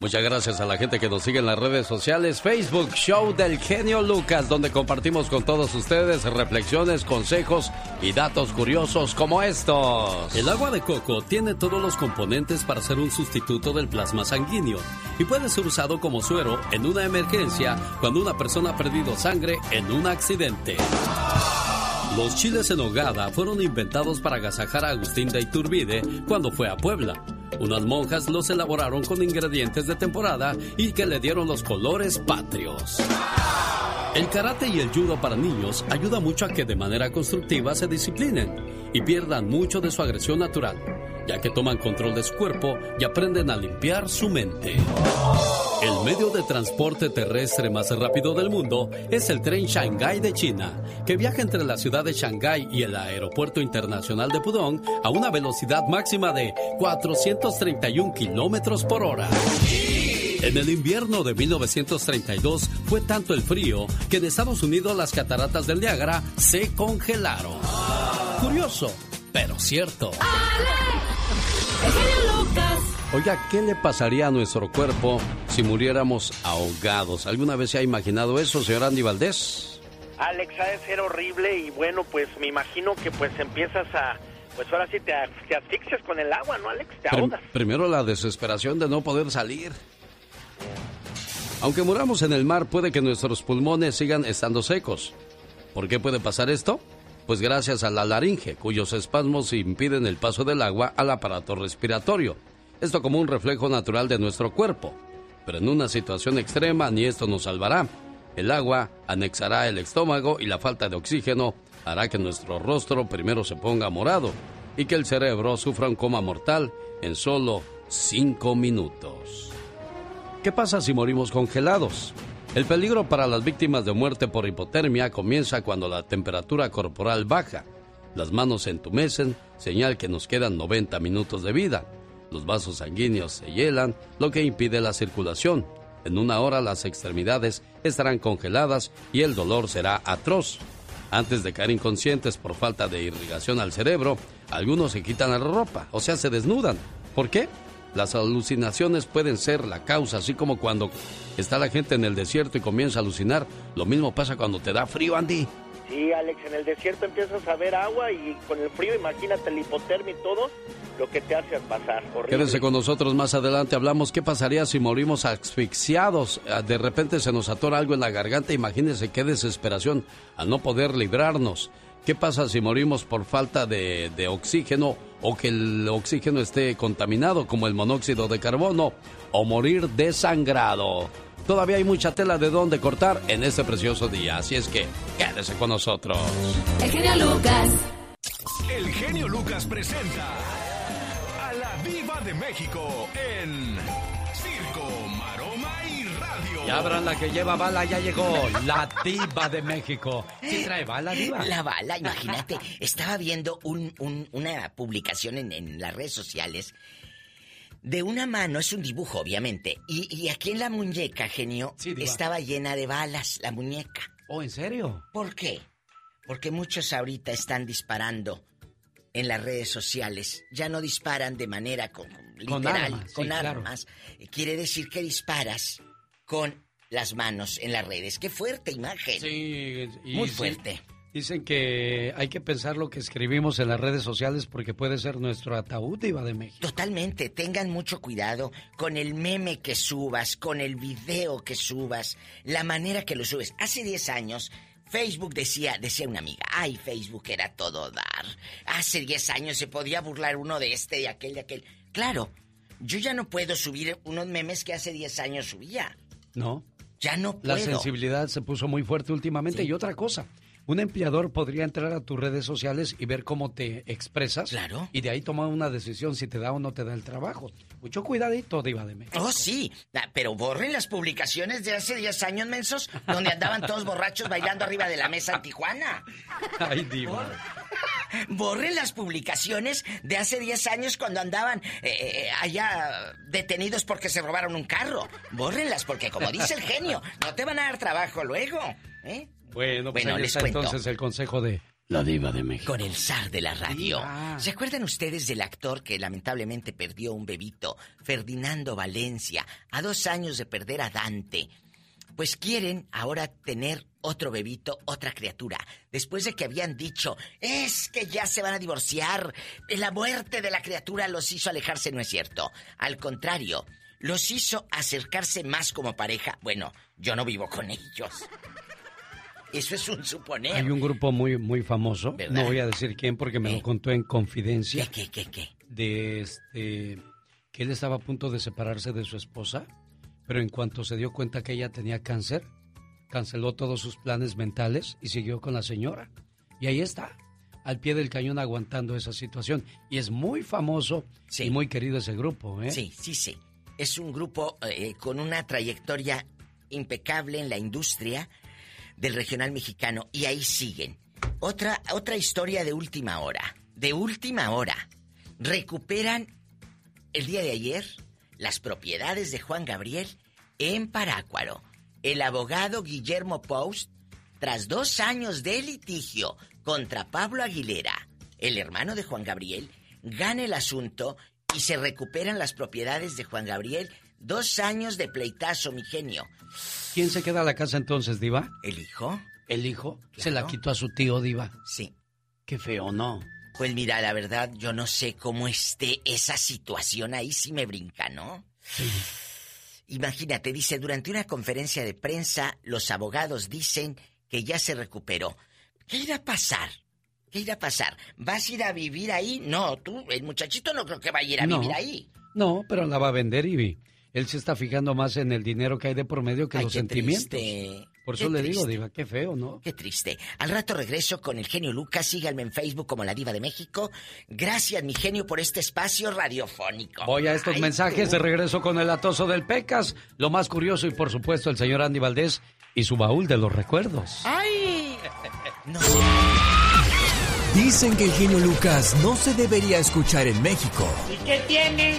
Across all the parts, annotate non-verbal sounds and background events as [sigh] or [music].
Muchas gracias a la gente que nos sigue en las redes sociales, Facebook Show del Genio Lucas, donde compartimos con todos ustedes reflexiones, consejos y datos curiosos como estos. El agua de coco tiene todos los componentes para ser un sustituto del plasma sanguíneo y puede ser usado como suero en una emergencia cuando una persona ha perdido sangre en un accidente. Los chiles en hogada fueron inventados para agasajar a Agustín de Iturbide cuando fue a Puebla. Unas monjas los elaboraron con ingredientes de temporada y que le dieron los colores patrios. El karate y el judo para niños ayuda mucho a que de manera constructiva se disciplinen y pierdan mucho de su agresión natural, ya que toman control de su cuerpo y aprenden a limpiar su mente. El medio de transporte terrestre más rápido del mundo es el tren Shanghai de China, que viaja entre la ciudad de Shanghái y el aeropuerto internacional de Pudong a una velocidad máxima de 431 kilómetros por hora. En el invierno de 1932 fue tanto el frío que en Estados Unidos las cataratas del Niágara se congelaron. Curioso, pero cierto. Oiga, ¿qué le pasaría a nuestro cuerpo si muriéramos ahogados? ¿Alguna vez se ha imaginado eso, señor Andy Valdés? Alex, ha de ser horrible y bueno, pues me imagino que pues empiezas a... Pues ahora sí te, te asfixias con el agua, ¿no, Alex? Te ahogas. primero la desesperación de no poder salir. Aunque muramos en el mar, puede que nuestros pulmones sigan estando secos. ¿Por qué puede pasar esto? Pues gracias a la laringe, cuyos espasmos impiden el paso del agua al aparato respiratorio. Esto como un reflejo natural de nuestro cuerpo. Pero en una situación extrema ni esto nos salvará. El agua anexará el estómago y la falta de oxígeno hará que nuestro rostro primero se ponga morado y que el cerebro sufra un coma mortal en solo cinco minutos. ¿Qué pasa si morimos congelados? El peligro para las víctimas de muerte por hipotermia comienza cuando la temperatura corporal baja. Las manos se entumecen, señal que nos quedan 90 minutos de vida. Los vasos sanguíneos se hielan, lo que impide la circulación. En una hora las extremidades estarán congeladas y el dolor será atroz. Antes de caer inconscientes por falta de irrigación al cerebro, algunos se quitan la ropa, o sea, se desnudan. ¿Por qué? Las alucinaciones pueden ser la causa, así como cuando está la gente en el desierto y comienza a alucinar. Lo mismo pasa cuando te da frío, Andy. Sí, Alex, en el desierto empiezas a ver agua y con el frío, imagínate el hipotermia y todo, lo que te hace pasar. Horrible. Quédense con nosotros más adelante. Hablamos qué pasaría si morimos asfixiados. Ah, de repente se nos atora algo en la garganta. Imagínense qué desesperación al no poder librarnos. ¿Qué pasa si morimos por falta de, de oxígeno o que el oxígeno esté contaminado como el monóxido de carbono o morir desangrado? Todavía hay mucha tela de dónde cortar en este precioso día, así es que quédese con nosotros. El genio Lucas. El genio Lucas presenta a la Viva de México en Ya abran la que lleva bala, ya llegó la diva de México. ¿Sí trae bala, diva? La bala, imagínate. Estaba viendo un- un- una publicación en, en las redes sociales de una mano, es un dibujo, obviamente. Y, y aquí en la muñeca, genio, Sí, estaba llena de balas, la muñeca. ¿Oh, en serio? ¿Por qué? Porque muchos ahorita están disparando en las redes sociales. Ya no disparan de manera con, Con literal, armas, sí, con claro. armas. Quiere decir que disparas con las manos en las redes. Qué fuerte imagen. Sí, y Muy sí, fuerte. Dicen que hay que pensar lo que escribimos en las redes sociales porque puede ser nuestro ataúd, Iba de México. Totalmente, tengan mucho cuidado con el meme que subas, con el video que subas, la manera que lo subes. Hace 10 años Facebook decía, decía una amiga, ay, Facebook era todo dar. Hace 10 años se podía burlar uno de este y aquel y aquel. Claro, yo ya no puedo subir unos memes que hace 10 años subía. No. Ya no puedo. La sensibilidad se puso muy fuerte últimamente y otra cosa. Un empleador podría entrar a tus redes sociales y ver cómo te expresas. Claro. Y de ahí tomar una decisión si te da o no te da el trabajo. Mucho cuidadito, Diva de México. Oh, sí. Ah, Pero borren las publicaciones de hace 10 años, mensos, donde andaban todos borrachos bailando arriba de la mesa en Tijuana. [laughs] Ay, Diva. Borren las publicaciones de hace 10 años cuando andaban eh, eh, allá detenidos porque se robaron un carro. Bórrenlas porque, como dice el genio, no te van a dar trabajo luego. ¿eh? Bueno, pues Bueno, ahí les está cuento. entonces el consejo de la Diva de México. Con el zar de la radio. Diva. ¿Se acuerdan ustedes del actor que lamentablemente perdió un bebito, Ferdinando Valencia, a dos años de perder a Dante? Pues quieren ahora tener otro bebito, otra criatura. Después de que habían dicho, es que ya se van a divorciar, la muerte de la criatura los hizo alejarse, no es cierto. Al contrario, los hizo acercarse más como pareja. Bueno, yo no vivo con ellos. Eso es un suponer. Hay un grupo muy, muy famoso, ¿Verdad? no voy a decir quién porque me ¿Eh? lo contó en confidencia, ¿Qué, qué, qué, qué? de este, que él estaba a punto de separarse de su esposa, pero en cuanto se dio cuenta que ella tenía cáncer, canceló todos sus planes mentales y siguió con la señora. Y ahí está, al pie del cañón aguantando esa situación. Y es muy famoso Sí. y muy querido ese grupo, ¿eh? Sí, sí, sí. Es un grupo eh, con una trayectoria impecable en la industria del regional mexicano y ahí siguen. Otra, otra historia de última hora. De última hora. Recuperan el día de ayer las propiedades de Juan Gabriel en Parácuaro. El abogado Guillermo Post, tras dos años de litigio contra Pablo Aguilera, el hermano de Juan Gabriel, gana el asunto y se recuperan las propiedades de Juan Gabriel. Dos años de pleitazo, mi genio. ¿Quién se queda a la casa entonces, Diva? ¿El hijo? El hijo. Se la quitó a su tío, Diva. Sí. Qué feo, ¿no? Pues mira, la verdad, yo no sé cómo esté esa situación ahí, sí me brinca, ¿no? Imagínate, dice, durante una conferencia de prensa, los abogados dicen que ya se recuperó. ¿Qué irá a pasar? ¿Qué irá a pasar? ¿Vas a ir a vivir ahí? No, tú, el muchachito no creo que vaya a ir a No. vivir ahí. No, pero la va a vender y él se está fijando más en el dinero que hay de por medio que Ay, los qué sentimientos. triste, Por eso qué le digo. Diva, qué feo, ¿no? Qué triste. Al rato regreso con el genio Lucas. Síganme en Facebook como La Diva de México. Gracias, mi genio, por este espacio radiofónico. Voy a estos Ay, mensajes tú. de regreso con el atoso del Pecas, lo más curioso y por supuesto el señor Andy Valdés y su baúl de los recuerdos. ¡Ay! [laughs] No sé. Dicen que el genio Lucas no se debería escuchar en México. ¿Y qué tiene?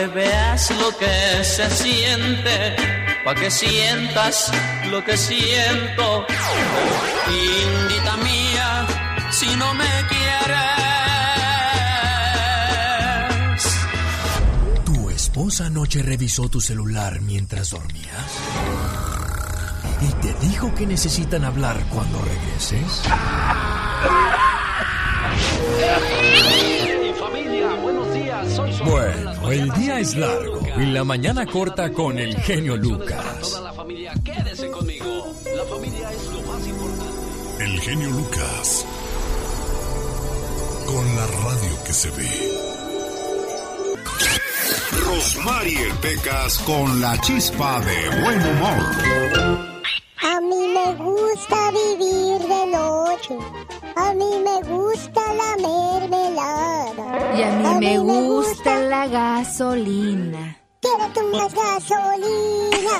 que veas lo que se siente, pa' que sientas lo que siento. Indita mía, si no me quieres. ¿Tu esposa anoche revisó tu celular mientras dormías? ¿Y te dijo que necesitan hablar cuando regreses? familia, buenos días, soy su Bueno, el día es largo y la mañana corta con el genio Lucas. Toda la familia, quédese conmigo. La familia es lo más importante. El genio Lucas. Con la radio que se ve. Rosmarie Pecas con la chispa de buen humor. A mí me gusta A mí me gusta la mermelada. Y a mí me gusta la la gasolina. Quiero tu más gasolina.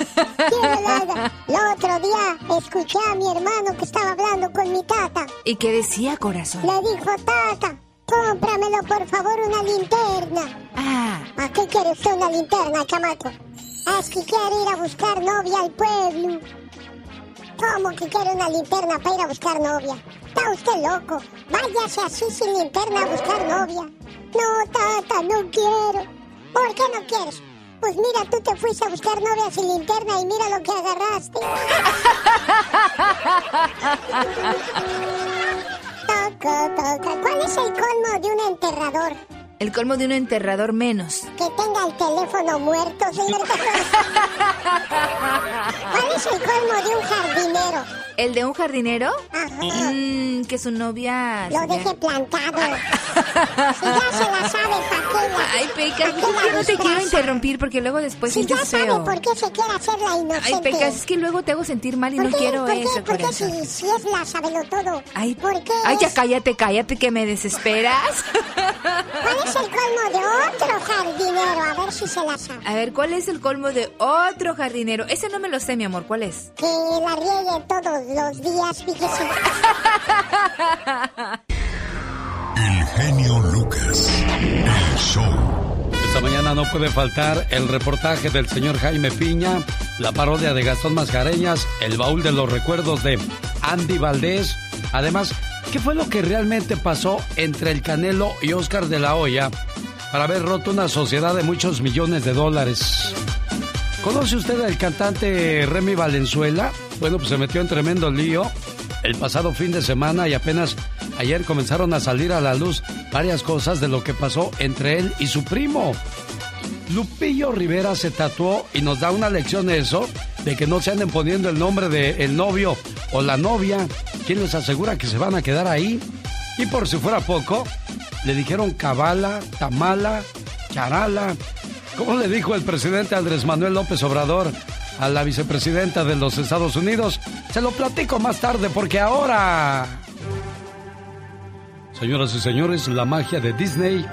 Quiero la... El otro día escuché a mi hermano que estaba hablando con mi tata. ¿Y qué decía, corazón? Le dijo, tata, cómpramelo por favor una linterna. Ah. ¿A qué quiere usted una linterna, chamaco? Es que quiere ir a buscar novia al pueblo. ¿Cómo que quiere una linterna para ir a buscar novia? Está usted loco. Váyase así sin linterna a buscar novia. No, tata, no quiero. ¿Por qué no quieres? Pues mira, tú te fuiste a buscar novia sin linterna y mira lo que agarraste. [laughs] toca, toca. ¿Cuál es el colmo de un enterrador? El colmo de un enterrador menos. Que tenga el teléfono muerto, señor. [laughs] ¿Cuál es el colmo de un jardinero? ¿El de un jardinero? Ajá. Mm, que su novia... Lo deje plantado. [laughs] si ya se la sabe, ¿para qué la- Ay, Pecas, ¿pa' qué yo no te quiero interrumpir porque luego después Si ya sientes sabe feo. por qué se quiere hacer la inocente. Ay, Pecas, es que luego te hago sentir mal y ¿Por no qué? quiero ¿Por qué? eso, ¿Por qué si, si es la sabelo todo? Ay, ¿Por qué? Ay, ya cállate, cállate que me desesperas. ¿Cuál es el colmo de otro jardinero? A ver si se la sabe. A ver, ¿cuál es el colmo de otro jardinero? Ese no me lo sé, mi amor, ¿cuál es? Que la riegue todos los días, fíjese. El genio Lucas. El show. Esta mañana no puede faltar el reportaje del señor Jaime Piña, la parodia de Gastón Mascareñas, el baúl de los recuerdos de Andy Valdés. Además, ¿qué fue lo que realmente pasó entre el Canelo y Oscar de la Hoya para haber roto una sociedad de muchos millones de dólares? ¿Conoce usted al cantante Remy Valenzuela? Bueno, pues se metió en tremendo lío el pasado fin de semana y apenas ayer comenzaron a salir a la luz varias cosas de lo que pasó entre él y su primo. Lupillo Rivera se tatuó y nos da una lección de eso, de que no se anden poniendo el nombre del novio o la novia. ¿Quién les asegura que se van a quedar ahí? Y por si fuera poco, le dijeron cabala, tamala, charala. ¿Cómo le dijo el presidente Andrés Manuel López Obrador a la vicepresidenta de los Estados Unidos? Se lo platico más tarde porque ahora... Señoras y señores, la magia de Disney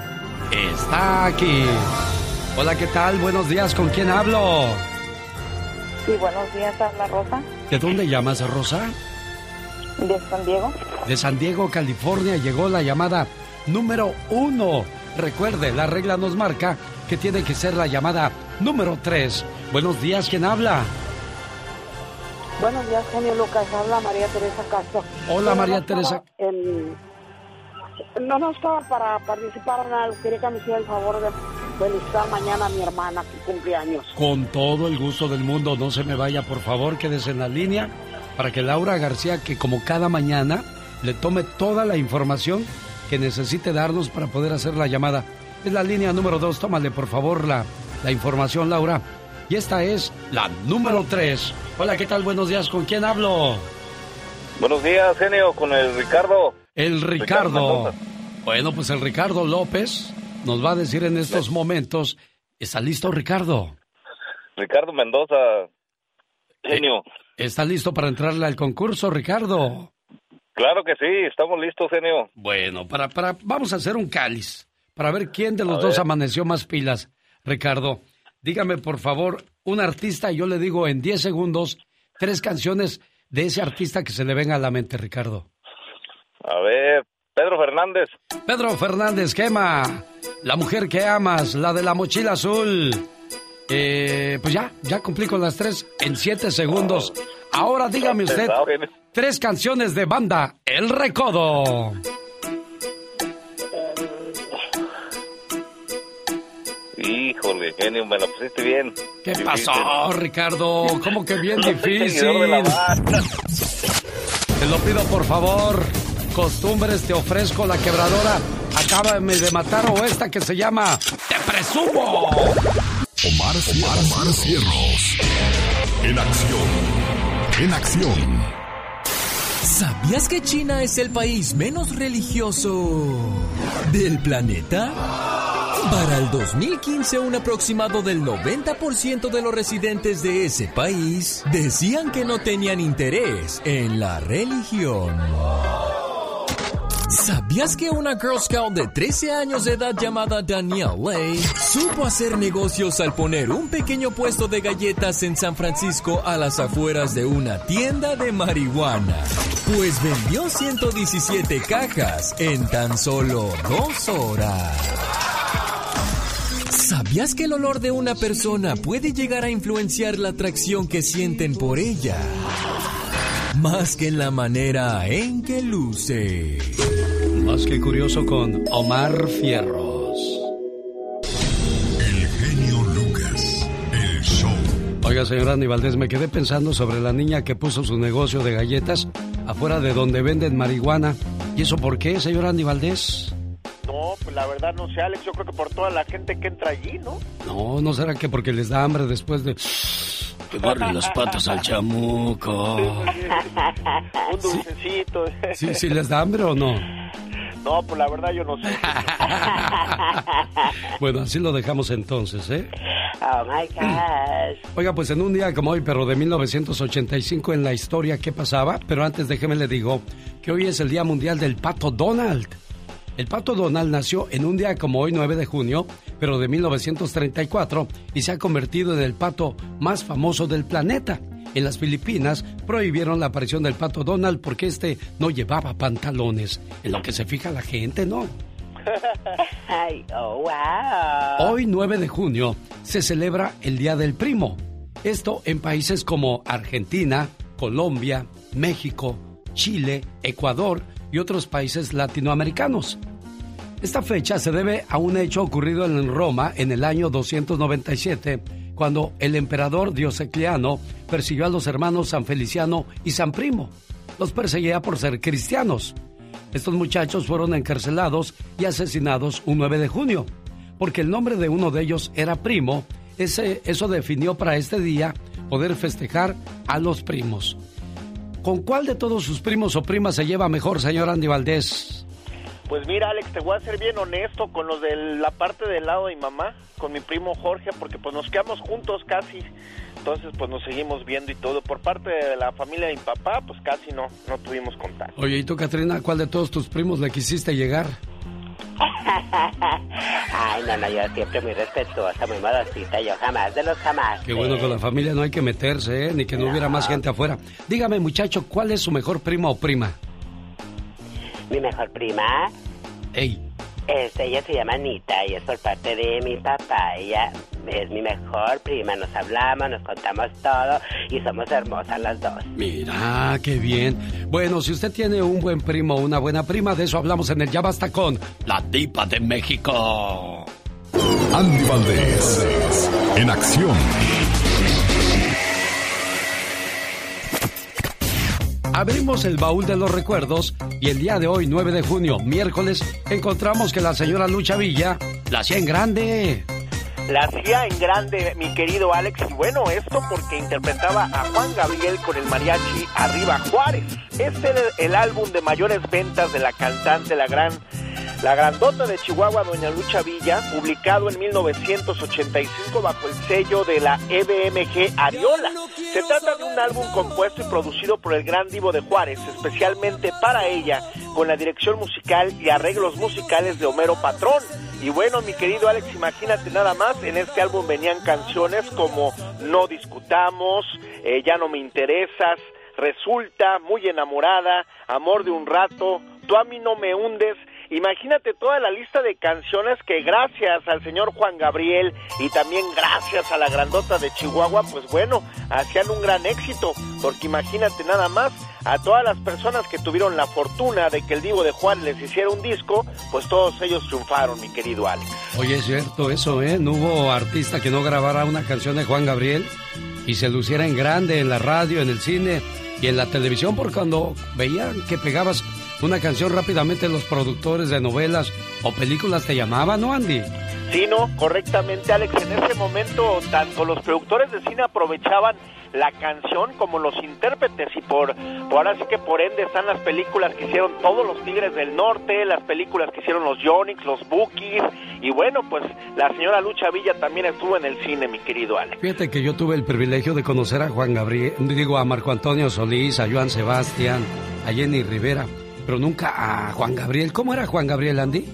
está aquí. Hola, ¿qué tal? Buenos días, ¿con quién hablo? Sí, buenos días, habla Rosa, ¿De dónde llamas, Rosa? de San Diego. De San Diego, California, llegó la llamada número uno. Recuerde, la regla nos marca que tiene que ser la llamada número tres. Buenos días, ¿quién habla? Buenos días, genio Lucas, habla María Teresa Castro. Hola, María Teresa. No, no estaba para participar en algo, quería que me hiciera el favor de felicitar mañana a mi hermana que cumple años. Con todo el gusto del mundo, no se me vaya, por favor, quédese en la línea para que Laura García, que como cada mañana, le tome toda la información que necesite darnos para poder hacer la llamada. Es la línea número dos, tómale por favor la, la información, Laura. Y esta es la número tres. Hola, ¿qué tal? Buenos días, ¿con quién hablo? Buenos días, genio, con el Ricardo. El Ricardo. Bueno, pues el Ricardo López nos va a decir en estos momentos. ¿Está listo, Ricardo? Ricardo Mendoza. Genio. ¿Está listo para entrarle al concurso, Ricardo? Claro que sí, estamos listos, genio. Bueno, para, para, vamos a hacer un cáliz para ver quién de los A dos ver. amaneció más pilas. Ricardo, dígame por favor un artista y yo le digo en 10 segundos tres canciones de ese artista que se le venga a la mente, Ricardo. A ver, Pedro Fernández. Pedro Fernández, quema. La mujer que amas, la de la mochila azul. Eh, pues ya, ya cumplí con las tres en siete segundos. Ahora dígame usted tres canciones de banda El Recodo. Híjole, genio, me la pusiste bien. ¿Qué Difícil. pasó, Ricardo? ¿Cómo que bien difícil? Te lo pido por favor. Costumbres, te ofrezco la quebradora. Acábame de matar o esta que se llama Te presumo. Omar, Omar, Omar Cierros. En acción. En acción. ¿Sabías que China es el país menos religioso del planeta? Para el 2015, un aproximado del 90% de los residentes de ese país decían que no tenían interés en la religión. ¿Sabías que una Girl Scout de 13 años de edad llamada Danielle Lay supo hacer negocios al poner un pequeño puesto de galletas en San Francisco a las afueras de una tienda de marihuana? Pues vendió 117 cajas en tan solo dos horas. ¿Sabías que el olor de una persona puede llegar a influenciar la atracción que sienten por ella? Más que en la manera en que luce. Más que curioso con Omar Fierros. El genio Lucas, el show. Oiga, señora Andy Valdés, me quedé pensando sobre la niña que puso su negocio de galletas afuera de donde venden marihuana. ¿Y eso por qué, señora Andy Valdés? No, pues la verdad no sé, Alex. Yo creo que por toda la gente que entra allí, ¿no? No, ¿no será que porque les da hambre después de llevarle las patas al chamuco? Un dulcecito. Sí, sí, ¿les da hambre o no? No, pues la verdad yo no sé. [laughs] Bueno, así lo dejamos entonces, ¿eh? Oh my gosh. Oiga, pues en un día como hoy, pero de 1985 en la historia, ¿qué pasaba? Pero antes déjeme le digo que hoy es el Día Mundial del Pato Donald. El Pato Donald nació en un día como hoy, 9 de junio, pero de 1934, y se ha convertido en el pato más famoso del planeta. En las Filipinas prohibieron la aparición del Pato Donald porque este no llevaba pantalones. En lo que se fija la gente, ¿no? [laughs] Ay, oh, wow. Hoy, 9 de junio, se celebra el Día del Primo. Esto en países como Argentina, Colombia, México, Chile, Ecuador y otros países latinoamericanos. Esta fecha se debe a un hecho ocurrido en Roma en el año 297, cuando el emperador Diocleciano persiguió a los hermanos San Feliciano y San Primo. Los perseguía por ser cristianos. Estos muchachos fueron encarcelados y asesinados un 9 de junio, porque el nombre de uno de ellos era Primo. Eso definió para este día poder festejar a los primos. ¿Con cuál de todos sus primos o primas se lleva mejor, señor Andy Valdés? Pues mira, Alex, te voy a ser bien honesto con los de la parte del lado de mi mamá, con mi primo Jorge, porque pues nos quedamos juntos casi. Entonces, pues nos seguimos viendo y todo. Por parte de la familia de mi papá, pues casi no, no tuvimos contacto. Oye, ¿y tú, Katrina, cuál de todos tus primos le quisiste llegar? [laughs] Ay, no, no, yo siempre muy respetuosa, muy modosita, yo jamás de los jamás. Qué bueno, con la familia no hay que meterse, ¿eh? Ni que no, hubiera más gente afuera. Dígame, muchacho, ¿cuál es su mejor primo o prima? Mi mejor prima, Ey, este, ella se llama Anita y es por parte de mi papá. Ella es mi mejor prima, nos hablamos, nos contamos todo y somos hermosas las dos. mira, qué bien. Bueno, si usted tiene un buen primo o una buena prima, de eso hablamos en el Ya Basta con La Diva de México. Andy Valdés, en acción. Abrimos el baúl de los recuerdos y el día de hoy, 9 de junio, miércoles, encontramos que la señora Lucha Villa la hacía en grande. La hacía en grande, mi querido Alex, y bueno, esto porque interpretaba a Juan Gabriel con el mariachi Arriba Juárez. Este era el álbum de mayores ventas de la cantante, la gran, la grandota de Chihuahua, Doña Lucha Villa, publicado en 1985 bajo el sello de la EBMG Ariola. Se trata de un álbum compuesto y producido por el gran divo de Juárez, especialmente para ella, con la dirección musical y arreglos musicales de Homero Patrón. Y bueno, mi querido Alex, imagínate nada más, en este álbum venían canciones como No discutamos, eh, Ya no me interesas, Resulta, Muy enamorada, Amor de un rato, Tú a mí no me hundes. Imagínate toda la lista de canciones que gracias al señor Juan Gabriel y también gracias a la grandota de Chihuahua, pues bueno, hacían un gran éxito. Porque imagínate nada más, a todas las personas que tuvieron la fortuna de que el Divo de Juan les hiciera un disco, pues todos ellos triunfaron, mi querido Alex. Oye, es cierto eso, ¿eh? No hubo artista que no grabara una canción de Juan Gabriel y se luciera en grande en la radio, en el cine y en la televisión, por cuando veían que pegabas una canción rápidamente los productores de novelas o películas te llamaban, ¿no, Andy? Sí, no, correctamente, Alex. En ese momento, tanto los productores de cine aprovechaban la canción como los intérpretes y por, por ahora sí que por ende están las películas que hicieron todos los Tigres del Norte, las películas que hicieron los Yonix, los Bookies y bueno, pues la señora Lucha Villa también estuvo en el cine, mi querido Alex. Fíjate que yo tuve el privilegio de conocer a Juan Gabriel, digo a Marco Antonio Solís, a Joan Sebastián, a Jenny Rivera. Pero nunca a Juan Gabriel. ¿Cómo era Juan Gabriel, Andy?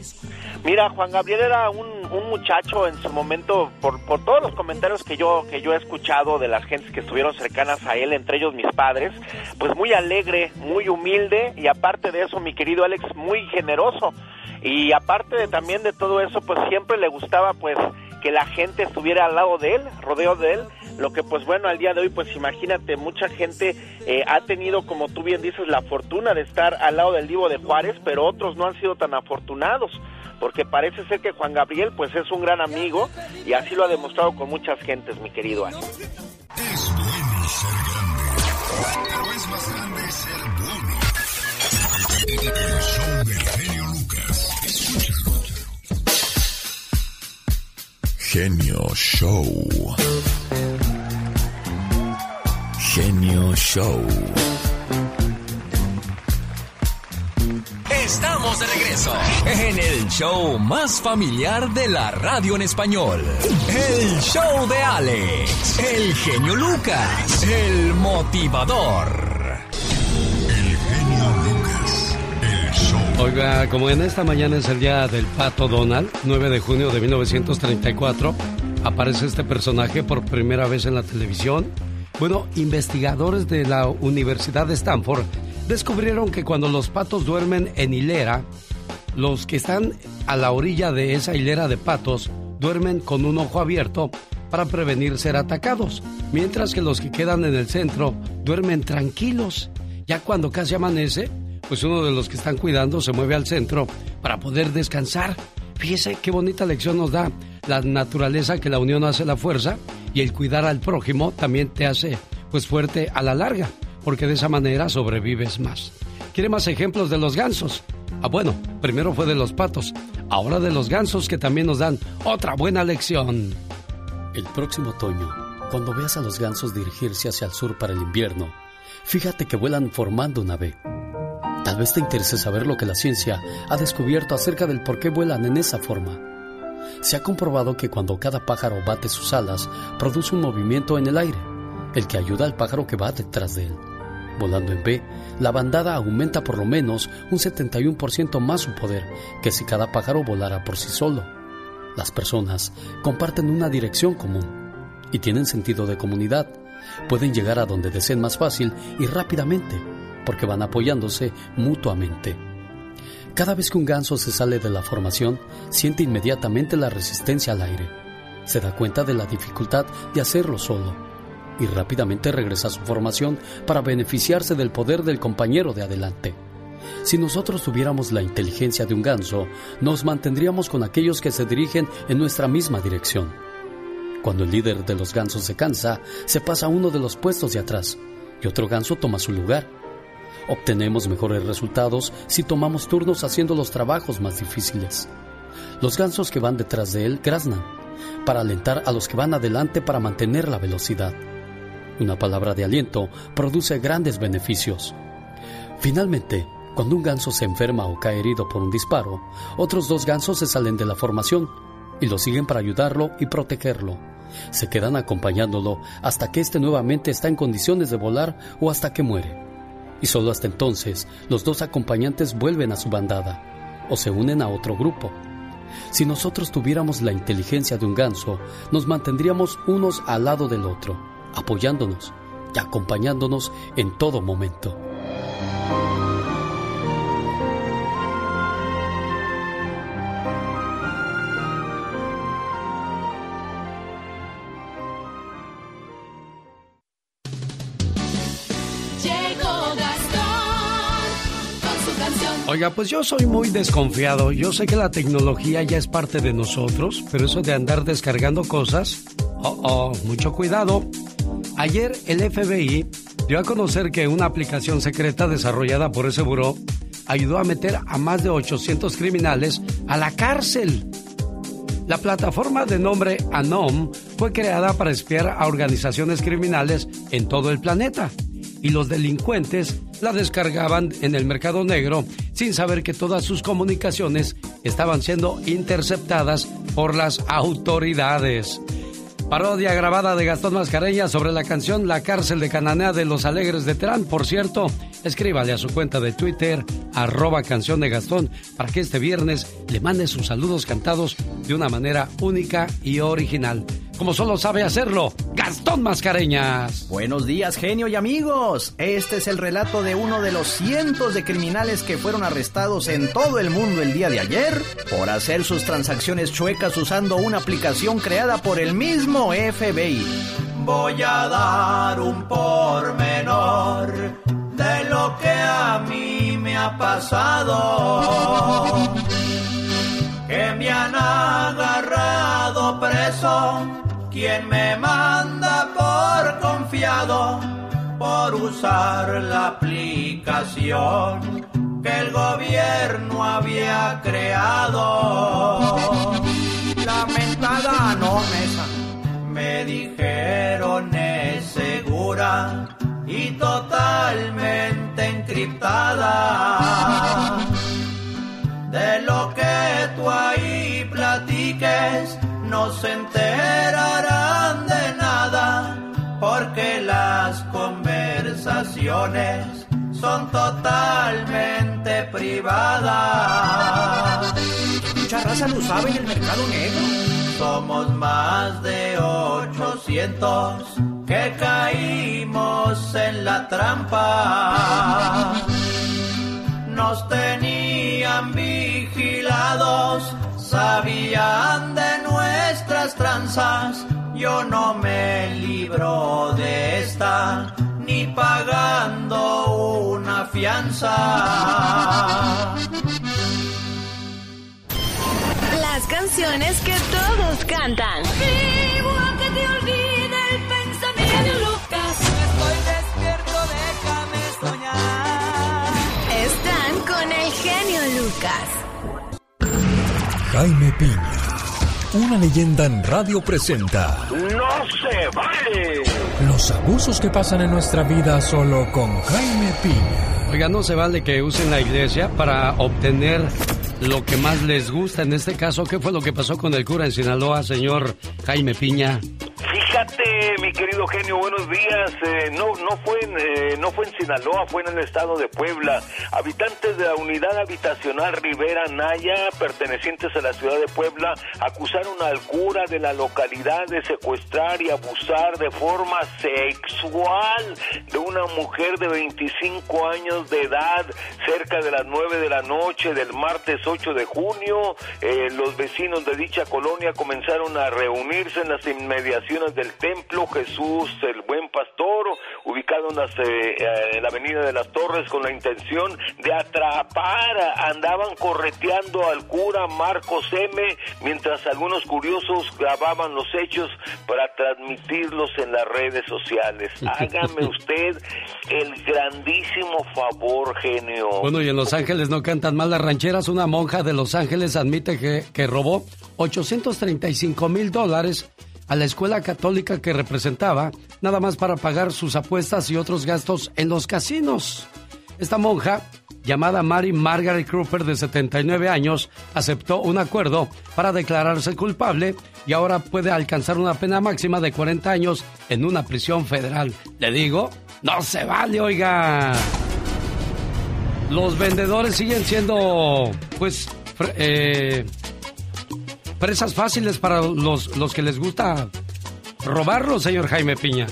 Mira, Juan Gabriel era un, un muchacho en su momento, por, por todos los comentarios que yo, que yo he escuchado de las gentes que estuvieron cercanas a él, entre ellos mis padres, pues muy alegre, muy humilde y aparte de eso, mi querido Alex, muy generoso. Y aparte de, también de todo eso, pues siempre le gustaba pues que la gente estuviera al lado de él, rodeo de él, lo que pues bueno, al día de hoy pues imagínate, mucha gente eh, ha tenido, como tú bien dices, la fortuna de estar al lado del Divo de Juárez, pero otros no han sido tan afortunados, porque parece ser que Juan Gabriel pues es un gran amigo y así lo ha demostrado con muchas gentes, mi querido Ani. Es bueno ser grande, pero es más grande ser bueno. El show del Genio Show. Genio Show. Estamos de regreso en el show más familiar de la radio en español. El show de Alex, el genio Lucas, el motivador. Oiga, como en esta mañana es el día del pato Donald, 9 de junio de 1934, aparece este personaje por primera vez en la televisión. Bueno, investigadores de la Universidad de Stanford descubrieron que cuando los patos duermen en hilera, los que están a la orilla de esa hilera de patos duermen con un ojo abierto para prevenir ser atacados, mientras que los que quedan en el centro duermen tranquilos. Ya cuando casi amanece, pues uno de los que están cuidando se mueve al centro para poder descansar. Fíjese qué bonita lección nos da la naturaleza que la unión hace la fuerza y el cuidar al prójimo también te hace pues fuerte a la larga, porque de esa manera sobrevives más. ¿Quiere más ejemplos de los gansos? Ah, bueno, primero fue de los patos, ahora de los gansos que también nos dan otra buena lección. El próximo otoño, cuando veas a los gansos dirigirse hacia el sur para el invierno, fíjate que vuelan formando una V. Tal vez te interese saber lo que la ciencia ha descubierto acerca del por qué vuelan en esa forma. Se ha comprobado que cuando cada pájaro bate sus alas, produce un movimiento en el aire, el que ayuda al pájaro que va detrás de él. Volando en B, la bandada aumenta por lo menos un 71% más su poder que si cada pájaro volara por sí solo. Las personas comparten una dirección común y tienen sentido de comunidad. Pueden llegar a donde deseen más fácil y rápidamente porque van apoyándose mutuamente. Cada vez que un ganso se sale de la formación, siente inmediatamente la resistencia al aire. Se da cuenta de la dificultad de hacerlo solo y rápidamente regresa a su formación para beneficiarse del poder del compañero de adelante. Si nosotros tuviéramos la inteligencia de un ganso, nos mantendríamos con aquellos que se dirigen en nuestra misma dirección. Cuando el líder de los gansos se cansa, se pasa a uno de los puestos de atrás y otro ganso toma su lugar. Obtenemos mejores resultados si tomamos turnos haciendo los trabajos más difíciles. Los gansos que van detrás de él graznan para alentar a los que van adelante para mantener la velocidad. Una palabra de aliento produce grandes beneficios. Finalmente, cuando un ganso se enferma o cae herido por un disparo, otros dos gansos se salen de la formación y lo siguen para ayudarlo y protegerlo. Se quedan acompañándolo hasta que éste nuevamente está en condiciones de volar o hasta que muere. Y solo hasta entonces los dos acompañantes vuelven a su bandada o se unen a otro grupo. Si nosotros tuviéramos la inteligencia de un ganso, nos mantendríamos unos al lado del otro, apoyándonos y acompañándonos en todo momento. Oiga, pues yo soy muy desconfiado. Yo sé que la tecnología ya es parte de nosotros, pero eso de andar descargando cosas, oh, oh, mucho cuidado. Ayer el FBI dio a conocer que una aplicación secreta desarrollada por ese buró ayudó a meter a más de 800 criminales a la cárcel. La plataforma de nombre Anom fue creada para espiar a organizaciones criminales en todo el planeta y los delincuentes la descargaban en el mercado negro sin saber que todas sus comunicaciones estaban siendo interceptadas por las autoridades. Parodia grabada de Gastón Mascareña sobre la canción La cárcel de Cananea de los Alegres de Terán. Por cierto, escríbale a su cuenta de Twitter, arroba canción de Gastón, para que este viernes le mande sus saludos cantados de una manera única y original. Como solo sabe hacerlo, Gastón Mascareñas. Buenos días, genio y amigos. Este es el relato de uno de los cientos de criminales que fueron arrestados en todo el mundo el día de ayer por hacer sus transacciones chuecas usando una aplicación creada por el mismo FBI. Voy a dar un pormenor de lo que a mí me ha pasado. Que me han agarrado preso, quien me manda por confiado por usar la aplicación que el gobierno había creado. Lamentada no mesa, me dijeron es segura y totalmente encriptada. De lo que tú ahí platiques, no se enterarán de nada, porque las conversaciones son totalmente privadas. Mucha raza lo sabe en el mercado negro. Somos más de 800 que caímos en la trampa. Nos vigilados, sabían de nuestras tranzas. Yo no me libro de esta, ni pagando una fianza. Las canciones que todos cantan. Vivo Jaime Piña, una leyenda en radio presenta ¡No se vale! los abusos que pasan en nuestra vida solo con Jaime Piña. Oiga, no se vale que usen la iglesia para obtener lo que más les gusta. En este caso, ¿qué fue lo que pasó con el cura en Sinaloa, señor Jaime Piña? Fíjate, mi querido genio, buenos días. Eh, no, no fue en, eh, no fue en Sinaloa, fue en el estado de Puebla. Habitantes de la unidad habitacional Rivera Naya, pertenecientes a la ciudad de Puebla, acusaron al cura de la localidad de secuestrar y abusar de forma sexual de una mujer de 25 años de edad cerca de las 9 de la noche del martes 8 de junio. Eh, los vecinos de dicha colonia comenzaron a reunirse en las inmediaciones del templo Jesús el Buen Pastor, ubicado en, las, eh, eh, en la avenida de las Torres, con la intención de atrapar, andaban correteando al cura Marcos M, mientras algunos curiosos grababan los hechos para transmitirlos en las redes sociales. [laughs] Hágame usted el grandísimo favor, genio. Bueno, y en Los Ángeles no cantan mal las rancheras. Una monja de Los Ángeles admite que, que robó 835 mil dólares a la escuela católica que representaba, nada más para pagar sus apuestas y otros gastos en los casinos. Esta monja, llamada Mary Margaret Cooper de 79 años, aceptó un acuerdo para declararse culpable y ahora puede alcanzar una pena máxima de 40 años en una prisión federal. Le digo, no se vale, oiga. Los vendedores siguen siendo, pues, eh, presas fáciles para los, los que les gusta robarlos, señor Jaime Piña.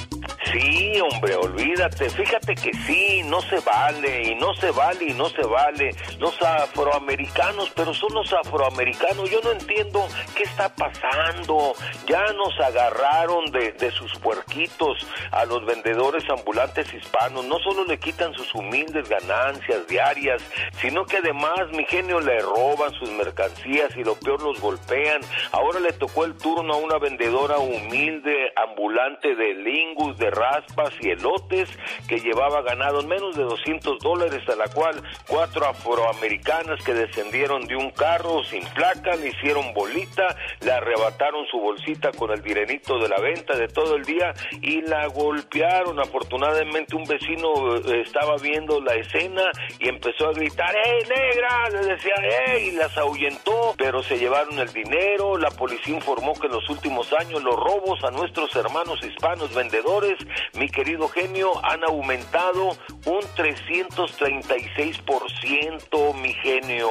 Sí, hombre, olvídate. Fíjate que sí, no se vale, y no se vale, y no se vale. Los afroamericanos, pero son los afroamericanos. Yo no entiendo qué está pasando. Ya nos agarraron de, de sus puerquitos a los vendedores ambulantes hispanos. No solo le quitan sus humildes ganancias diarias, sino que además, mi genio, le roban sus mercancías y lo peor los golpean. Ahora le tocó el turno a una vendedora humilde, ambulante de lingus, de raspas y elotes que llevaba ganado en menos de 200 dólares, a la cual cuatro afroamericanas que descendieron de un carro sin placa le hicieron bolita, le arrebataron su bolsita con el dinerito de la venta de todo el día y la golpearon. Afortunadamente un vecino eh, estaba viendo la escena y empezó a gritar, ¡Ey, negra! Le decía, ¡Ey! Y las ahuyentó, pero se llevaron el dinero. La policía informó que en los últimos años los robos a nuestros hermanos hispanos vendedores, mi querido genio, han aumentado un 336%, mi genio.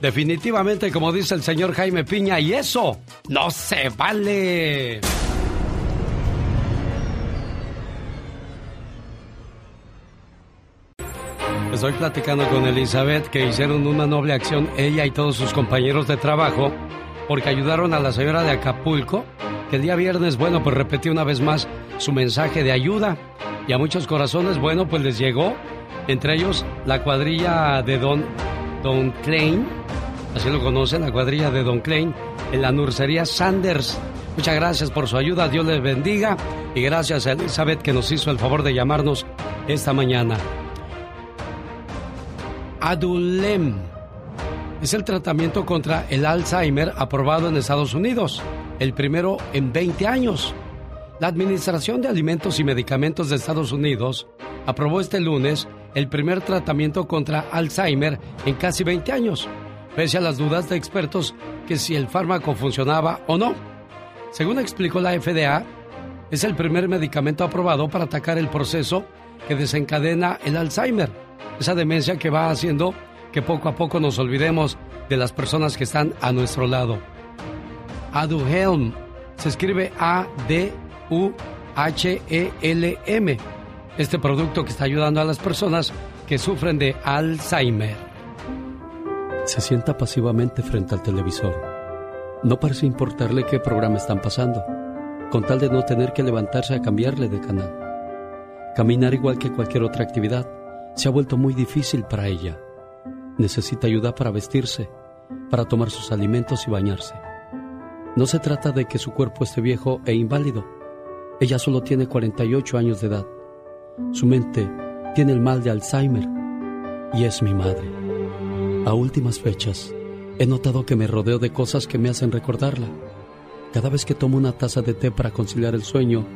Definitivamente, como dice el señor Jaime Piña, y eso no se vale. Estoy platicando con Elizabeth que hicieron una noble acción ella y todos sus compañeros de trabajo porque ayudaron a la señora de Acapulco que el día viernes, bueno, pues repetí una vez más su mensaje de ayuda y a muchos corazones, bueno, pues les llegó, entre ellos la cuadrilla de Don, Don Klein, así lo conocen, la cuadrilla de Don Klein, en la nursería Sanders. Muchas gracias por su ayuda, Dios les bendiga y gracias a Elizabeth que nos hizo el favor de llamarnos esta mañana. Adulem es el tratamiento contra el Alzheimer aprobado en Estados Unidos, el primero en 20 años. La Administración de Alimentos y Medicamentos de Estados Unidos aprobó este lunes el primer tratamiento contra Alzheimer en casi 20 años, pese a las dudas de expertos que si el fármaco funcionaba o no. Según explicó la FDA, es el primer medicamento aprobado para atacar el proceso que desencadena el Alzheimer esa demencia que va haciendo que poco a poco nos olvidemos de las personas que están a nuestro lado. Aduhelm se escribe A-D-U-H-E-L-M. Este producto que está ayudando a las personas que sufren de Alzheimer. Se sienta pasivamente frente al televisor. No parece importarle qué programa están pasando, con tal de no tener que levantarse a cambiarle de canal. Caminar igual que cualquier otra actividad se ha vuelto muy difícil para ella. Necesita ayuda para vestirse, para tomar sus alimentos y bañarse. No se trata de que su cuerpo esté viejo e inválido. Ella solo tiene 48 años de edad. Su mente tiene el mal de Alzheimer y es mi madre. A últimas fechas, he notado que me rodeo de cosas que me hacen recordarla. Cada vez que tomo una taza de té para conciliar el sueño,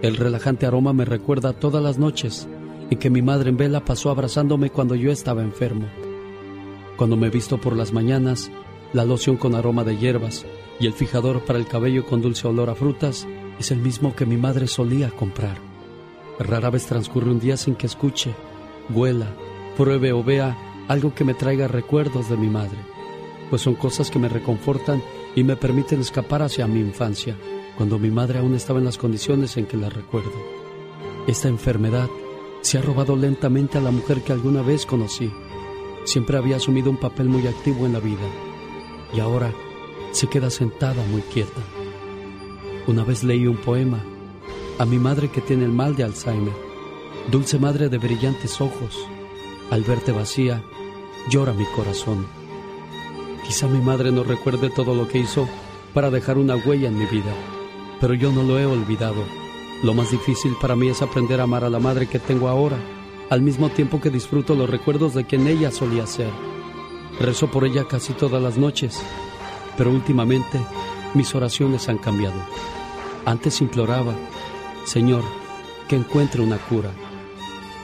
el relajante aroma me recuerda todas las noches y que mi madre en vela pasó abrazándome cuando yo estaba enfermo. Cuando me visto por las mañanas, la loción con aroma de hierbas y el fijador para el cabello con dulce olor a frutas es el mismo que mi madre solía comprar. Rara vez transcurre un día sin que escuche, huela, pruebe o vea algo que me traiga recuerdos de mi madre, pues son cosas que me reconfortan y me permiten escapar hacia mi infancia, cuando mi madre aún estaba en las condiciones en que la recuerdo. Esta enfermedad se ha robado lentamente a la mujer que alguna vez conocí. Siempre había asumido un papel muy activo en la vida y ahora se queda sentada muy quieta. Una vez leí un poema a mi madre que tiene el mal de Alzheimer. Dulce madre de brillantes ojos, al verte vacía, llora mi corazón. Quizá mi madre no recuerde todo lo que hizo para dejar una huella en mi vida, pero yo no lo he olvidado lo más difícil para mí es aprender a amar a la madre que tengo ahora, al mismo tiempo que disfruto los recuerdos de quien ella solía ser. Rezo por ella casi todas las noches, pero últimamente mis oraciones han cambiado. Antes imploraba, Señor, que encuentre una cura.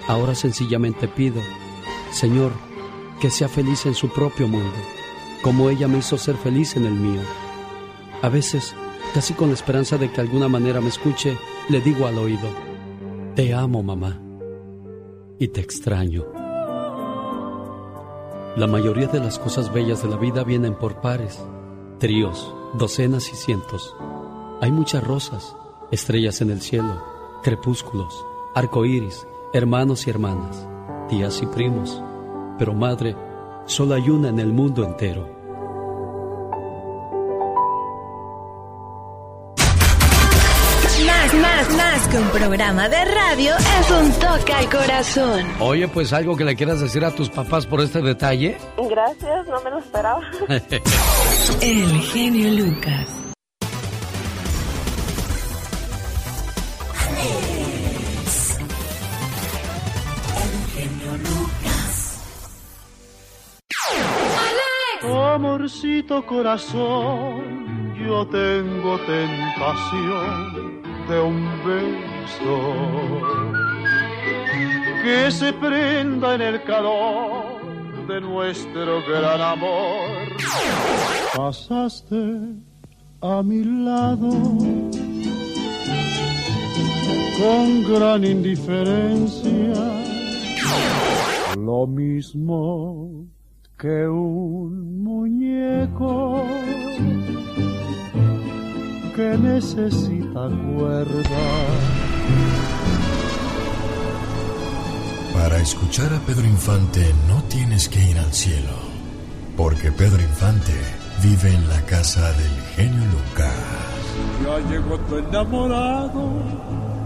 Ahora sencillamente pido, Señor, que sea feliz en su propio mundo, como ella me hizo ser feliz en el mío. A veces, casi con la esperanza de que alguna manera me escuche, le digo al oído, te amo mamá y te extraño. La mayoría de las cosas bellas de la vida vienen por pares, tríos, docenas y cientos. Hay muchas rosas, estrellas en el cielo, crepúsculos, arcoíris, hermanos y hermanas, tías y primos. Pero madre, solo hay una en el mundo entero. Que un programa de radio es un toque al corazón. Oye, pues algo que le quieras decir a tus papás por este detalle. Gracias, no me lo esperaba. [laughs] El genio Lucas. Amorcito corazón, yo tengo tentación de un beso que se prenda en el calor de nuestro gran amor. Pasaste a mi lado con gran indiferencia, lo mismo que un muñeco que necesita cuerda. Para escuchar a Pedro Infante no tienes que ir al cielo, porque Pedro Infante vive en la casa del genio Lucas. Ya llegó tu enamorado,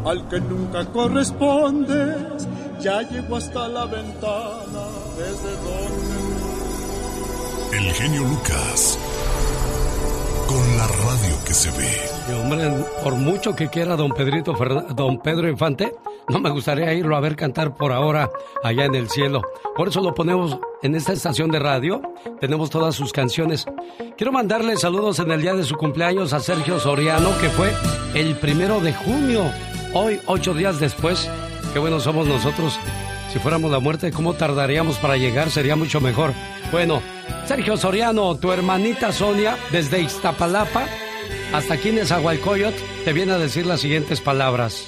al que nunca correspondes, ya llegó hasta la ventana, desde donde... El genio Lucas, con la radio que se ve. Hombre, por mucho que quiera don Pedrito don Pedro Infante, no me gustaría irlo a ver cantar por ahora allá en el cielo. Por eso lo ponemos en esta estación de radio. Tenemos todas sus canciones. Quiero mandarle saludos en el día de su cumpleaños a Sergio Soriano, que fue el primero de junio. Hoy, ocho días después. Qué buenos somos nosotros. Si fuéramos la muerte, ¿cómo tardaríamos para llegar? Sería mucho mejor. Bueno, Sergio Soriano, tu hermanita Sonia, desde Iztapalapa hasta aquí en Nezahualcóyotl, te viene a decir las siguientes palabras.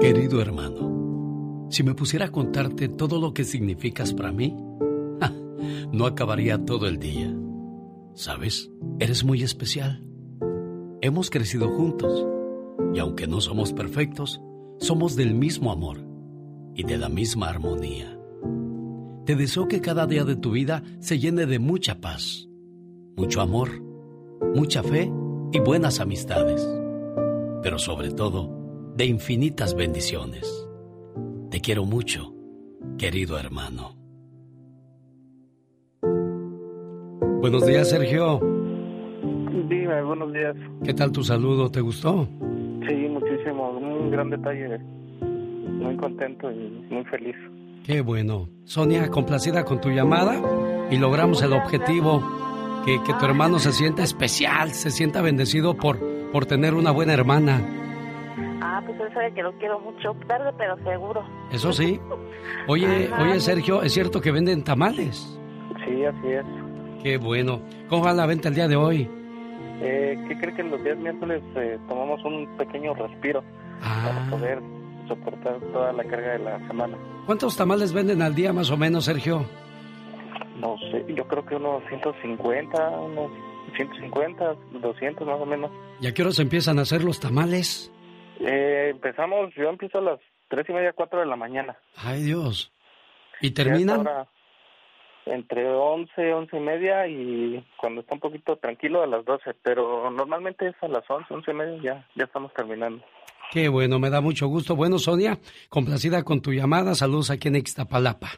Querido hermano, si me pusiera a contarte todo lo que significas para mí, [laughs] no acabaría todo el día. ¿Sabes? Eres muy especial. Hemos crecido juntos y aunque no somos perfectos, somos del mismo amor y de la misma armonía. Te deseo que cada día de tu vida se llene de mucha paz, mucho amor, mucha fe y buenas amistades, pero sobre todo de infinitas bendiciones. Te quiero mucho, querido hermano. Buenos días, Sergio. Dime, buenos días. ¿Qué tal tu saludo? ¿Te gustó? Sí, muchísimo. Un gran detalle. Muy contento y muy feliz. Qué bueno. Sonia, complacida con tu llamada y logramos el objetivo, que, que tu hermano se sienta especial, se sienta bendecido por, por tener una buena hermana. Ah, pues él sabe que lo quiero mucho. Tarde, pero seguro. Eso sí. Oye, Ajá. oye Sergio, ¿es cierto que venden tamales? Sí, así es. Qué bueno. ¿Cómo va la venta el día de hoy? Eh, ¿Qué cree que los días miércoles eh, tomamos un pequeño respiro para poder soportar toda la carga de la semana? ¿Cuántos tamales venden al día más o menos, Sergio? No sé, yo creo que unos 150, unos 150, 200 más o menos. ¿Y a qué horas empiezan a hacer los tamales? Eh, empezamos, yo empiezo a las tres y media, cuatro de la mañana. Ay, Dios. ¿Y terminan? entre 11, 11 y media y cuando está un poquito tranquilo a las 12, pero normalmente es a las 11, 11 y media ya, ya estamos terminando. Qué bueno, me da mucho gusto. Bueno, Sonia, complacida con tu llamada. Saludos aquí en Ixtapalapa.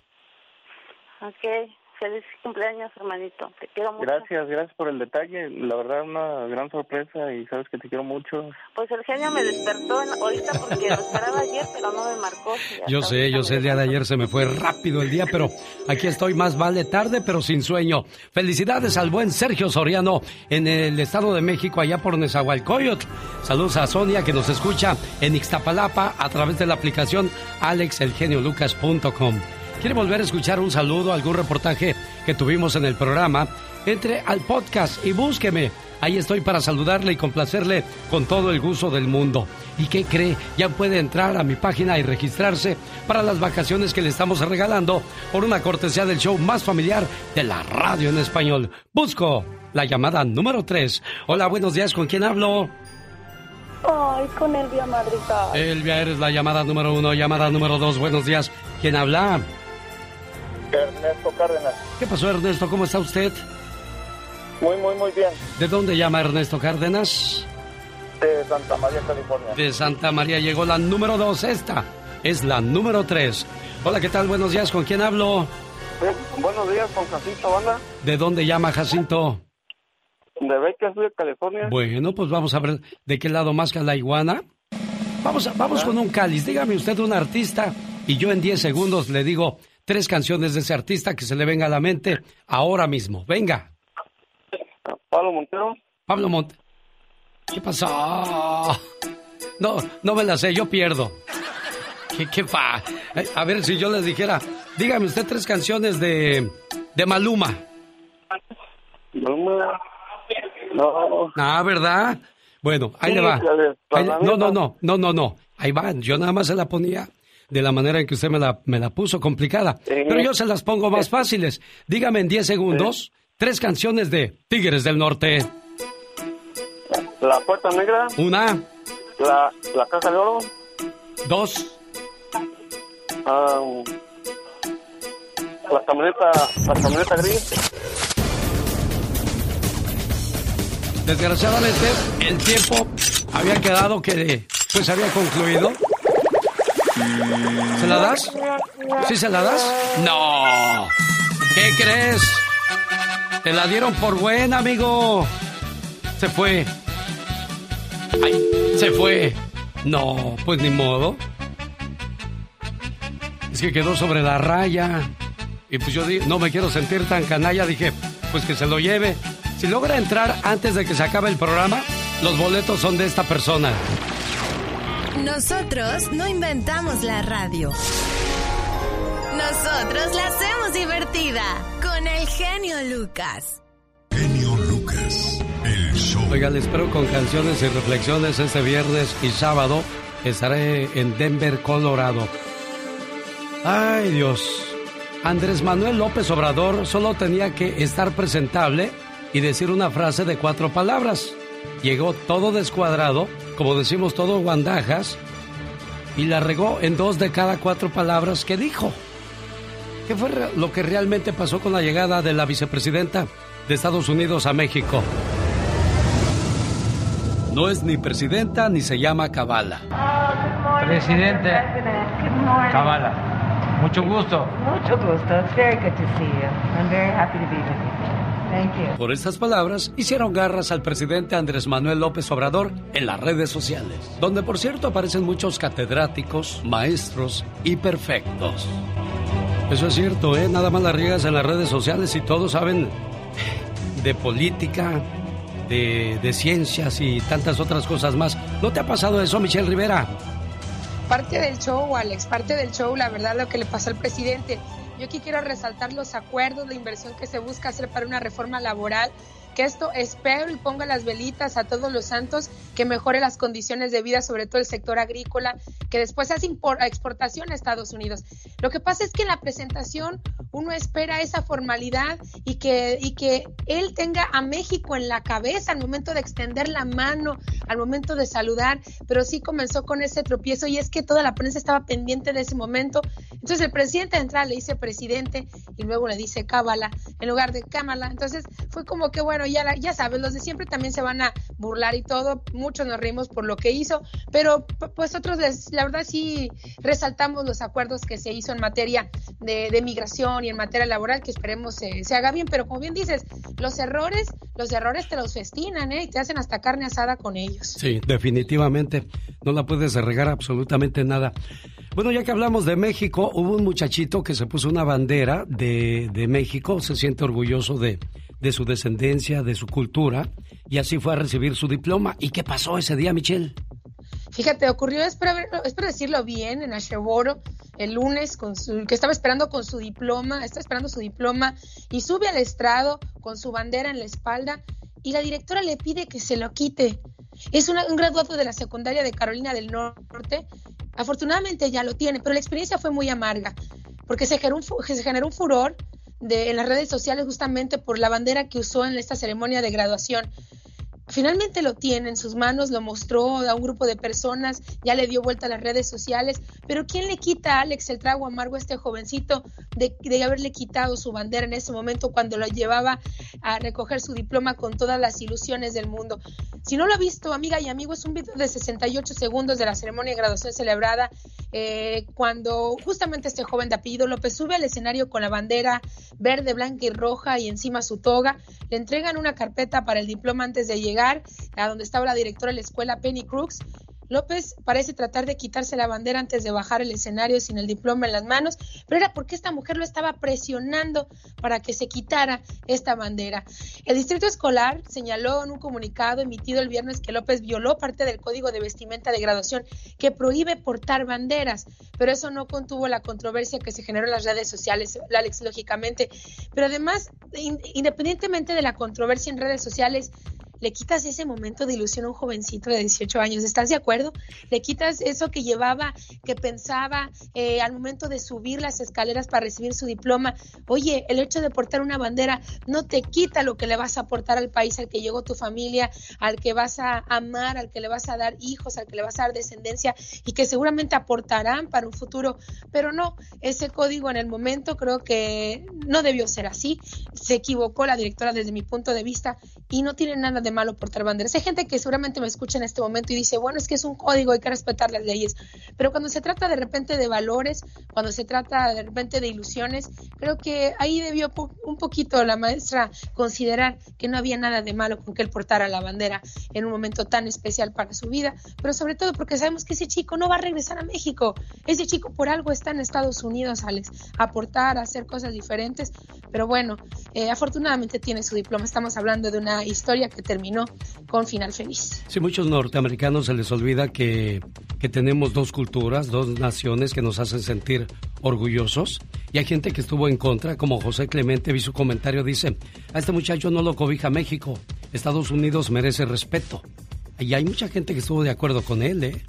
Ok. Feliz cumpleaños, hermanito. Te quiero mucho. Gracias, gracias por el detalle, la verdad una gran sorpresa y sabes que te quiero mucho. Pues el genio me despertó en- ahorita porque lo esperaba ayer, pero no me marcó. Yo sé, yo sé, el día de ayer se me fue rápido el día, pero aquí estoy más vale tarde, pero sin sueño. Felicidades al buen Sergio Soriano en el Estado de México, allá por Nezahualcóyotl. Saludos a Sonia que nos escucha en Ixtapalapa a través de la aplicación alexelgeniolucas.com. ¿Quiere volver a escuchar un saludo, algún reportaje que tuvimos en el programa? Entre al podcast y búsqueme. Ahí estoy para saludarle y complacerle con todo el gusto del mundo. ¿Y qué cree? Ya puede entrar a mi página y registrarse para las vacaciones que le estamos regalando por una cortesía del show más familiar de la radio en español. Busco la llamada número 3. Hola, buenos días. ¿Con quién hablo? Ay, con Elvia Madrigal. Elvia, eres la llamada número uno. Llamada número dos. Buenos días. ¿Quién habla? Ernesto Cárdenas. ¿Qué pasó, Ernesto? ¿Cómo está usted? Muy, muy, muy bien. ¿De dónde llama Ernesto Cárdenas? De Santa María, California. De Santa María llegó la número dos. Esta es la número tres. Hola, ¿qué tal? Buenos días. ¿Con quién hablo? Buenos días, con Jacinto Banda, ¿De dónde llama Jacinto? de Bakersfield, California. Bueno, pues vamos a ver de qué lado más que la iguana. Vamos, a- vamos con un cáliz. Dígame usted un artista y yo en 10 segundos le digo tres canciones de ese artista que se le venga a la mente ahora mismo. Venga. Pablo Montero. Pablo Monte. ¿Qué pasó? No, no me la sé, yo pierdo. ¿Qué, qué fa? Eh, A ver, si yo les dijera, dígame usted tres canciones de, de Maluma. Maluma. No. Ah, ¿verdad? Bueno, ahí Sí, le va. Ahí no, no, no, no, no, no. Ahí va. Yo nada más se la ponía de la manera en que usted me la, me la puso complicada. Pero yo se las pongo más fáciles. Dígame en 10 segundos tres canciones de Tigres del Norte. La puerta negra, Una, la, la caja de oro, dos, la camioneta, la camioneta gris. Desgraciadamente, el tiempo había quedado que pues había concluido. ¿Se la das? ¿Sí se la das? No. ¿Qué crees? Te la dieron por buena, amigo. Se fue. Ay, se fue. No, pues ni modo. Es que quedó sobre la raya. Y pues yo no me quiero sentir tan canalla. Dije, pues que se lo lleve. Si logra entrar antes de que se acabe el programa, los boletos son de esta persona. Nosotros no inventamos la radio. Nosotros la hacemos divertida con el genio Lucas. El Oiga, les espero con canciones y reflexiones este viernes y sábado. Estaré en Denver, Colorado. Ay, Dios. Andrés Manuel López Obrador solo tenía que estar presentable y decir una frase de cuatro palabras. Llegó todo descuadrado, como decimos todo guandajas, y la regó en dos de cada cuatro palabras que dijo. ¿Qué fue lo que realmente pasó con la llegada de la vicepresidenta de Estados Unidos a México? No es ni presidenta ni se llama Kabala. Presidente Kabala, mucho gusto. Mucho gusto. It's very good to see you. I'm very happy to be with you. Thank you. Por estas palabras hicieron garras al presidente Andrés Manuel López Obrador en las redes sociales, donde por cierto aparecen muchos catedráticos, maestros y perfectos. Eso es cierto, ¿eh? Nada más las riegas en las redes sociales y todos saben de política, de, de ciencias y tantas otras cosas más. ¿No te ha pasado eso, Michelle Rivera? Parte del show, Alex, parte del show, la verdad, lo que le pasó al presidente. Yo aquí quiero resaltar los acuerdos, la inversión que se busca hacer para una reforma laboral, que esto espero y ponga las velitas a todos los santos, que mejore las condiciones de vida, sobre todo el sector agrícola, que después hace exportación a Estados Unidos. Lo que pasa es que en la presentación uno espera esa formalidad y que, y que él tenga a México en la cabeza al momento de extender la mano, al momento de saludar, pero sí comenzó con ese tropiezo y es que toda la prensa estaba pendiente de ese momento. Entonces el presidente de entrada le dice presidente y luego le dice cábala en lugar de cámara. Entonces fue como que bueno, ya, ya sabes, los de siempre también se van a burlar y todo. Muchos nos reímos por lo que hizo, pero pues otros, les- la verdad sí resaltamos los acuerdos que se hizo en materia de, migración y en materia laboral que esperemos se, se haga bien. Pero como bien dices, los errores, los errores te los festinan ¿eh? y te hacen hasta carne asada con ellos. Sí, definitivamente. No la puedes regar absolutamente nada. Bueno, ya que hablamos de México, hubo un muchachito que se puso una bandera de, de México, se siente orgulloso de, de su descendencia, de su cultura, y así fue a recibir su diploma. ¿Y qué pasó ese día, Michelle? Fíjate, ocurrió, espero, verlo- espero decirlo bien, en Asheboro, el lunes, su, que estaba esperando con su diploma, está esperando su diploma, y sube al estrado con su bandera en la espalda, y la directora le pide que se lo quite. Es un graduado de la secundaria de Carolina del Norte. Afortunadamente ya lo tiene, pero la experiencia fue muy amarga, porque se generó un furor de, en las redes sociales justamente por la bandera que usó en esta ceremonia de graduación. Finalmente lo tiene en sus manos, lo mostró a un grupo de personas, ya le dio vuelta a las redes sociales, pero ¿quién le quita a Alex el trago amargo a este jovencito de, de haberle quitado su bandera en ese momento cuando lo llevaba a recoger su diploma con todas las ilusiones del mundo? Si no lo ha visto, amiga y amigo, es un video de 68 segundos de la ceremonia de graduación celebrada eh, cuando justamente este joven de apellido López sube al escenario con la bandera verde, blanca y roja y encima su toga, le entregan una carpeta para el diploma antes de llegar a donde estaba la directora de la escuela Penny Crooks. López parece tratar de quitarse la bandera antes de bajar el escenario sin el diploma en las manos, pero era porque esta mujer lo estaba presionando para que se quitara esta bandera. El distrito escolar señaló en un comunicado emitido el viernes que López violó parte del código de vestimenta de graduación que prohíbe portar banderas, pero eso no contuvo la controversia que se generó en las redes sociales, Alex, lógicamente. Pero además, in- independientemente de la controversia en redes sociales, le quitas ese momento de ilusión a un jovencito de 18 años. ¿Estás de acuerdo? Le quitas eso que llevaba, que pensaba eh, al momento de subir las escaleras para recibir su diploma. Oye, el hecho de portar una bandera no te quita lo que le vas a aportar al país al que llegó tu familia, al que vas a amar, al que le vas a dar hijos, al que le vas a dar descendencia y que seguramente aportarán para un futuro. Pero no, ese código en el momento creo que no debió ser así. Se equivocó la directora desde mi punto de vista y no tiene nada de malo portar banderas. Hay gente que seguramente me escucha en este momento y dice, bueno, es que es un código, hay que respetar las leyes. Pero cuando se trata de repente de valores, cuando se trata de repente de ilusiones, creo que ahí debió un poquito la maestra considerar que no había nada de malo con que él portara la bandera en un momento tan especial para su vida, pero sobre todo porque sabemos que ese chico no va a regresar a México. Ese chico por algo está en Estados Unidos, Alex, a aportar, a hacer cosas diferentes. Pero bueno, eh, afortunadamente tiene su diploma. Estamos hablando de una historia que terminó con final feliz. Sí, muchos norteamericanos se les olvida que, que tenemos dos culturas, dos naciones que nos hacen sentir orgullosos. Y hay gente que estuvo en contra, como José Clemente, vi su comentario, dice, a este muchacho no lo cobija México, Estados Unidos merece respeto. Y hay mucha gente que estuvo de acuerdo con él, ¿eh?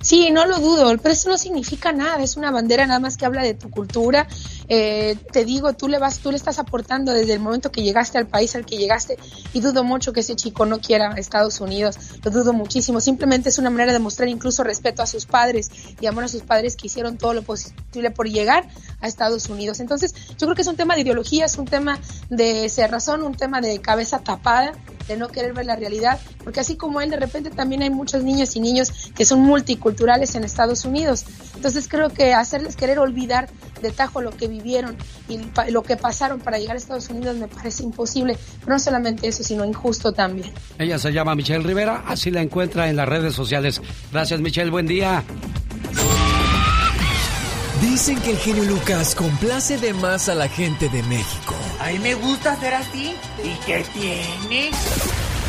Sí, no lo dudo, pero eso no significa nada, es una bandera nada más que habla de tu cultura. Eh, te digo, tú le vas, tú le estás aportando desde el momento que llegaste al país al que llegaste y dudo mucho que ese chico no quiera a Estados Unidos, lo dudo muchísimo. Simplemente es una manera de mostrar incluso respeto a sus padres y amor a sus padres que hicieron todo lo posible por llegar a Estados Unidos. Entonces, yo creo que es un tema de ideología, es un tema de cerrazón, un tema de cabeza tapada de no querer ver la realidad, porque así como él, de repente también hay muchos niños y niños que son multiculturales en Estados Unidos. Entonces creo que hacerles querer olvidar de tajo lo que vivieron y lo que pasaron para llegar a Estados Unidos me parece imposible. Pero no solamente eso, sino injusto también. Ella se llama Michelle Rivera, así la encuentra en las redes sociales. Gracias Michelle, buen día. Dicen que el genio Lucas complace de más a la gente de México. A mí me gusta ser así. ¿Y qué tiene?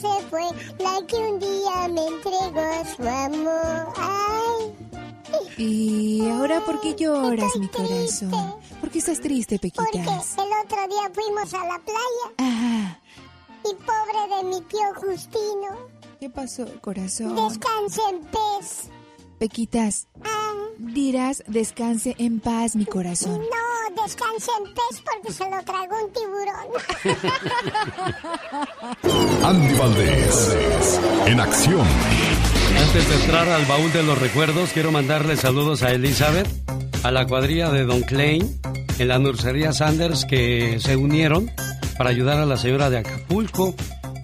Se fue la que un día me entregó su amor. Ay. ¿Y ahora por qué lloras, mi corazón? ¿Por qué estás triste, Porque Pequitas? el otro día fuimos a la playa Ajá. y pobre de mi tío Justino. ¿Qué pasó, corazón? Descanse en pez. Pequitas, dirás descanse en paz, mi corazón. no, descanse en pez porque se lo tragó un tiburón. [laughs] Andy Valdés, en acción. Antes de entrar al baúl de los recuerdos, quiero mandarle saludos a Elizabeth, a la cuadrilla de Don Klein, en la nursería Sanders, que se unieron para ayudar a la señora de Acapulco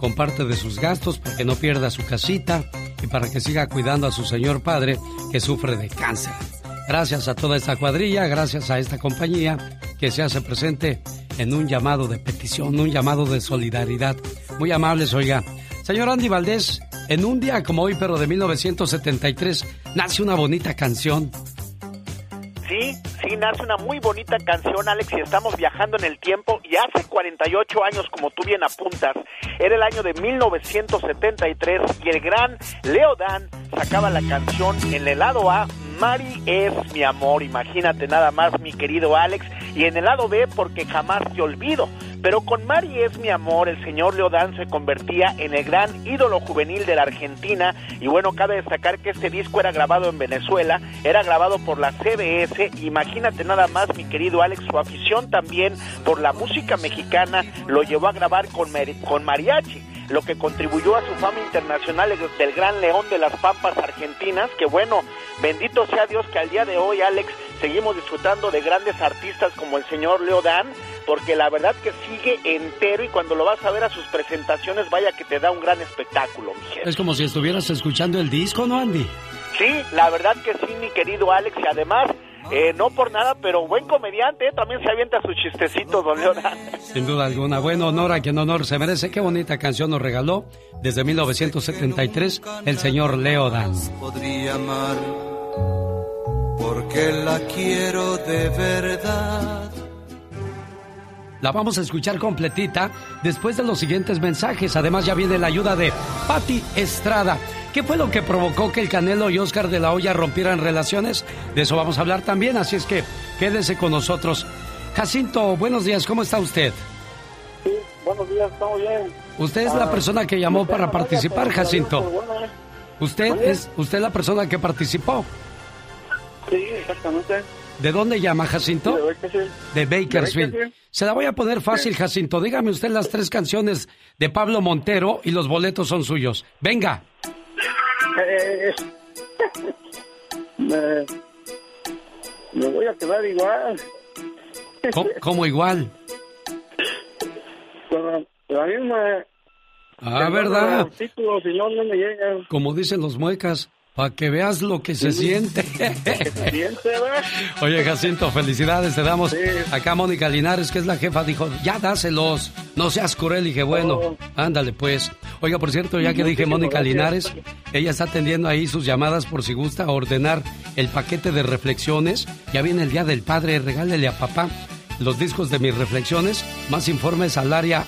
con parte de sus gastos para que no pierda su casita y para que siga cuidando a su señor padre que sufre de cáncer. Gracias a toda esta cuadrilla, gracias a esta compañía que se hace presente en un llamado de petición, un llamado de solidaridad. Muy amables, oiga. Señor Andy Valdés, en un día como hoy, pero de 1973, nace una bonita canción. Nace una muy bonita canción, Alex, y estamos viajando en el tiempo. Y hace 48 años, como tú bien apuntas, era el año de 1973 y el gran Leo Dan sacaba la canción en el lado A, Mari es mi amor. Imagínate nada más, mi querido Alex. Y en el lado B, porque jamás te olvido. Pero con Mari es mi amor, el señor Leodán se convertía en el gran ídolo juvenil de la Argentina. Y bueno, cabe destacar que este disco era grabado en Venezuela, era grabado por la CBS. Imagínate nada más, mi querido Alex, su afición también por la música mexicana lo llevó a grabar con, con mariachi lo que contribuyó a su fama internacional del gran león de las pampas argentinas, que bueno, bendito sea Dios que al día de hoy, Alex, seguimos disfrutando de grandes artistas como el señor Leo Dan, porque la verdad que sigue entero y cuando lo vas a ver a sus presentaciones, vaya que te da un gran espectáculo, mi jefe. Es como si estuvieras escuchando el disco, ¿no, Andy? Sí, la verdad que sí, mi querido Alex, y además Eh, no por nada, pero buen comediante, ¿eh? también se avienta sus chistecitos, don Leonardo. Sin duda alguna. Bueno, honor a quien honor se merece. Qué bonita canción nos regaló desde 1973 el señor Leo Dan. podría amar porque la quiero de verdad. La vamos a escuchar completita después de los siguientes mensajes. Además ya viene la ayuda de Patti Estrada. ¿Qué fue lo que provocó que el Canelo y Oscar de la Hoya rompieran relaciones? De eso vamos a hablar también, así es que quédese con nosotros. Jacinto, buenos días, ¿cómo está usted? Sí, buenos días, estamos bien. Usted es la Ah, persona que llamó para participar, Jacinto. bueno, Usted Oye. es usted es la persona que participó. Sí, exactamente. ¿De dónde llama, Jacinto? De Bakersfield. De Bakersfield. Se la voy a poner fácil, Jacinto. Dígame usted las tres canciones de Pablo Montero y los boletos son suyos. Venga. Eh, [laughs] me, me voy a quedar igual. ¿Cómo, cómo igual? Con la misma. Ah, ¿verdad? El título, si no, no me llega. Como dicen los muecas, para que veas lo que se siente. [laughs] Oye, Jacinto, felicidades, te damos. Acá Mónica Linares, que es la jefa, dijo, ya dáselos, no seas cruel. Y dije, bueno, ándale pues. Oiga, por cierto, ya que dije Mónica. Linares, ella está atendiendo ahí sus llamadas por si gusta ordenar el paquete de reflexiones. Ya viene el Día del Padre, regálele a papá los discos de mis reflexiones. Más informes al área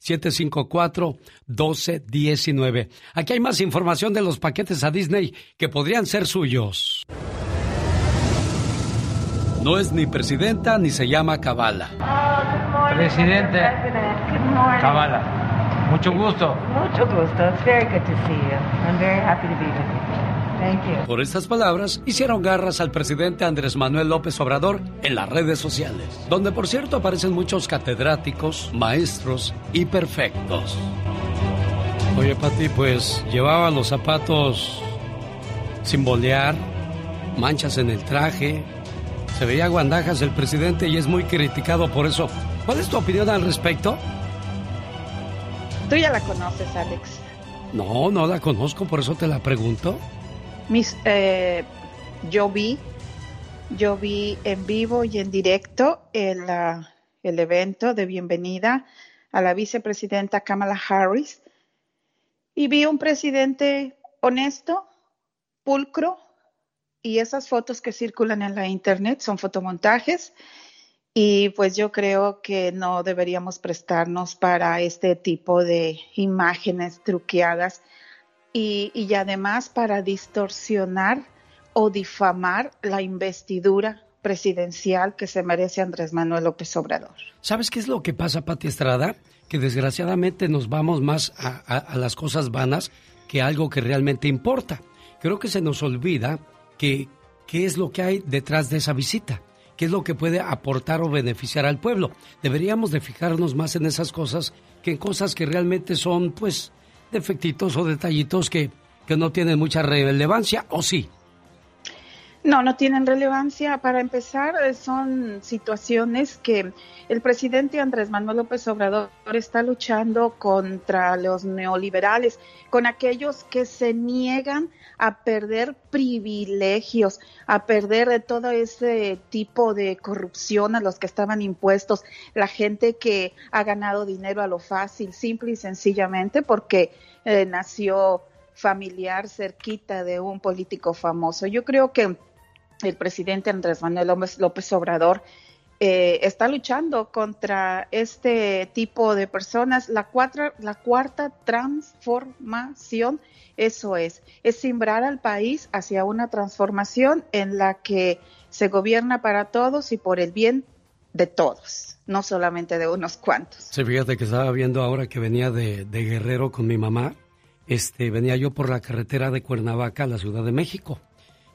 831-754-1219. Aquí hay más información de los paquetes a Disney que podrían ser suyos. No es ni presidenta ni se llama Kabala. Presidente Zavala, mucho gusto. Mucho gusto. It's very good to see you. I'm very happy to be with you. Thank you. Por estas palabras, hicieron garras al presidente Andrés Manuel López Obrador en las redes sociales, donde por cierto aparecen muchos catedráticos, maestros y perfectos. Oye, Pati, pues llevaba los zapatos sin bolear, manchas en el traje, se veía guandajas el presidente y es muy criticado por eso. ¿Cuál es tu opinión al respecto? Tú ya la conoces, Alex. No, no la conozco, por eso te la pregunto. Mis, eh, yo vi, yo vi en vivo y en directo el, ah, el evento de bienvenida a la vicepresidenta Kamala Harris. Y vi un presidente honesto, pulcro y esas fotos que circulan en la internet son fotomontajes. Y pues yo creo que no deberíamos prestarnos para este tipo de imágenes truqueadas y, y además para distorsionar o difamar la investidura presidencial que se merece Andrés Manuel López Obrador. ¿Sabes qué es lo que pasa, Pati Estrada? Que desgraciadamente nos vamos más a, las cosas vanas que algo que realmente importa. Creo que se nos olvida que qué es lo que hay detrás de esa visita, qué es lo que puede aportar o beneficiar al pueblo. Deberíamos de fijarnos más en esas cosas que en cosas que realmente son, pues, defectitos o detallitos que, que no tienen mucha relevancia, o sí. No, no tienen relevancia. Para empezar, eh, son situaciones que el presidente Andrés Manuel López Obrador está luchando contra los neoliberales, con aquellos que se niegan a perder privilegios, a perder de todo ese tipo de corrupción a los que estaban impuestos, la gente que ha ganado dinero a lo fácil, simple y sencillamente porque eh, nació familiar cerquita de un político famoso. Yo creo que el presidente Andrés Manuel López, López Obrador eh, está luchando contra este tipo de personas. La, la cuarta transformación, eso es, es simbrar al país hacia una transformación en la que se gobierna para todos y por el bien de todos, no solamente de unos cuantos. Sí, fíjate que estaba viendo ahora que venía de, de Guerrero con mi mamá. Este, venía yo por la carretera de Cuernavaca a la Ciudad de México.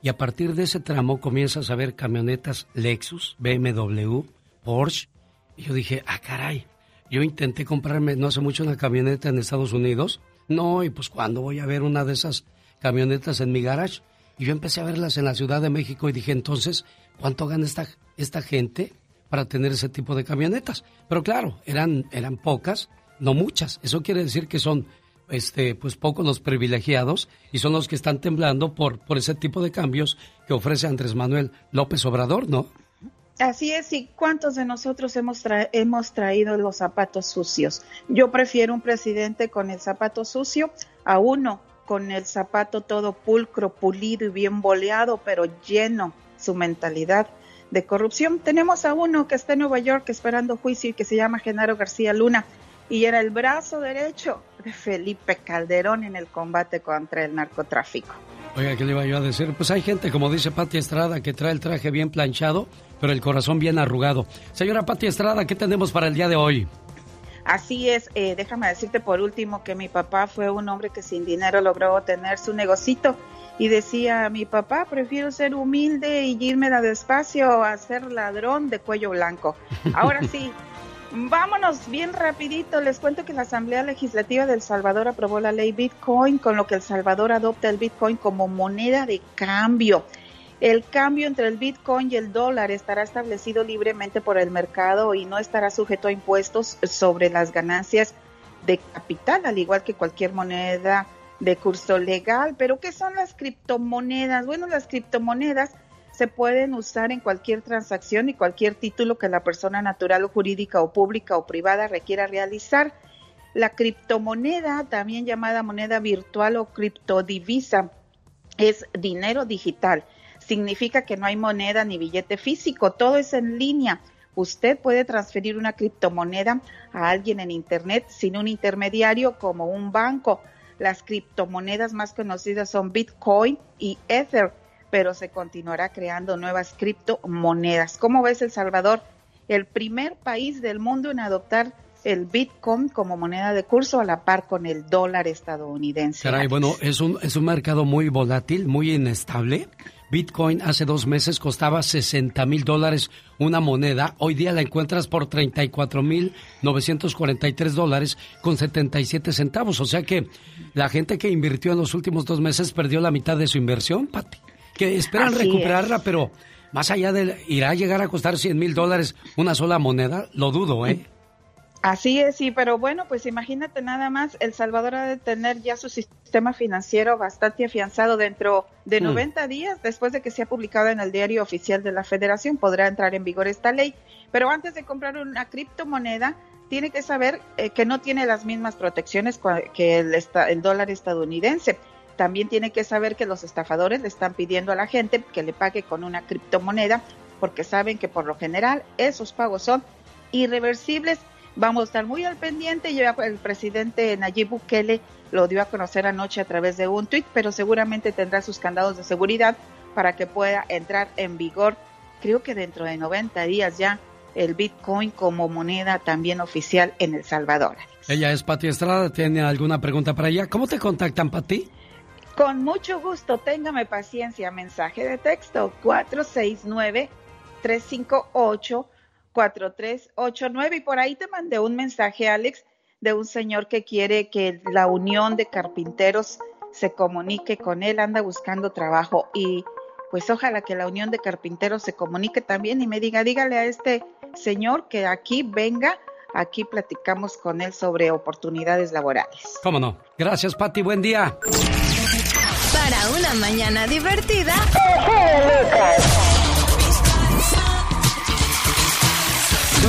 Y a partir de ese tramo comienzas a ver camionetas Lexus, BMW, Porsche. Y yo dije, ah, caray. Yo intenté comprarme no hace mucho una camioneta en Estados Unidos. No, y pues cuando voy a ver una de esas camionetas en mi garage. Y yo empecé a verlas en la Ciudad de México y dije, entonces, ¿cuánto gana esta, esta gente para tener ese tipo de camionetas? Pero claro, eran, eran pocas, no muchas. Eso quiere decir que son este, pues pocos los privilegiados y son los que están temblando por, por ese tipo de cambios que ofrece Andrés Manuel López Obrador, ¿no? Así es, y cuántos de nosotros hemos, hemos traído los zapatos sucios. Yo prefiero un presidente con el zapato sucio a uno con el zapato todo pulcro, pulido y bien boleado, pero lleno su mentalidad de corrupción. Tenemos a uno que está en Nueva York esperando juicio y que se llama Genaro García Luna y era el brazo derecho de Felipe Calderón en el combate contra el narcotráfico. Oiga, ¿qué le iba yo a decir? Pues hay gente, como dice Pati Estrada, que trae el traje bien planchado, pero el corazón bien arrugado. Señora Pati Estrada, ¿qué tenemos para el día de hoy? Así es, eh, déjame decirte por último que mi papá fue un hombre que sin dinero logró tener su negocito y decía, mi papá, prefiero ser humilde y irme de despacio a ser ladrón de cuello blanco. [laughs] Ahora sí, Vámonos bien rapidito. Les cuento que la Asamblea Legislativa del Salvador aprobó la ley Bitcoin, con lo que El Salvador adopta el Bitcoin como moneda de cambio. El cambio entre el Bitcoin y el dólar estará establecido libremente por el mercado y no estará sujeto a impuestos sobre las ganancias de capital, al igual que cualquier moneda de curso legal. Pero, ¿qué son las criptomonedas? Bueno, las criptomonedas se pueden usar en cualquier transacción y cualquier título que la persona natural o jurídica o pública o privada requiera realizar. La criptomoneda, también llamada moneda virtual o criptodivisa, es dinero digital. Significa que no hay moneda ni billete físico, todo es en línea. Usted puede transferir una criptomoneda a alguien en Internet sin un intermediario como un banco. Las criptomonedas más conocidas son Bitcoin y Ether pero se continuará creando nuevas criptomonedas. ¿Cómo ves El Salvador? El primer país del mundo en adoptar el Bitcoin como moneda de curso a la par con el dólar estadounidense. Caray, bueno, es un, es un mercado muy volátil, muy inestable. Bitcoin hace dos meses costaba 60 mil dólares una moneda. Hoy día la encuentras por 34 mil 943 dólares con 77 centavos. O sea que la gente que invirtió en los últimos dos meses perdió la mitad de su inversión, Pati que esperan recuperarla, pero más allá de... ¿Irá a llegar a costar 100 mil dólares una sola moneda? Lo dudo, ¿eh? Así es, sí, pero bueno, pues imagínate nada más, El Salvador ha de tener ya su sistema financiero bastante afianzado dentro de 90 mm. días, después de que sea publicado en el diario oficial de la federación, podrá entrar en vigor esta ley, pero antes de comprar una criptomoneda, tiene que saber eh, que no tiene las mismas protecciones que el, el dólar estadounidense. También tiene que saber que los estafadores le están pidiendo a la gente que le pague con una criptomoneda porque saben que por lo general esos pagos son irreversibles. Vamos a estar muy al pendiente. Ya el presidente Nayib Bukele lo dio a conocer anoche a través de un tuit, pero seguramente tendrá sus candados de seguridad para que pueda entrar en vigor. Creo que dentro de 90 días ya el Bitcoin como moneda también oficial en El Salvador. Ella es Pati Estrada. ¿Tiene alguna pregunta para ella? ¿Cómo te contactan, Pati? Con mucho gusto, téngame paciencia. Mensaje de texto 469-358-4389. Y por ahí te mandé un mensaje, Alex, de un señor que quiere que la unión de carpinteros se comunique con él, anda buscando trabajo y pues ojalá que la unión de carpinteros se comunique también y me diga, dígale a este señor que aquí venga, aquí platicamos con él sobre oportunidades laborales. ¿Cómo no? Gracias, Pati, buen día. Para una mañana divertida.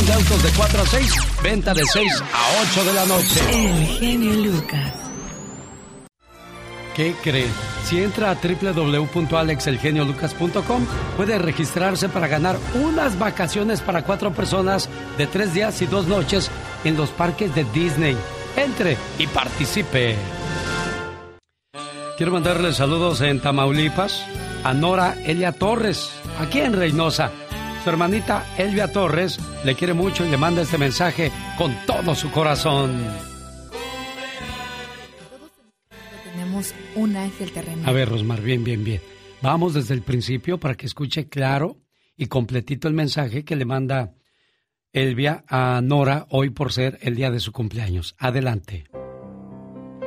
de autos de 4 a 6, venta de 6 a 8 de la noche. El genio Lucas. ¿Qué cree? Si entra a www.alexelgeniolucas.com, puede registrarse para ganar unas vacaciones para cuatro personas de tres días y dos noches en los parques de Disney. Entre y participe. Quiero mandarle saludos en Tamaulipas a Nora Elia Torres, aquí en Reynosa. Su hermanita Elvia Torres le quiere mucho y le manda este mensaje con todo su corazón. Tenemos un ángel terrenal. A ver, Rosmar, bien, bien, bien. Vamos desde el principio para que escuche claro y completito el mensaje que le manda Elvia a Nora hoy por ser el día de su cumpleaños. Adelante.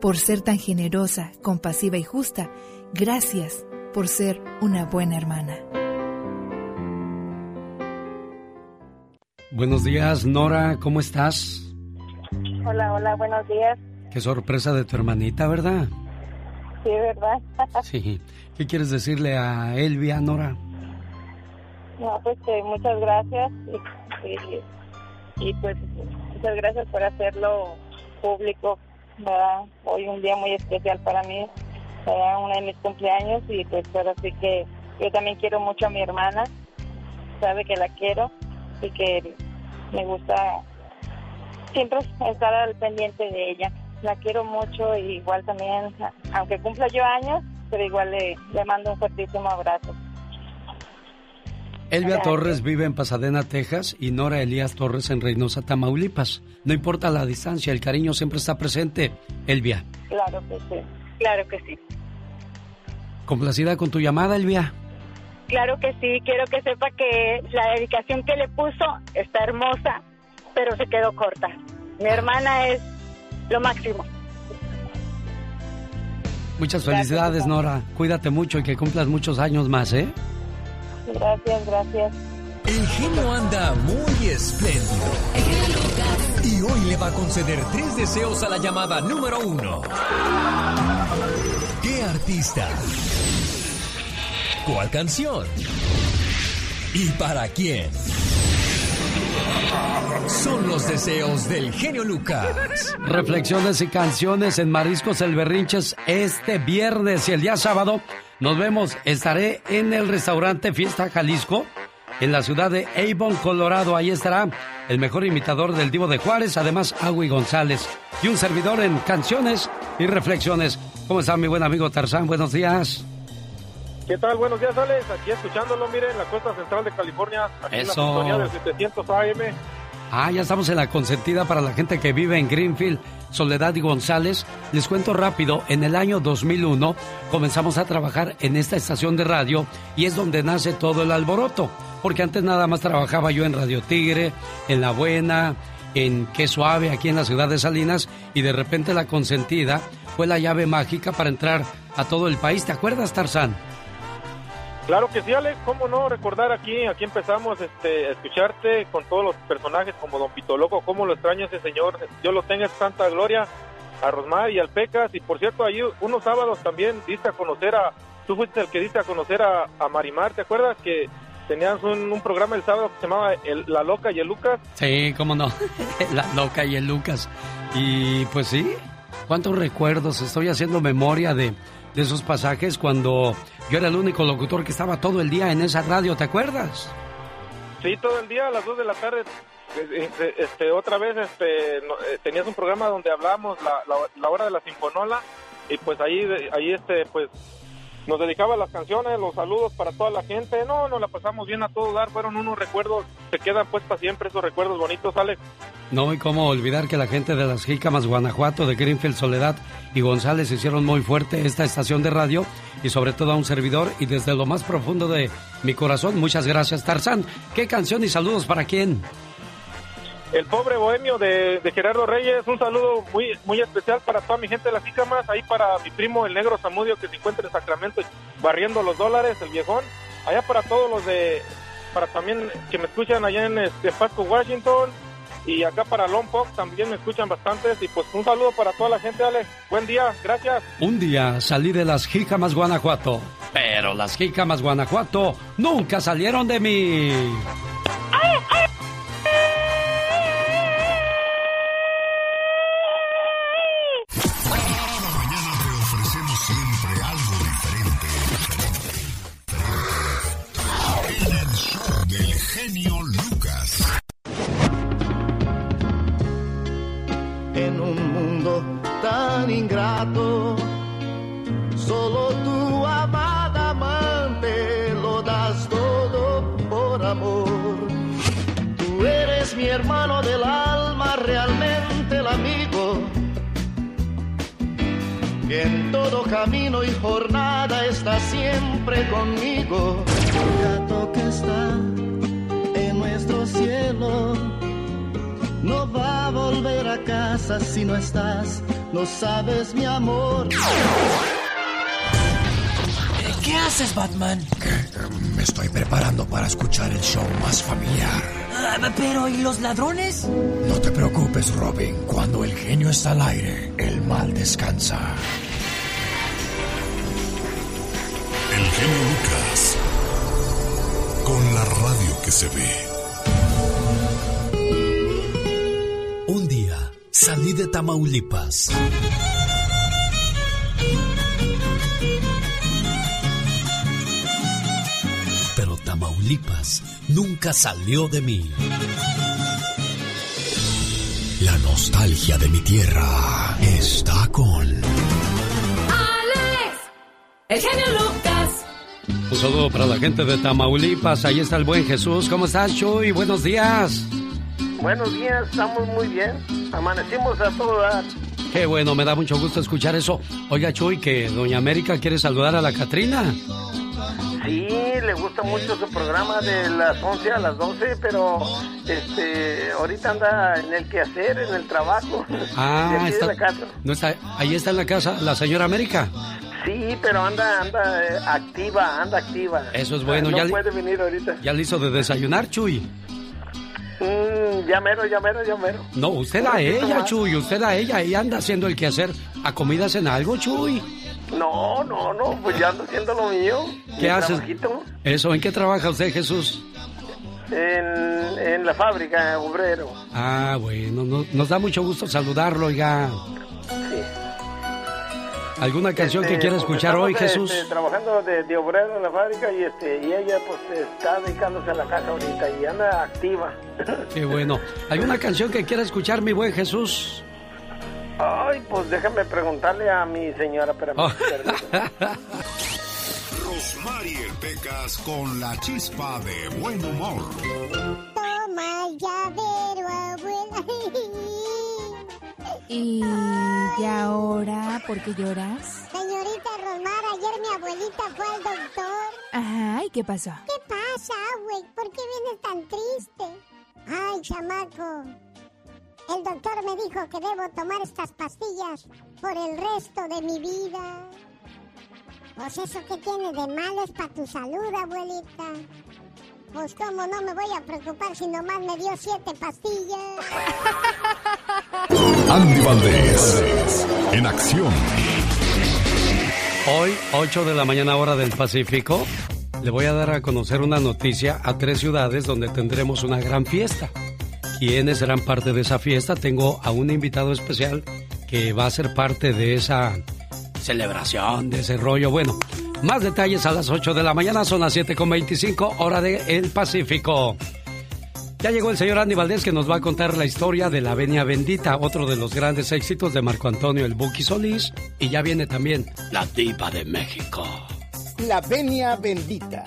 Por ser tan generosa, compasiva y justa, gracias por ser una buena hermana. Buenos días, Nora, ¿cómo estás? Hola, hola, buenos días. Qué sorpresa de tu hermanita, ¿verdad? Sí, ¿verdad? [laughs] Sí. ¿Qué quieres decirle a Elvia, Nora? No, pues que muchas gracias y, y, y, pues muchas gracias por hacerlo público, ¿verdad? Hoy un día muy especial para mí, ¿verdad? uno de mis cumpleaños y pues ahora sí que yo también quiero mucho a mi hermana, sabe que la quiero y que me gusta siempre estar al pendiente de ella. La quiero mucho y igual también, aunque cumpla yo años, pero igual le, le mando un fuertísimo abrazo. Elvia Torres vive en Pasadena, Texas, y Nora Elías Torres en Reynosa, Tamaulipas. No importa la distancia, el cariño siempre está presente. Elvia. Claro que sí, claro que sí. ¿Complacida con tu llamada, Elvia? Claro que sí, quiero que sepa que la dedicación que le puso está hermosa, pero se quedó corta. Mi hermana es lo máximo. Muchas felicidades, Nora. Cuídate mucho y que cumplas muchos años más, ¿eh? Gracias, gracias. El genio anda muy espléndido. Y hoy le va a conceder tres deseos a la llamada número uno. ¿Qué artista? ¿Cuál canción? ¿Y para quién? Son los deseos del genio Lucas. Reflexiones y canciones en Mariscos El Berrinches este viernes y el día sábado nos vemos. Estaré en el restaurante Fiesta Jalisco en la ciudad de Avon, Colorado. Ahí estará el mejor imitador del Divo de Juárez, además Agui González y un servidor en canciones y reflexiones. ¿Cómo está mi buen amigo Tarzán? Buenos días. ¿Qué tal? Buenos días, Alex. Aquí escuchándolo, miren, en la costa central de California, aquí en la sintonía del 700 AM. Ah, ya estamos en la consentida para la gente que vive en Greenfield, Soledad y González. Les cuento rápido, en el año 2001 comenzamos a trabajar en esta estación de radio y es donde nace todo el alboroto, porque antes nada más trabajaba yo en Radio Tigre, en La Buena, en Qué Suave, aquí en la ciudad de Salinas, y de repente la consentida fue la llave mágica para entrar a todo el país. ¿Te acuerdas, Tarzán? Claro que sí, Alex, cómo no recordar aquí, aquí empezamos este, a escucharte con todos los personajes como Don Pito Loco, cómo lo extraña ese señor, Dios lo tenga en santa gloria, a Rosmar y al Pecas, y por cierto, ahí unos sábados también diste a conocer a, tú fuiste el que diste a conocer a, a Marimar, ¿te acuerdas que tenías un, un programa el sábado que se llamaba el- La Loca y el Lucas? Sí, cómo no. [laughs] La loca y el Lucas. Y pues sí, cuántos recuerdos. Estoy haciendo memoria de, de esos pasajes cuando yo era el único locutor que estaba todo el día en esa radio, ¿te acuerdas? Sí, todo el día a las 2 de la tarde, eh, eh, este, otra vez este, eh, tenías un programa donde hablábamos la, la, la hora de la sinfonola y pues ahí, ahí este, pues nos dedicaba las canciones, los saludos para toda la gente. No, nos la pasamos bien a todo dar, fueron unos recuerdos, se quedan pues para siempre esos recuerdos bonitos, Alex. No, y cómo olvidar que la gente de las Jícamas, Guanajuato, de Greenfield, Soledad y González hicieron muy fuerte esta estación de radio y sobre todo a un servidor y desde lo más profundo de mi corazón, muchas gracias, Tarzán. ¿Qué canción y saludos para quién? El pobre bohemio de, de Gerardo Reyes, un saludo muy muy especial para toda mi gente de las Jícamas, ahí para mi primo el negro Zamudio que se encuentra en Sacramento barriendo los dólares, el viejón, allá para todos los de, para también que me escuchan allá en este, Pasco, Washington, y acá para Lompoc también me escuchan bastantes, y pues un saludo para toda la gente, Alex, buen día, gracias. Un día salí de las Jícamas, Guanajuato, pero las Jícamas, Guanajuato nunca salieron de mí. Ofrecemos genio Lucas. En un mundo tan ingrato, solo tu amada amante lo das todo por amor. Tú eres mi hermano del alma, realmente el amigo que en todo camino y jornada está siempre conmigo. El gato que está cielo no va a volver a casa si no estás, no sabes mi amor. ¿Qué haces, Batman? Me estoy preparando para escuchar el show más familiar. Ah, pero, ¿y los ladrones? No te preocupes, Robin. Cuando el genio está al aire, el mal descansa. El genio Lucas. Con la radio que se ve. Un día salí de Tamaulipas. Pero Tamaulipas nunca salió de mí. La nostalgia de mi tierra está con. ¡Alex! ¡El genio Lucas! Un saludo para la gente de Tamaulipas. Ahí está el buen Jesús. ¿Cómo estás, Chuy? Buenos días. Buenos días, estamos muy bien. Amanecimos a todo dar. Qué bueno, me da mucho gusto escuchar eso. Oiga, Chuy, que Doña América quiere saludar a la Catrina. Sí, le gusta mucho su programa de las 11 a las 12, pero este ahorita anda en el quehacer, en el trabajo. [laughs] Ah, está, la casa. no está, ahí está en la casa la señora América. Sí, pero anda anda eh, activa, anda activa. Eso es bueno, No ya puede venir ahorita. ¿Ya le hizo de desayunar, Chuy? Mm, ya mero, ya mero, ya mero. No, usted a Un poquito ella. Chuy, usted a ella. Ella anda haciendo el quehacer. ¿A comidas en algo, Chuy? No, no, no, pues ya ando haciendo lo mío. ¿Qué haces? trabajito Eso, ¿en qué trabaja usted, Jesús? En, en la fábrica, obrero. Ah, bueno, no- nos da mucho gusto saludarlo, oiga. ¿Alguna canción que Este, quiera porque escuchar hoy, estamos, Jesús? este, trabajando de, de obrero en la fábrica y este y ella pues está dedicándose a la casa ahorita y anda activa. [laughs] Qué bueno. ¿Alguna canción que quiera escuchar, mi buen Jesús? Ay, pues déjame preguntarle a mi señora, espérame, Oh. [laughs] Rosmarie Pecas con la chispa de buen humor. Toma el llavero, abuela. [laughs] ¿Y y ahora por qué lloras? Señorita Rosmar, ayer mi abuelita fue al doctor. Ay, ¿qué pasó? ¿Qué pasa, güey? ¿Por qué vienes tan triste? Ay, chamaco. El doctor me dijo que debo tomar estas pastillas por el resto de mi vida. Pues eso que tiene de malo es para tu salud, abuelita. Pues cómo no me voy a preocupar si nomás me dio siete pastillas. [laughs] Andy Valdés. En acción. Hoy, 8 de la mañana hora del Pacífico, le voy a dar a conocer una noticia a tres ciudades donde tendremos una gran fiesta. ¿Quiénes serán parte de esa fiesta? Tengo a un invitado especial que va a ser parte de esa celebración, de ese rollo. Bueno, más detalles a las 8 de la mañana, son las 7.25 hora del Pacífico. Ya llegó el señor Andy Valdés que nos va a contar la historia de la Venia Bendita, otro de los grandes éxitos de Marco Antonio el Buki Solís. Y ya viene también la diva de México. La Venia Bendita.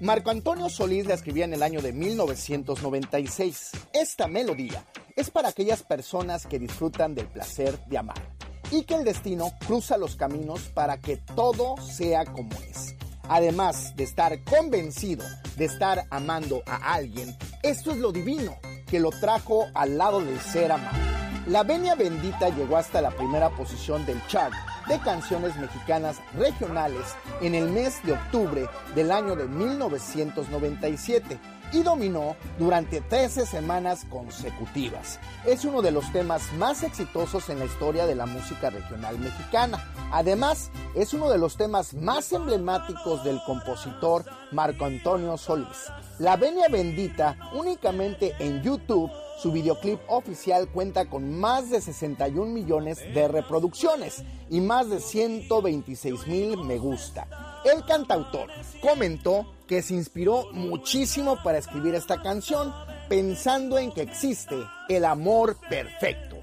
Marco Antonio Solís la escribía en el año de 1996. Esta melodía es para aquellas personas que disfrutan del placer de amar y que el destino cruza los caminos para que todo sea como es. Además de estar convencido de estar amando a alguien, esto es lo divino que lo trajo al lado del ser amado. La Venia Bendita llegó hasta la primera posición del chart de canciones mexicanas regionales en el mes de octubre del año de 1997 y dominó durante 13 semanas consecutivas. Es uno de los temas más exitosos en la historia de la música regional mexicana. Además, es uno de los temas más emblemáticos del compositor Marco Antonio Solís. La Venia Bendita, únicamente en YouTube, su videoclip oficial cuenta con más de 61 millones de reproducciones y más de 126 mil me gusta. El cantautor comentó que se inspiró muchísimo para escribir esta canción pensando en que existe el amor perfecto.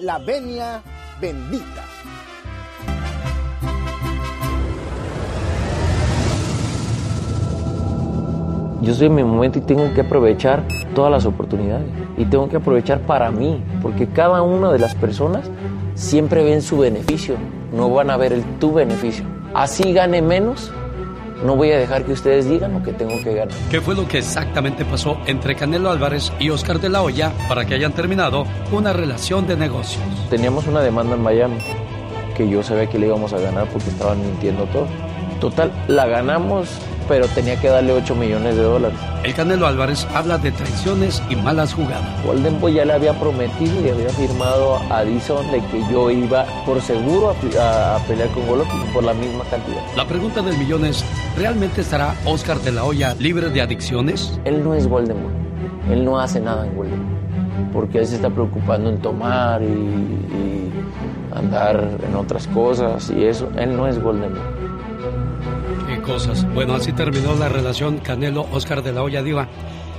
La venia bendita. Yo estoy en mi momento y tengo que aprovechar todas las oportunidades. Y tengo que aprovechar para mí, porque cada una de las personas siempre ven su beneficio. no van a ver el, tu beneficio. Así gane menos, no voy a dejar que ustedes digan lo que tengo que ganar. ¿Qué fue lo que exactamente pasó entre Canelo Álvarez y Oscar de la Hoya para que hayan terminado una relación de negocios? Teníamos una demanda en Miami que yo sabía que le íbamos a ganar porque estaban mintiendo todo. Total, la ganamos, pero tenía que darle 8 millones de dólares. El Canelo Álvarez habla de traiciones y malas jugadas. Golden Boy ya le había prometido y había firmado a Dison de que yo iba por seguro a, a- a pelear con Golovkin por la misma cantidad. La pregunta del millón es, ¿realmente estará Oscar de la Hoya libre de adicciones? Él no es Golden Boy. Él no hace nada en Golden Boy. Porque él se está preocupando en tomar y, y andar en otras cosas y eso. Él no es Golden Boy. Cosas. Bueno, así terminó la relación Canelo-Oscar de la Hoya Diva.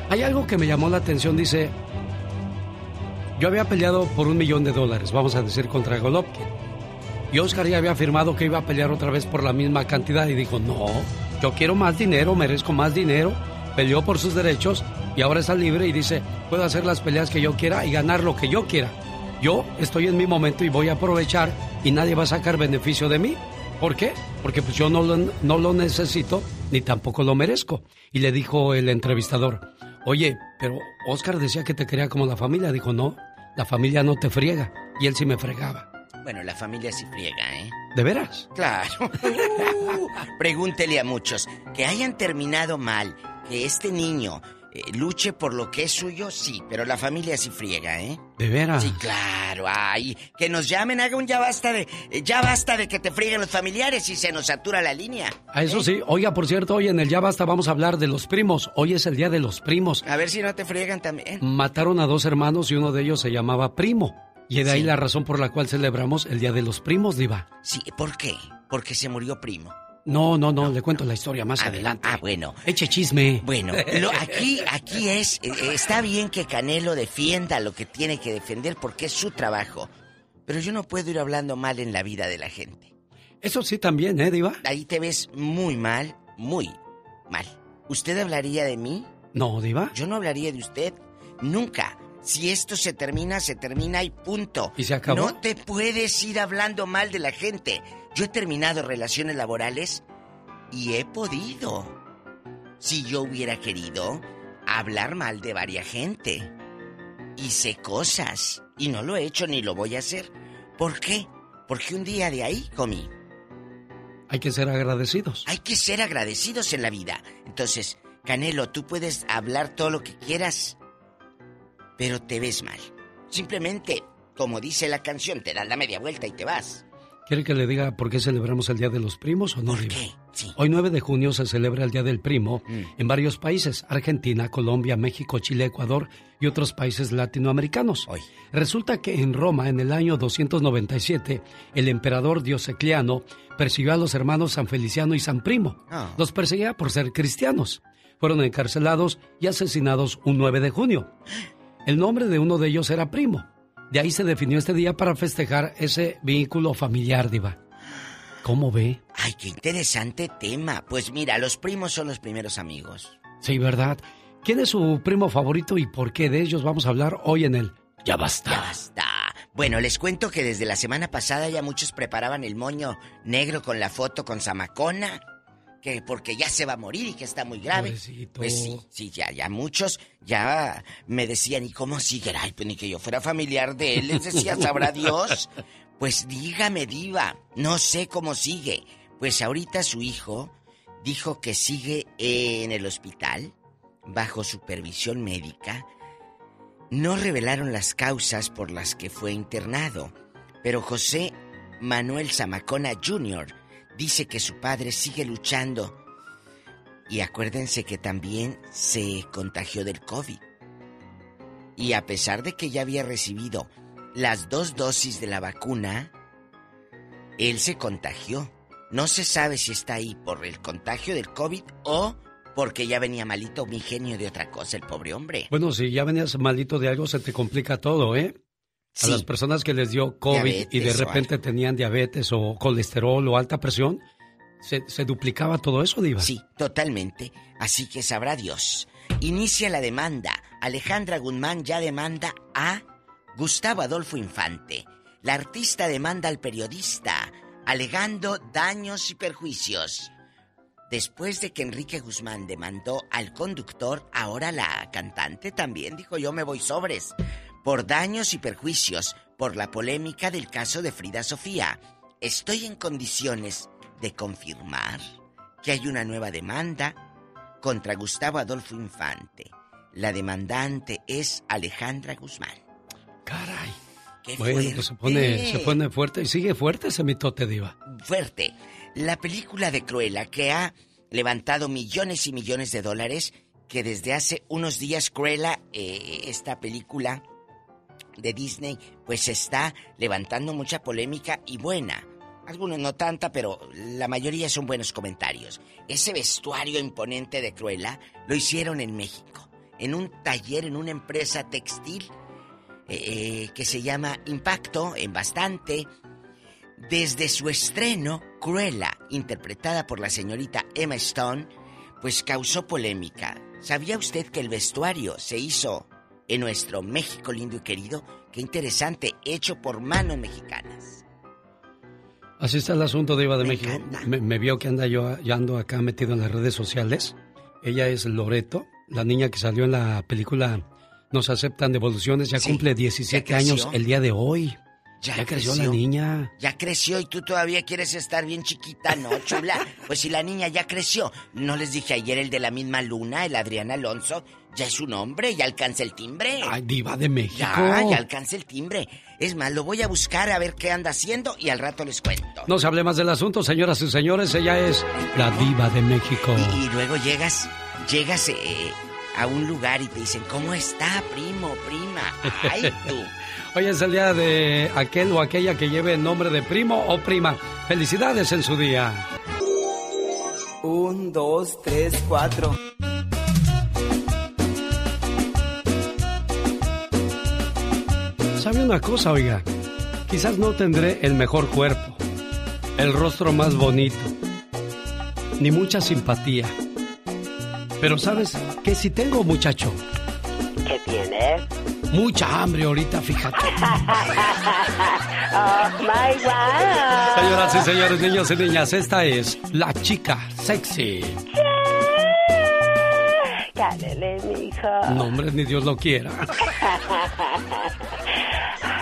Hay algo que me llamó la atención, dice, yo había peleado por un millón de dólares, vamos a decir, contra Golovkin. Y Oscar ya había afirmado que iba a pelear otra vez por la misma cantidad y dijo, no, yo quiero más dinero, merezco más dinero. Peleó por sus derechos y ahora está libre y dice, puedo hacer las peleas que yo quiera y ganar lo que yo quiera. Yo estoy en mi momento y voy a aprovechar y nadie va a sacar beneficio de mí. ¿Por qué? Porque pues yo no lo, no lo necesito ni tampoco lo merezco. Y le dijo el entrevistador, oye, pero Oscar decía que te quería como la familia. Dijo, no, la familia no te friega. Y él sí me fregaba. Bueno, la familia sí friega, ¿eh? ¿De veras? Claro. [laughs] Pregúntele a muchos que hayan terminado mal, que este niño luche por lo que es suyo, sí, pero la familia sí friega, ¿eh? ¿De veras? Sí, claro. Ay, que nos llamen, haga un ya basta de eh, ya basta de que te frieguen los familiares y se nos satura la línea. A eso sí, oiga, por cierto, hoy en el Ya Basta vamos a hablar de los primos. Hoy es el día de los primos. A ver si no te friegan también. Mataron a dos hermanos y uno de ellos se llamaba Primo. Y de ahí Sí. la razón por la cual celebramos el Día de los Primos, Diva. Sí, ¿por qué? Porque se murió primo. No, no, no, le cuento la historia más adelante. Ah, bueno. Eche chisme. Bueno, lo- aquí, aquí es, eh, está bien que Canelo defienda lo que tiene que defender porque es su trabajo. Pero yo no puedo ir hablando mal en la vida de la gente. Eso sí también, ¿eh, Diva? Ahí te ves muy mal, muy mal. ¿Usted hablaría de mí? No, Diva. Yo no hablaría de usted. Nunca. Si esto se termina, se termina y punto. ¿Y se acabó? No te puedes ir hablando mal de la gente. Yo he terminado relaciones laborales y he podido. Si yo hubiera querido hablar mal de varias gente. Sé cosas. Y no lo he hecho ni lo voy a hacer. ¿Por qué? Porque un día de ahí comí. Hay que ser agradecidos. Hay que ser agradecidos en la vida. Entonces, Canelo, tú puedes hablar todo lo que quieras, pero te ves mal. Simplemente, como dice la canción, te das la media vuelta y te vas. ¿Quiere que le diga por qué celebramos el Día de los Primos o no, Diva? Hoy 9 de junio se celebra el Día del Primo Mm. en varios países, Argentina, Colombia, México, Chile, Ecuador y otros países latinoamericanos. Resulta que en Roma, en el año 297, el emperador Diocleciano persiguió a los hermanos San Feliciano y San Primo. Ah. Los perseguía por ser cristianos. Fueron encarcelados y asesinados un 9 de junio. El nombre de uno de ellos era Primo. De ahí se definió este día para festejar ese vínculo familiar, Diva. ¿Cómo ve? Ay, qué interesante tema. Pues mira, los primos son los primeros amigos. Sí, ¿verdad? ¿Quién es su primo favorito y por qué de ellos vamos a hablar hoy en el Ya basta? Ya basta. Bueno, les cuento que desde la semana pasada ya muchos preparaban el moño negro con la foto con Zamacona, que porque ya se va a morir y que está muy grave. Pobrecito. Pues sí, sí, ya, ya muchos ya me decían, ¿y cómo sigue? Ay, pues ni que yo fuera familiar de él, les decía, ¿sabrá Dios? [laughs] Pues dígame, diva, no sé cómo sigue. Pues ahorita su hijo dijo que sigue en el hospital, bajo supervisión médica. No revelaron las causas por las que fue internado, pero José Manuel Zamacona Jr. dice que su padre sigue luchando. Y acuérdense que también se contagió del COVID. Y a pesar de que ya había recibido las dos dosis de la vacuna, él se contagió. No se sabe si está ahí por el contagio del COVID o porque ya venía malito mi genio de otra cosa, el pobre hombre. Bueno, si ya venías malito de algo, se te complica todo, ¿eh? A las personas que les dio COVID y de repente tenían diabetes o colesterol o alta presión, se, se duplicaba todo eso, Diva. Sí, totalmente. Así que sabrá Dios. Inicia la demanda. Alejandra Guzmán ya demanda a Gustavo Adolfo Infante. La artista demanda al periodista alegando daños y perjuicios. Después de que Enrique Guzmán demandó al conductor, ahora la cantante también dijo yo me voy sobres por daños y perjuicios por la polémica del caso de Frida Sofía. Estoy en condiciones de confirmar que hay una nueva demanda contra Gustavo Adolfo Infante. La demandante es Alejandra Guzmán. Caray. Qué Bueno, pues se pone, se pone fuerte y sigue fuerte ese mitote diva. fuerte. La película de Cruella que ha levantado millones y millones de dólares, que desde hace unos días Cruella, eh, esta película de Disney, pues está levantando mucha polémica y buena. Algunos no tanta, pero la mayoría son buenos comentarios. Ese vestuario imponente de Cruella lo hicieron en México, en un taller, en una empresa textil eh, que se llama Impacto, en bastante. Desde su estreno, Cruella, interpretada por la señorita Emma Stone, pues causó polémica. ¿Sabía usted que el vestuario se hizo en nuestro México lindo y querido? Qué interesante, hecho por manos mexicanas. Así está el asunto de Iva de México. Me, me vio que anda yo, yo ando acá metido en las redes sociales. Ella es Loreto, la niña que salió en la película Nos aceptan devoluciones. Ya cumple 17 ya creció. años el día de hoy. Ya, creció, la niña. Ya creció y tú todavía quieres estar bien chiquita, ¿no, chula? [laughs] Pues si la niña ya creció. No les dije ayer el de la misma luna, el Adrián Alonso. Ya es un hombre, ya alcanza el timbre. Ay, diva de México. Ya, ya alcanza el timbre. Es más, lo voy a buscar a ver qué anda haciendo y al rato les cuento. No se hable más del asunto, señoras y señores. Ella es la diva de México. Y luego llegas, llegas eh, a un lugar y te dicen, ¿cómo está, primo, prima? Ay, tú. [laughs] Hoy es el día de aquel o aquella que lleve el nombre de primo o prima. Felicidades en su día. Un, dos, tres, cuatro. ¿Sabe una cosa, oiga? Quizás no tendré el mejor cuerpo, el rostro más bonito, ni mucha simpatía. Pero ¿sabes qué si tengo, muchacho? ¿Qué tienes? Mucha hambre ahorita, fíjate. [laughs] oh my God. Señoras y señores, niños y niñas, esta es la chica sexy. Cálele, mijo. No, hombre, ni Dios lo quiera. [laughs]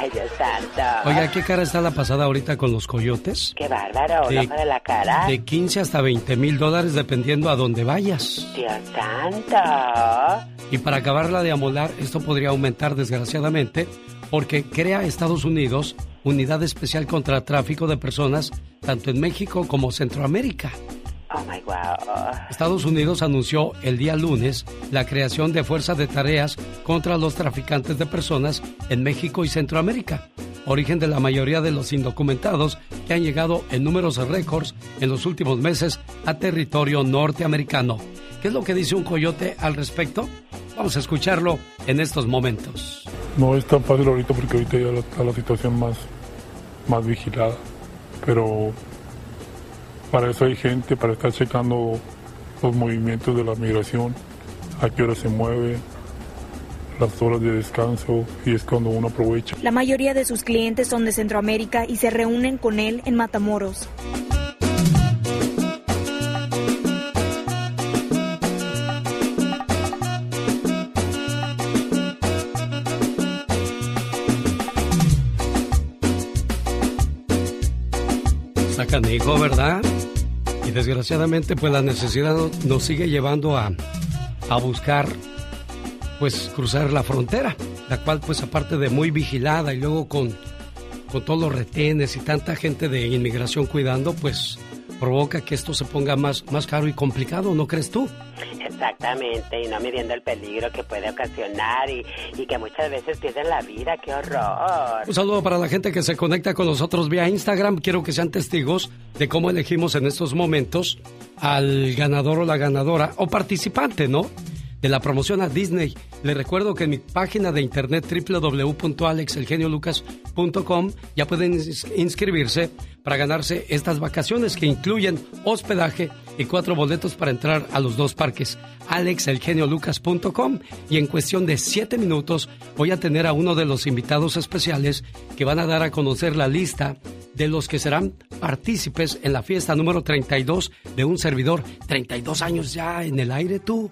Ay, Dios santo. Oiga, ¿qué cara está la pasada ahorita con los coyotes? Qué bárbaro, De- de la cara. De 15 hasta 20 mil dólares dependiendo a dónde vayas. Dios santo. Y para acabarla de amolar, esto podría aumentar desgraciadamente porque crea Estados Unidos unidad especial contra tráfico de personas tanto en México como Centroamérica. Oh my God. Estados Unidos anunció el día lunes la creación de fuerzas de tareas contra los traficantes de personas en México y Centroamérica, origen de la mayoría de los indocumentados que han llegado en números récords en los últimos meses a territorio norteamericano. ¿Qué es lo que dice un coyote al respecto? Vamos a escucharlo en estos momentos. No es tan fácil ahorita porque ahorita ya está la situación más, más vigilada. Pero para eso hay gente, para estar checando los movimientos de la migración, a qué hora se mueve, las horas de descanso, y es cuando uno aprovecha. La mayoría de sus clientes son de Centroamérica y se reúnen con él en Matamoros. Está canijo, ¿verdad? Desgraciadamente, pues la necesidad nos sigue llevando a, a buscar, pues, cruzar la frontera, la cual, pues, aparte de muy vigilada y luego con, con todos los retenes y tanta gente de inmigración cuidando, pues, provoca que esto se ponga más, más caro y complicado, ¿no crees tú? Exactamente, y no midiendo el peligro que puede ocasionar y, y que muchas veces pierden la vida. ¡Qué horror! Un saludo para la gente que se conecta con nosotros vía Instagram. Quiero que sean testigos de cómo elegimos en estos momentos al ganador o la ganadora o participante, ¿no? De la promoción a Disney. Les recuerdo que en mi página de internet www.alexelgeniolucas.com ya pueden ins- inscribirse para ganarse estas vacaciones que incluyen hospedaje y cuatro boletos para entrar a los dos parques. alexelgeniolucas.com y en cuestión de siete minutos voy a tener a uno de los invitados especiales que van a dar a conocer la lista de los que serán partícipes en la fiesta número 32 de un servidor. 32 años ya en el aire tú.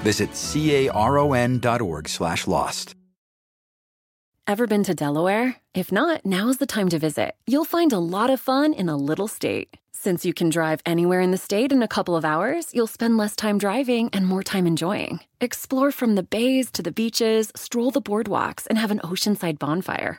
Visit caron.org slash lost. Ever been to Delaware? If not, now's the time to visit. You'll find a lot of fun in a little state. Since you can drive anywhere in the state in a couple of hours, you'll spend less time driving and more time enjoying. Explore from the bays to the beaches, stroll the boardwalks, and have an oceanside bonfire.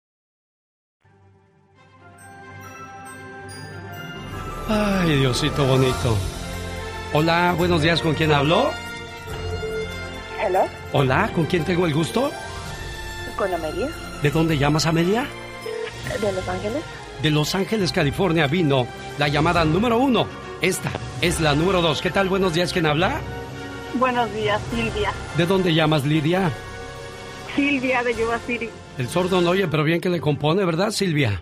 Ay, Diosito bonito. Hola, buenos días, ¿con quién hablo? Hello, Hola, ¿con quién tengo el gusto? con Amelia, ¿De dónde llamas, Amelia? de Los Ángeles. De Los Ángeles, California, vino la llamada número uno. Esta es la número dos. ¿Qué tal? Buenos días, ¿quién habla? Buenos días, Silvia. ¿De dónde llamas, Lidia? Silvia de Yuba City. El sordo no oye, pero bien que le compone, ¿verdad, Silvia?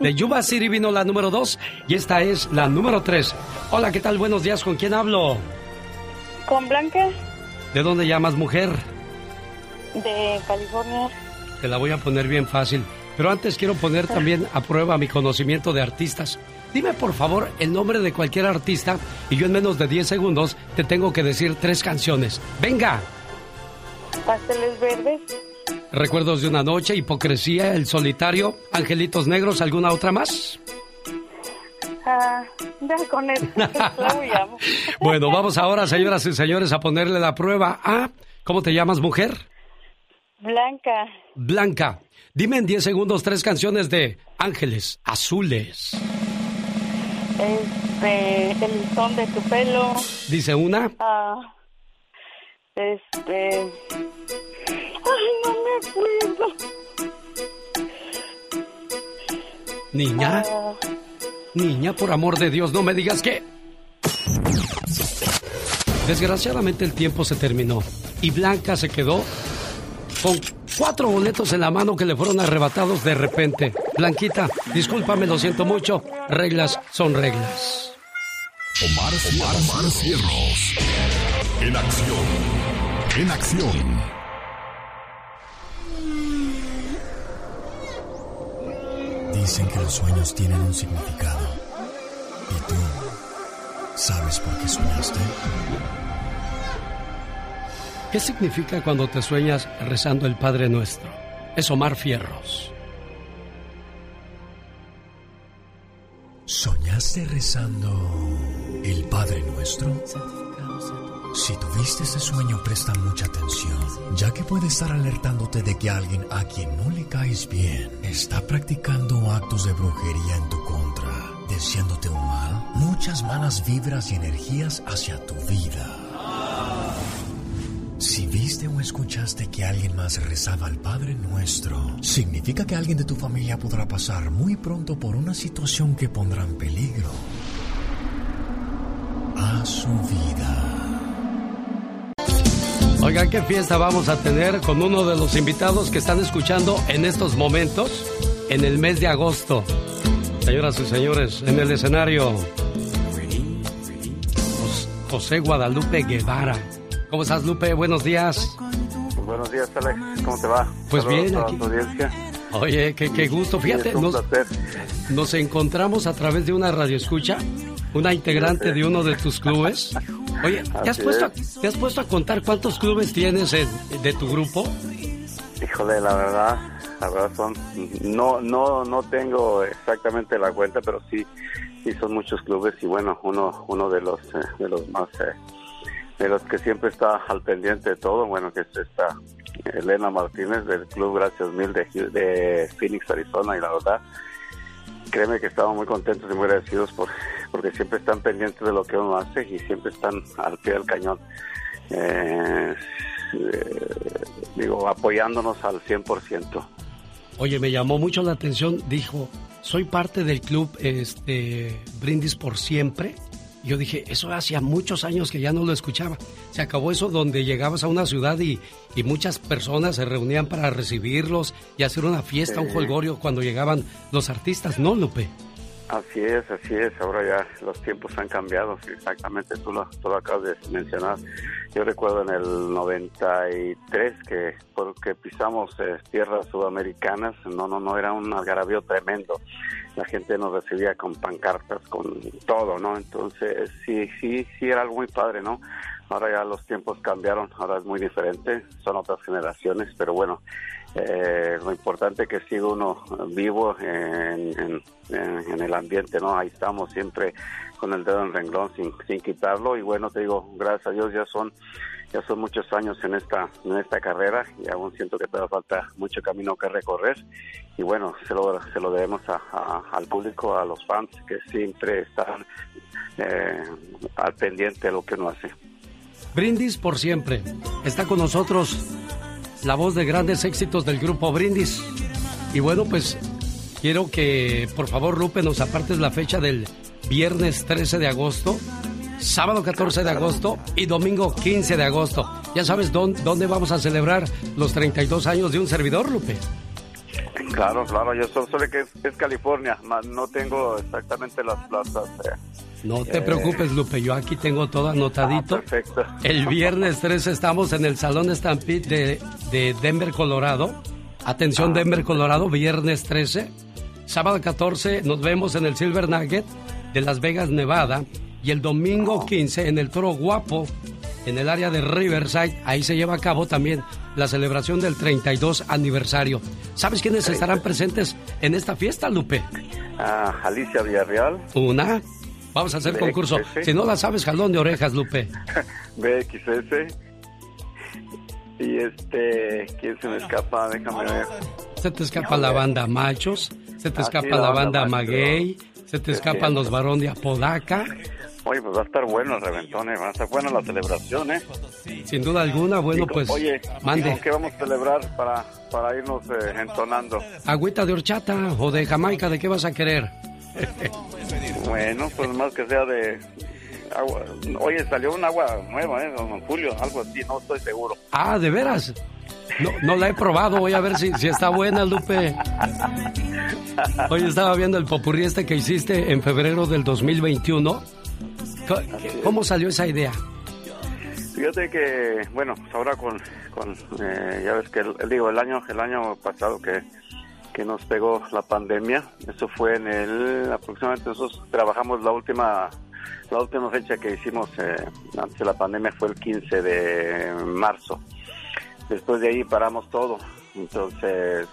De Yuba City vino la número dos y esta es la número tres. Hola, ¿qué tal? Buenos días, ¿con quién hablo? Con Blanca ¿De dónde llamas, mujer? de California. Te la voy a poner bien fácil. Pero antes quiero poner [laughs] también a prueba mi conocimiento de artistas. Dime por favor el nombre de cualquier artista y yo en menos de 10 segundos te tengo que decir tres canciones. ¡Venga! Pasteles verdes. Recuerdos de una noche, Hipocresía, El Solitario, Angelitos Negros, ¿alguna otra más? Ah, ya con él. [laughs] [laughs] Bueno, vamos ahora, señoras y señores, a ponerle la prueba a... ¿Cómo te llamas, mujer? Blanca. Blanca. Dime en 10 segundos tres canciones de Ángeles Azules. Este, el son de tu pelo. Dice una. Ah, este. Ay, no Niña. Ah, Niña, por amor de Dios, no me digas que... Desgraciadamente el tiempo se terminó y Blanca se quedó con cuatro boletos en la mano que le fueron arrebatados de repente. Blanquita, discúlpame, lo siento mucho. Reglas son reglas. Omar, Omar, Omar Cierros. En acción. En acción. Dicen que los sueños tienen un significado. ¿Y tú sabes por qué soñaste? ¿Qué significa cuando te sueñas rezando el Padre Nuestro? Es Omar Fierros. ¿Soñaste rezando el Padre Nuestro? Si tuviste ese sueño, presta mucha atención, ya que puede estar alertándote de que alguien a quien no le caes bien está practicando actos de brujería en tu contra, deseándote un mal, muchas malas vibras y energías hacia tu vida. Si viste o escuchaste que alguien más rezaba al Padre Nuestro, significa que alguien de tu familia podrá pasar muy pronto por una situación que pondrá en peligro a su vida. Oigan, ¿qué fiesta vamos a tener con uno de los invitados que están escuchando en estos momentos, en el mes de agosto? Señoras y señores, en el escenario, José Guadalupe Guevara. ¿Cómo estás, Lupe? Buenos días. Buenos días, Alex. ¿Cómo te va? Pues Saludos bien, aquí. audiencia. Oye, qué, qué gusto. Fíjate, nos, nos encontramos a través de una radioescucha, una integrante de uno de tus clubes. [laughs] Oye, ¿te has, puesto a. ¿te has puesto a contar cuántos clubes tienes en- de tu grupo? Híjole, la verdad, la verdad son, no, no, no tengo exactamente la cuenta, pero sí, sí son muchos clubes y bueno, uno, uno de los, eh, de los más, eh, de los que siempre está al pendiente de todo, bueno, que es esta Elena Martínez del Club Gracias Mil de, de Phoenix, Arizona y la verdad, créeme que estamos muy contentos y muy agradecidos por, porque siempre están pendientes de lo que uno hace y siempre están al pie del cañón. Eh, eh, digo, apoyándonos al 100%. Oye, me llamó mucho la atención, dijo, soy parte del club este, Brindis por Siempre. Yo dije, eso hacía muchos años que ya no lo escuchaba. Se acabó eso donde llegabas a una ciudad y, y muchas personas se reunían para recibirlos y hacer una fiesta, un jolgorio cuando llegaban los artistas, ¿no, Lupe? Así es, así es. Ahora ya los tiempos han cambiado. exactamente, tú lo, tú lo acabas de mencionar. Yo recuerdo en el 93 que porque pisamos eh, tierras sudamericanas, no, no, no, era un algarabío tremendo. La gente nos recibía con pancartas, con todo, ¿no? Entonces, sí, sí, sí era algo muy padre, ¿no? Ahora ya los tiempos cambiaron, ahora es muy diferente, son otras generaciones, pero bueno, eh, lo importante es que siga uno vivo en, en- en- el ambiente, ¿no? Ahí estamos siempre con el dedo en renglón sin, sin quitarlo y bueno, te digo, gracias a Dios ya son ya son muchos años en esta en esta carrera y aún siento que todavía falta mucho camino que recorrer y bueno, se lo, se lo debemos a- a- al público, a los fans que siempre están eh, al pendiente de lo que uno hace. Brindis por Siempre. Está con nosotros la voz de grandes éxitos del grupo Brindis. Y bueno, pues quiero que por favor, Lupe, nos apartes la fecha del viernes 13 de agosto, sábado 14 de agosto y domingo 15 de agosto. ¿Ya sabes dónde, dónde vamos a celebrar los 32 años de un servidor, Lupe? Claro, claro, yo solo sé que es, es California, no tengo exactamente las plazas. eh. No te Eh, preocupes, Lupe, yo aquí tengo todo anotadito. Ah, perfecto. El viernes 13 estamos en el Salón Stampede de, de Denver, Colorado. Atención, Denver, Colorado, viernes 13. Sábado 14 nos vemos en el Silver Nugget de Las Vegas, Nevada. Y el domingo 15 en el Toro Guapo, en el área de Riverside. Ahí se lleva a cabo también la celebración del 32 aniversario. ¿Sabes quiénes estarán presentes en esta fiesta, Lupe? Ah, Alicia Villarreal, Una. Vamos a hacer concurso. Si no la sabes, jalón de orejas, Lupe. [laughs] BXS y este, ¿quién se me escapa? Déjame ver. Se te escapa la banda Machos, se te Ah, escapa la banda. Maguey, se te Es escapan los varón de Apodaca. Oye, pues va a estar bueno el reventón, ¿eh? va a estar buena la celebración, ¿eh? Sin duda alguna, bueno, pues Oye, mande. ¿qué vamos a celebrar para, para irnos eh, entonando? Agüita de horchata o de Jamaica, ¿de qué vas a querer? [laughs] Bueno, pues más que sea de agua. Oye, salió un agua nueva, ¿eh? Don Julio, algo así, no estoy seguro. Ah, ¿de veras? No, no la he probado, voy a ver si, si está buena, Lupe. Oye, estaba viendo el popurrí este que hiciste en febrero del 2021. ¿Cómo salió esa idea? Fíjate que, bueno, pues ahora con, eh, ya ves que, digo, el año, el año pasado que, que nos pegó la pandemia, eso fue en el, aproximadamente nosotros trabajamos la última, la última fecha que hicimos eh, antes de la pandemia fue el 15 de marzo. Después de ahí paramos todo, entonces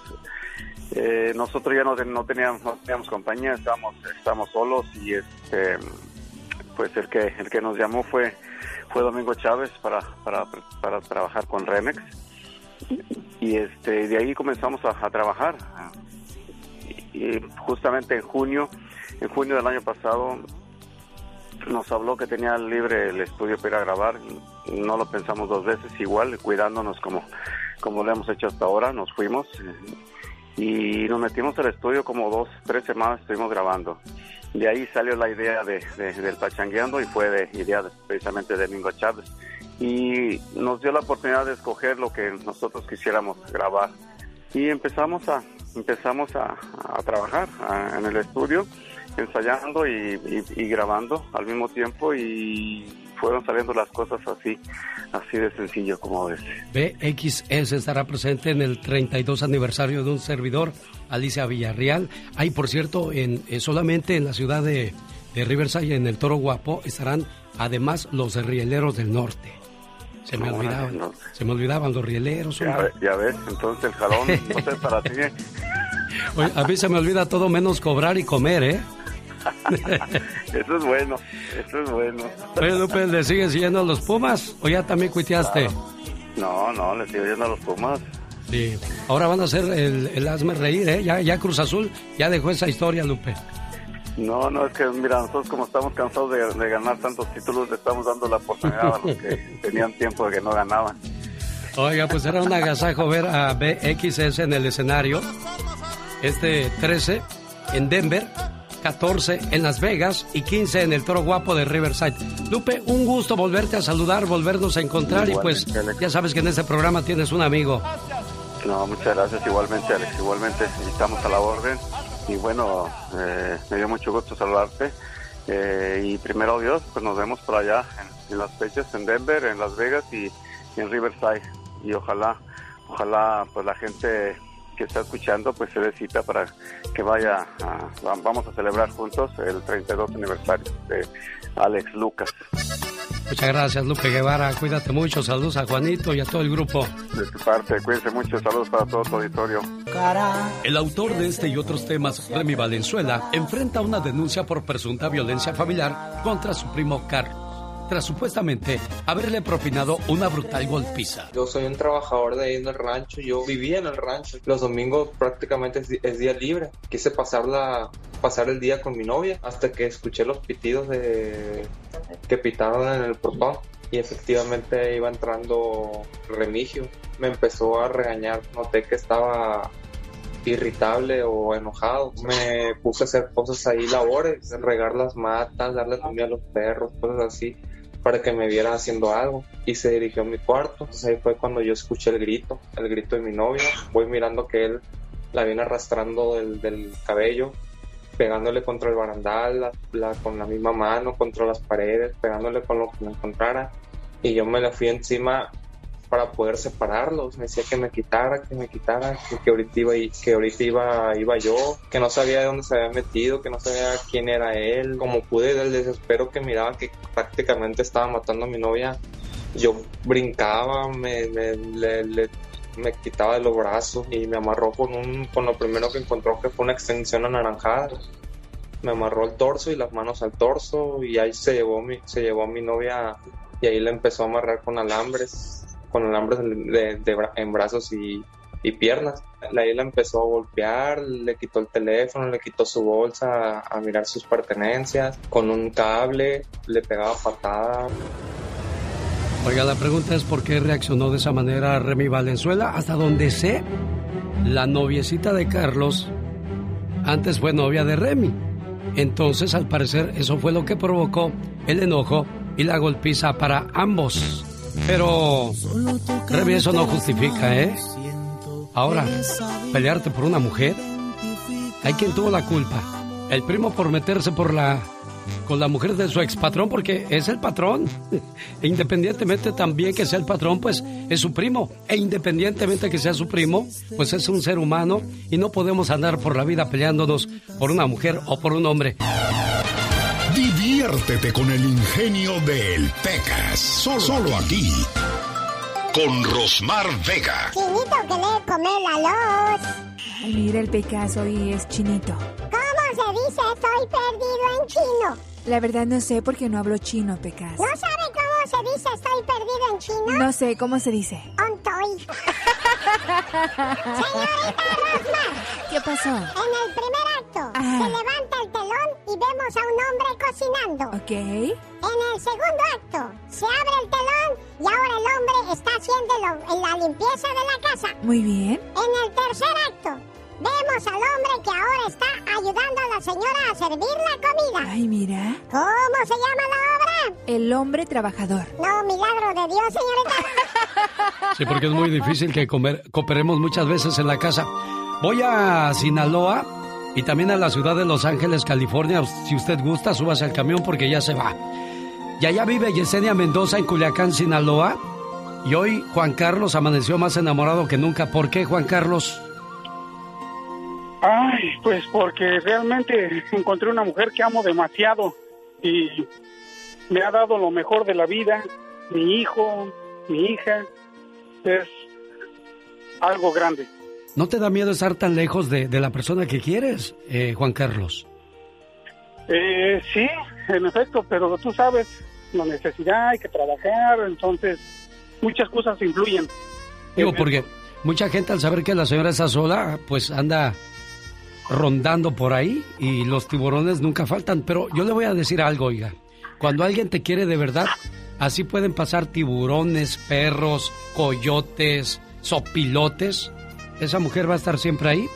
eh, nosotros ya no, no teníamos, no teníamos compañía, estábamos, estábamos solos y este, pues el que, el que nos llamó fue fue Domingo Chávez para, para, para trabajar con Remex. Y este de ahí comenzamos a, trabajar. Y, y justamente en junio en junio del año pasado nos habló que tenía libre el estudio para ir a grabar. No lo pensamos dos veces igual cuidándonos como como lo hemos hecho hasta ahora nos fuimos. Y nos metimos al estudio como dos tres semanas estuvimos grabando de ahí salió la idea de, de- del Pachangueando y fue de idea de- precisamente de Domingo Chávez. Y nos dio la oportunidad de escoger lo que nosotros quisiéramos grabar. Y empezamos a, empezamos a, a trabajar en el estudio, ensayando y, y- y grabando al mismo tiempo y fueron saliendo las cosas así, así de sencillo como ves. BXS estará presente en el 32 aniversario de un servidor, Alicia Villarreal. Hay, por cierto, en, eh, solamente en la ciudad de, de Riverside, en el Toro Guapo, estarán además los rieleros del norte. Se me Órale, olvidaban, no. se me olvidaban los rieleros. Ya, hombre. ve- ya ves, entonces el jalón no sé para ti. [laughs] Oye, a mí se me olvida todo menos cobrar y comer, ¿eh? [laughs] Eso es bueno, eso es bueno. Oye, Lupe, ¿le sigues siguiendo a los Pumas o ya también cuiteaste? No, no, le sigo yendo a los Pumas. Sí. Ahora van a hacer el, el hazme reír, ¿eh? Ya, ya Cruz Azul ya dejó esa historia, Lupe. No, no, es que mira, nosotros como estamos cansados de, de ganar tantos títulos, le estamos dando la oportunidad a los que [laughs] tenían tiempo de que no ganaban. Oiga, pues era un agasajo ver a BXS en el escenario. Este 13 en Denver, 14 en Las Vegas y 15 en el Toro Guapo de Riverside. Lupe, un gusto volverte a saludar, volvernos a encontrar y pues Alex. ya sabes que en este programa tienes un amigo. No, muchas gracias, igualmente Alex, igualmente estamos a la orden. Y bueno, eh, me dio mucho gusto saludarte. Eh, y primero Dios, pues nos vemos por allá en, en las fechas, en Denver, en Las Vegas y, y en Riverside. Y ojalá, ojalá pues la gente que está escuchando pues se dé cita para que vaya, a- va- vamos a celebrar juntos el 32 aniversario de Alex Lucas. Muchas gracias, Lupe Guevara. Cuídate mucho. Saludos a Juanito y a todo el grupo. De tu parte, cuídense mucho, saludos para todo tu auditorio. El autor de este y otros temas, Remy Valenzuela, enfrenta una denuncia por presunta violencia familiar contra su primo Carlos, tras supuestamente haberle propinado una brutal golpiza. Yo soy un trabajador de ahí en el rancho, yo vivía en el rancho. Los domingos prácticamente es, día libre. Quise pasarla, pasar el día con mi novia hasta que escuché los pitidos de que pitaron en el portón y efectivamente iba entrando Remigio. Me empezó a regañar, noté que estaba irritable o enojado. Me puse a hacer cosas ahí, labores, regar las matas, darle comida a los perros, cosas así, para que me viera haciendo algo. Y se dirigió a mi cuarto. Entonces ahí fue cuando yo escuché el grito, el grito de mi novia. Voy mirando que él la viene arrastrando del, cabello, pegándole contra el barandal, con la misma mano, contra las paredes, pegándole con lo que me encontrara. Y yo me la fui encima para poder separarlos. Me decía que me quitara, que me quitara, que, que ahorita, iba, que ahorita iba, iba yo, que no sabía de dónde se había metido, que no sabía quién era él. Como pude, del desespero que miraba que prácticamente estaba matando a mi novia, yo brincaba, me, me, le- le- me quitaba de los brazos y me amarró con, un, con lo primero que encontró, que fue una extensión anaranjada. Me amarró el torso y las manos al torso y ahí se llevó, mi, se llevó a mi novia y ahí la empezó a amarrar con alambres, con alambres de, en brazos y, piernas. La empezó a golpear, le quitó el teléfono, le quitó su bolsa a, a mirar sus pertenencias, con un cable, le pegaba patadas. Oiga, la pregunta es por qué reaccionó de esa manera Remy Valenzuela. Hasta donde sé, la noviecita de Carlos antes fue novia de Remy. Entonces, al parecer, eso fue lo que provocó el enojo y la golpiza para ambos. Pero, eso no justifica, ¿eh? Ahora, pelearte por una mujer, hay quien tuvo la culpa. El primo por meterse por la con la mujer de su expatrón porque es el patrón. [laughs] E independientemente también que sea el patrón, pues es su primo. E independientemente que sea su primo, pues es un ser humano y no podemos andar por la vida peleándonos por una mujer o por un hombre. Diviértete con el ingenio del Pecas. Solo, solo aquí. Con Rosmar Vega. Chinito que le come la luz. Ay, mira, el Picasso y es chinito. ¿Cómo se dice estoy perdido en chino? La verdad no sé por qué no hablo chino, Picasso. ¿No sabe cómo se dice estoy perdido en chino? No sé cómo se dice. Ontoy. [laughs] Señorita Rosmar. ¿Qué pasó? En el primer acto Ah. se levanta el telón y vemos a un hombre cocinando. Ok. En el segundo acto se abre el telón y ahora el hombre está haciendo lo- la limpieza de la casa. Muy bien. En el tercer acto vemos al hombre que ahora está ayudando a la señora a servir la comida. Ay, mira. ¿Cómo se llama la obra? El hombre trabajador. No, milagro de Dios, señorita. [laughs] Sí, porque es muy difícil que comer- cooperemos muchas veces en la casa. Voy a Sinaloa y también a la ciudad de Los Ángeles, California. Si usted gusta, súbase al camión porque ya se va. Y allá vive Yesenia Mendoza en Culiacán, Sinaloa. Y hoy Juan Carlos amaneció más enamorado que nunca. ¿Por qué, Juan Carlos? Ay, pues porque realmente encontré una mujer que amo demasiado y me ha dado lo mejor de la vida, mi hijo, mi hija, es algo grande. ¿No te da miedo estar tan lejos de, de la persona que quieres, eh, Juan Carlos? Eh, sí, en efecto, pero tú sabes, la necesidad, hay que trabajar, entonces muchas cosas influyen. Digo, porque mucha gente al saber que la señora está sola, pues anda rondando por ahí y los tiburones nunca faltan. Pero yo le voy a decir algo, oiga. Cuando alguien te quiere de verdad, así pueden pasar tiburones, perros, coyotes, sopilotes. Esa mujer va a estar siempre ahí.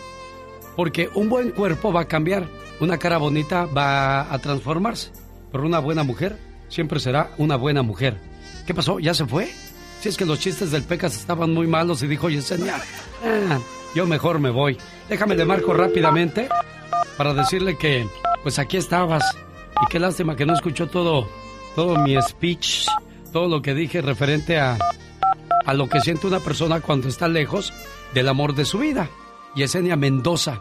Porque un buen cuerpo va a cambiar, una cara bonita va a transformarse. Pero una buena mujer siempre será una buena mujer. ¿Qué pasó? ¿Ya se fue? Si es que los chistes del Pecas estaban muy malos y dijo Yesenia, "Ah, yo mejor me voy. Déjame le marco rápidamente para decirle que pues aquí estabas. Y qué lástima que no escuchó todo, todo mi speech, todo lo que dije referente a, a lo que siente una persona cuando está lejos del amor de su vida. Yesenia Mendoza.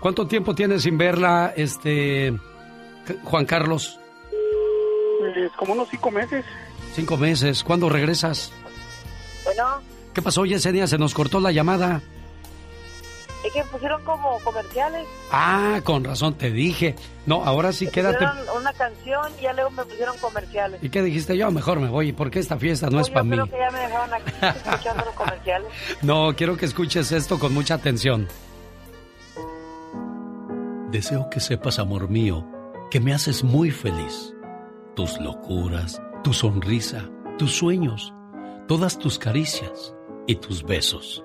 ¿Cuánto tiempo tienes sin verla, este Juan Carlos? Pues como unos cinco meses. Cinco meses. ¿Cuándo regresas? Bueno, ¿Qué pasó, Yesenia? Se nos cortó la llamada. Es que pusieron como comerciales. Ah, con razón te dije. No, ahora sí quédate. Pusieron una canción y ya luego me pusieron comerciales. ¿Y qué dijiste? Yo mejor me voy, porque esta fiesta no es para mí. creo que ya me dejaron aquí [laughs] escuchando los comerciales. No, quiero que escuches esto con mucha atención. Deseo que sepas, amor mío, que me haces muy feliz. Tus locuras, tu sonrisa, tus sueños, todas tus caricias y tus besos.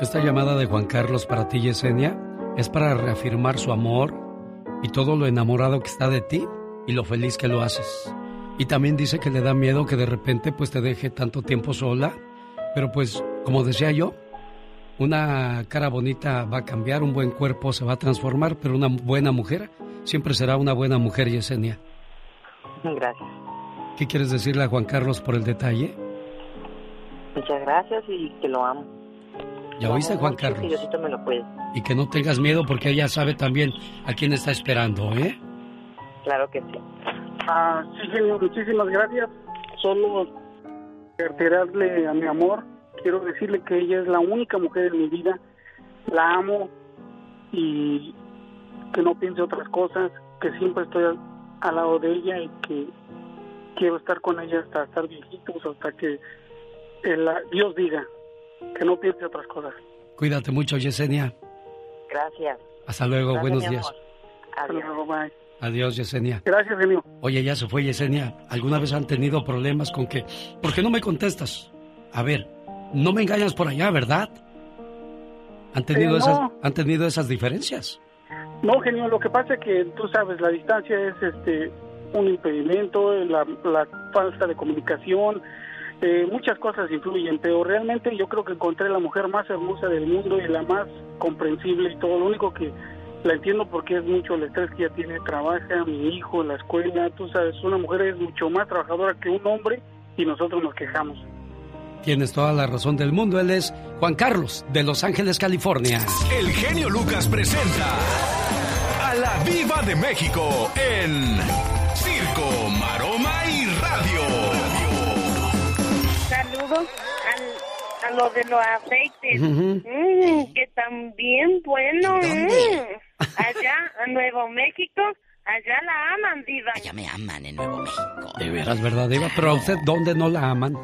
Esta llamada de Juan Carlos para ti, Yesenia, es para reafirmar su amor y todo lo enamorado que está de ti y lo feliz que lo haces. Y también dice que le da miedo que de repente pues te deje tanto tiempo sola, pero pues como decía yo, una cara bonita va a cambiar, un buen cuerpo se va a transformar, pero una buena mujer siempre será una buena mujer, Yesenia. Gracias. ¿Qué quieres decirle a Juan Carlos por el detalle? Muchas gracias y que lo amo. ¿Ya oíste, Juan mucho y Que Carlos? Diosito me lo puede. Y que no tengas miedo porque ella sabe también a quién está esperando, ¿eh? Claro que sí. Ah, sí, señor, muchísimas gracias. Solo reiterarle a mi amor, quiero decirle que ella es la única mujer en mi vida. La amo y que no piense otras cosas, que siempre estoy al, al lado de ella y que quiero estar con ella hasta estar viejitos, hasta que el- Dios diga, que no piense otras cosas. Cuídate mucho, Yesenia. Gracias. Hasta luego, Gracias, buenos días. luego, bye. Adiós, Yesenia. Gracias, genio. Oye, ya se fue Yesenia. ¿Alguna vez han tenido problemas con que... ¿Por qué no me contestas? A ver, no me engañas por allá, ¿verdad? ¿Han tenido, Eh, no. esas, ¿han tenido esas diferencias? No, genio, lo que pasa es que tú sabes, la distancia es este un impedimento, la, la falta de comunicación, eh, muchas cosas influyen, pero realmente yo creo que encontré la mujer más hermosa del mundo y la más comprensible y todo. Lo único que la entiendo porque es mucho el estrés que ella tiene, trabaja, mi hijo, la escuela, tú sabes, una mujer es mucho más trabajadora que un hombre y nosotros nos quejamos. Tienes toda la razón del mundo. Él es Juan Carlos, de Los Ángeles, California. El genio Lucas presenta a la Viva de México en Al- a, los de los aceites. Ujú. Mm, que están bien buenos. ¿Dónde? Mm. Allá, en Nuevo México, allá la aman, diva. Allá me aman en Nuevo México. De veras, ¿verdad, Diva? Pero a usted, ¿dónde no la aman?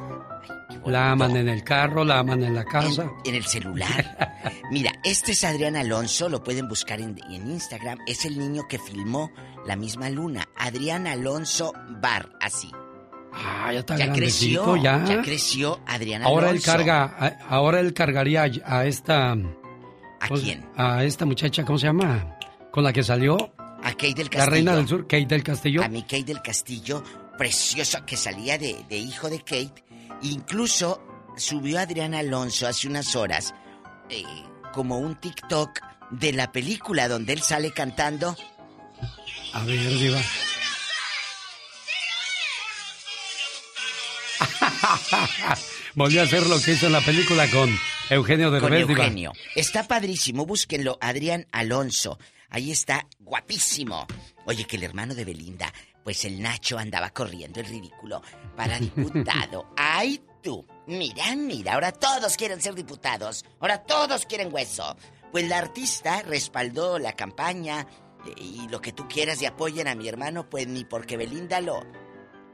La aman en el carro, la aman en la casa. En el celular. Mira, este es Adrián Alonso, lo pueden buscar en, en Instagram. Es el niño que filmó la misma luna. Adrián Alonso Bar, así. Ah, ya está Ya creció, ya. ya creció Adrián Alonso. Ahora él carga, ahora él cargaría a, esta... ¿A pues, quién? A esta muchacha, ¿cómo se llama? Con la que salió. A Kate del Castillo. La reina del sur, Kate del Castillo. A mi Kate del Castillo, preciosa, que salía de, de hijo de Kate. Incluso subió Adrián Alonso hace unas horas eh, como un TikTok de la película donde él sale cantando. A ver, Diva. [laughs] Volvió a hacer lo que hizo en la película con Eugenio Con Derbez, Diva. Eugenio. Está padrísimo, búsquenlo. Adrián Alonso. Ahí está, guapísimo. Oye, que el hermano de Belinda, pues el Nacho andaba corriendo el ridículo para diputado. [laughs] ¡Ay tú! Mira, mira, ahora todos quieren ser diputados. Ahora todos quieren hueso. Pues la artista respaldó la campaña eh, y lo que tú quieras y apoyen a mi hermano, pues ni porque Belinda lo,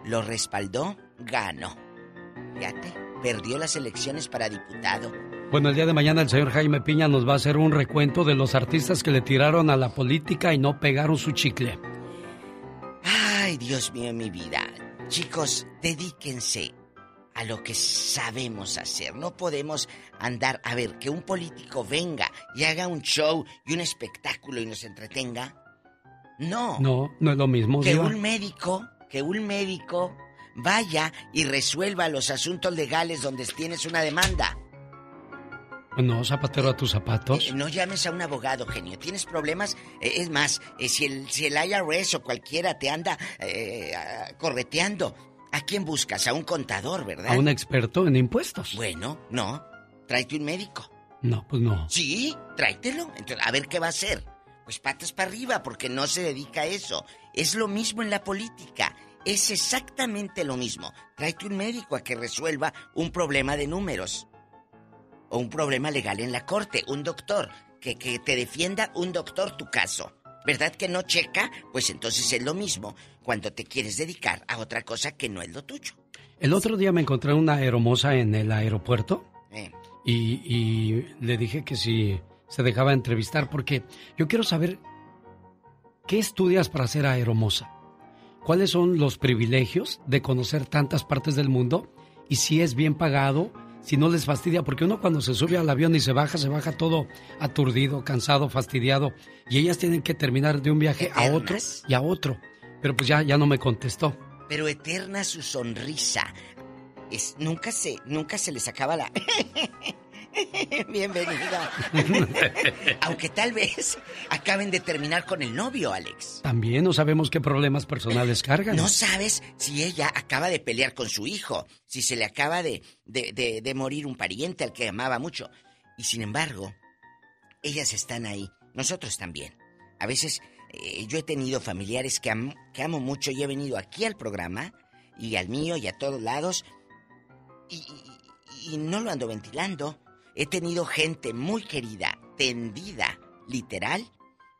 lo respaldó, ganó. Fíjate, perdió las elecciones para diputado. Bueno, el día de mañana el señor Jaime Piña nos va a hacer un recuento de los artistas que le tiraron a la política y no pegaron su chicle. Ay, Dios mío, mi vida. Chicos, dedíquense a lo que sabemos hacer. No podemos andar a ver que un político venga y haga un show y un espectáculo y nos entretenga. No. No, no es lo mismo, que Diva. un médico, que un médico vaya y resuelva los asuntos legales donde tienes una demanda. No, zapatero a tus zapatos. Eh, no llames a un abogado, genio. ¿Tienes problemas? Eh, es más, eh, si, el, si el IRS o cualquiera te anda correteando, ¿a quién buscas? A un contador, ¿verdad? A un experto en impuestos. Bueno, no. Tráete un médico. No, pues no. Sí, tráetelo. Entonces, a ver qué va a hacer. Pues patas para arriba, porque no se dedica a eso. Es lo mismo en la política. Es exactamente lo mismo. Tráete un médico a que resuelva un problema de números. O un problema legal en la corte. Un doctor. Que, que te defienda un doctor tu caso. ¿Verdad que no checa? Pues entonces es lo mismo cuando te quieres dedicar a otra cosa que no es lo tuyo. El otro día me encontré una hermosa en el aeropuerto Eh, y, y le dije que si se dejaba entrevistar porque yo quiero saber qué estudias para ser aeromoza. ¿Cuáles son los privilegios de conocer tantas partes del mundo? Y si es bien pagado, si no les fastidia, porque uno cuando se sube al avión y se baja, se baja todo aturdido, cansado, fastidiado, y ellas tienen que terminar de un viaje a otro y a otro. Pero pues ya, ya no me contestó. pero eterna su sonrisa. Es, nunca se, nunca se les acaba la. [laughs] [laughs] Bienvenida. [laughs] Aunque tal vez acaben de terminar con el novio, Alex. También no sabemos qué problemas personales cargan. No sabes si ella acaba de pelear con su hijo, si se le acaba de, de, de- de morir un pariente al que amaba mucho. Y sin embargo, ellas están ahí, nosotros también. A veces eh, yo he tenido familiares que, am- que amo mucho y he venido aquí al programa, y al mío y a todos lados, y, y- y no lo ando ventilando. He tenido gente muy querida, tendida, literal,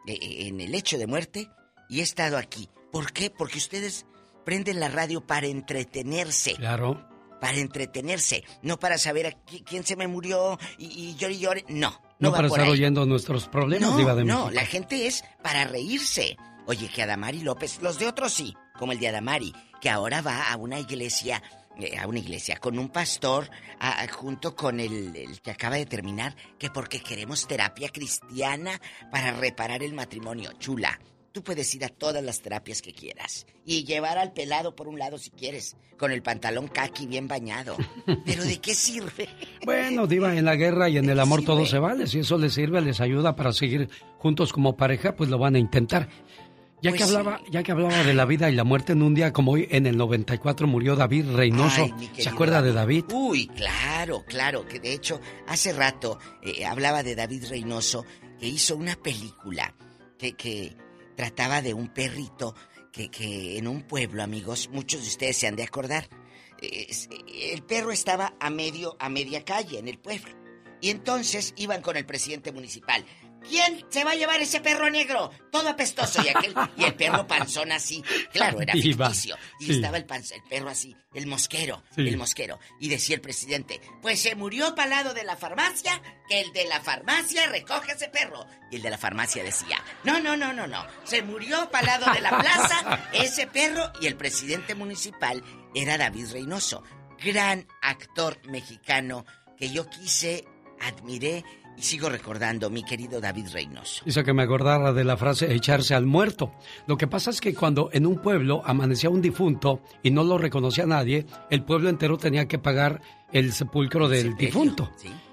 eh, eh, en el hecho de muerte, y he estado aquí. ¿Por qué? Porque ustedes prenden la radio para entretenerse. Claro. Para entretenerse, no para saber a qui- quién se me murió y, y llore y llore. No, no, No, va para por estar ahí. oyendo nuestros problemas, No, Diva de no, México. la gente es para reírse. Oye, que Adamari López, los de otros sí, como el de Adamari, que ahora va a una iglesia, eh, a una iglesia, con un pastor, a- junto con el, el que acaba de terminar, que porque queremos terapia cristiana para reparar el matrimonio. Chula, tú puedes ir a todas las terapias que quieras y llevar al pelado por un lado si quieres, con el pantalón kaki bien bañado. [laughs] Pero ¿de qué sirve? Bueno, Diva, en la guerra y en el amor todo se vale. Si eso les sirve, les ayuda para seguir juntos como pareja, pues lo van a intentar. Ya Pues que sí. hablaba, ya que hablaba de la vida y la muerte en un día como hoy, en el 94 murió David Reynoso. Ay, ¿Se acuerda de David? Uy, claro, claro, que de hecho hace rato eh, hablaba de David Reynoso que hizo una película que, que trataba de un perrito que, que en un pueblo, amigos, muchos de ustedes se han de acordar, eh, el perro estaba a medio, a media calle en el pueblo. Y entonces iban con el presidente municipal. ¿Quién se va a llevar ese perro negro? Todo apestoso. Y, aquel, y el perro panzón así. Claro, era Diva, ficticio. Y sí. estaba el, panz- el perro así, el mosquero, Sí. el mosquero. Y decía el presidente, pues se murió para lado de la farmacia, que el de la farmacia recoge ese perro. Y el de la farmacia decía, no, no, no, no, no. Se murió para lado de la plaza ese perro. Y el presidente municipal era David Reynoso. Gran actor mexicano que yo quise, admiré y sigo recordando, mi querido David Reynoso. Hizo que me acordara de la frase echarse al muerto. Lo que pasa es que cuando en un pueblo amanecía un difunto y no lo reconocía nadie, el pueblo entero tenía que pagar el sepulcro del difunto.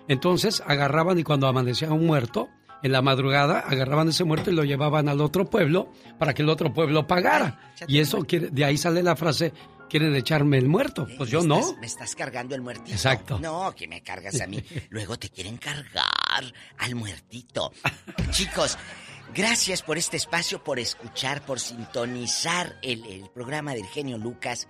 Entonces agarraban y cuando amanecía un muerto, en la madrugada agarraban ese muerto y lo llevaban al otro pueblo para que el otro pueblo pagara. Y eso quiere, de ahí sale la frase, quieren echarme el muerto. Pues yo no. Me estás cargando el muertito. Exacto. No, que me cargas a mí. [laughs] Luego te quieren cargar al muertito. Chicos, gracias por este espacio, por escuchar, por sintonizar el, el programa del genio Lucas.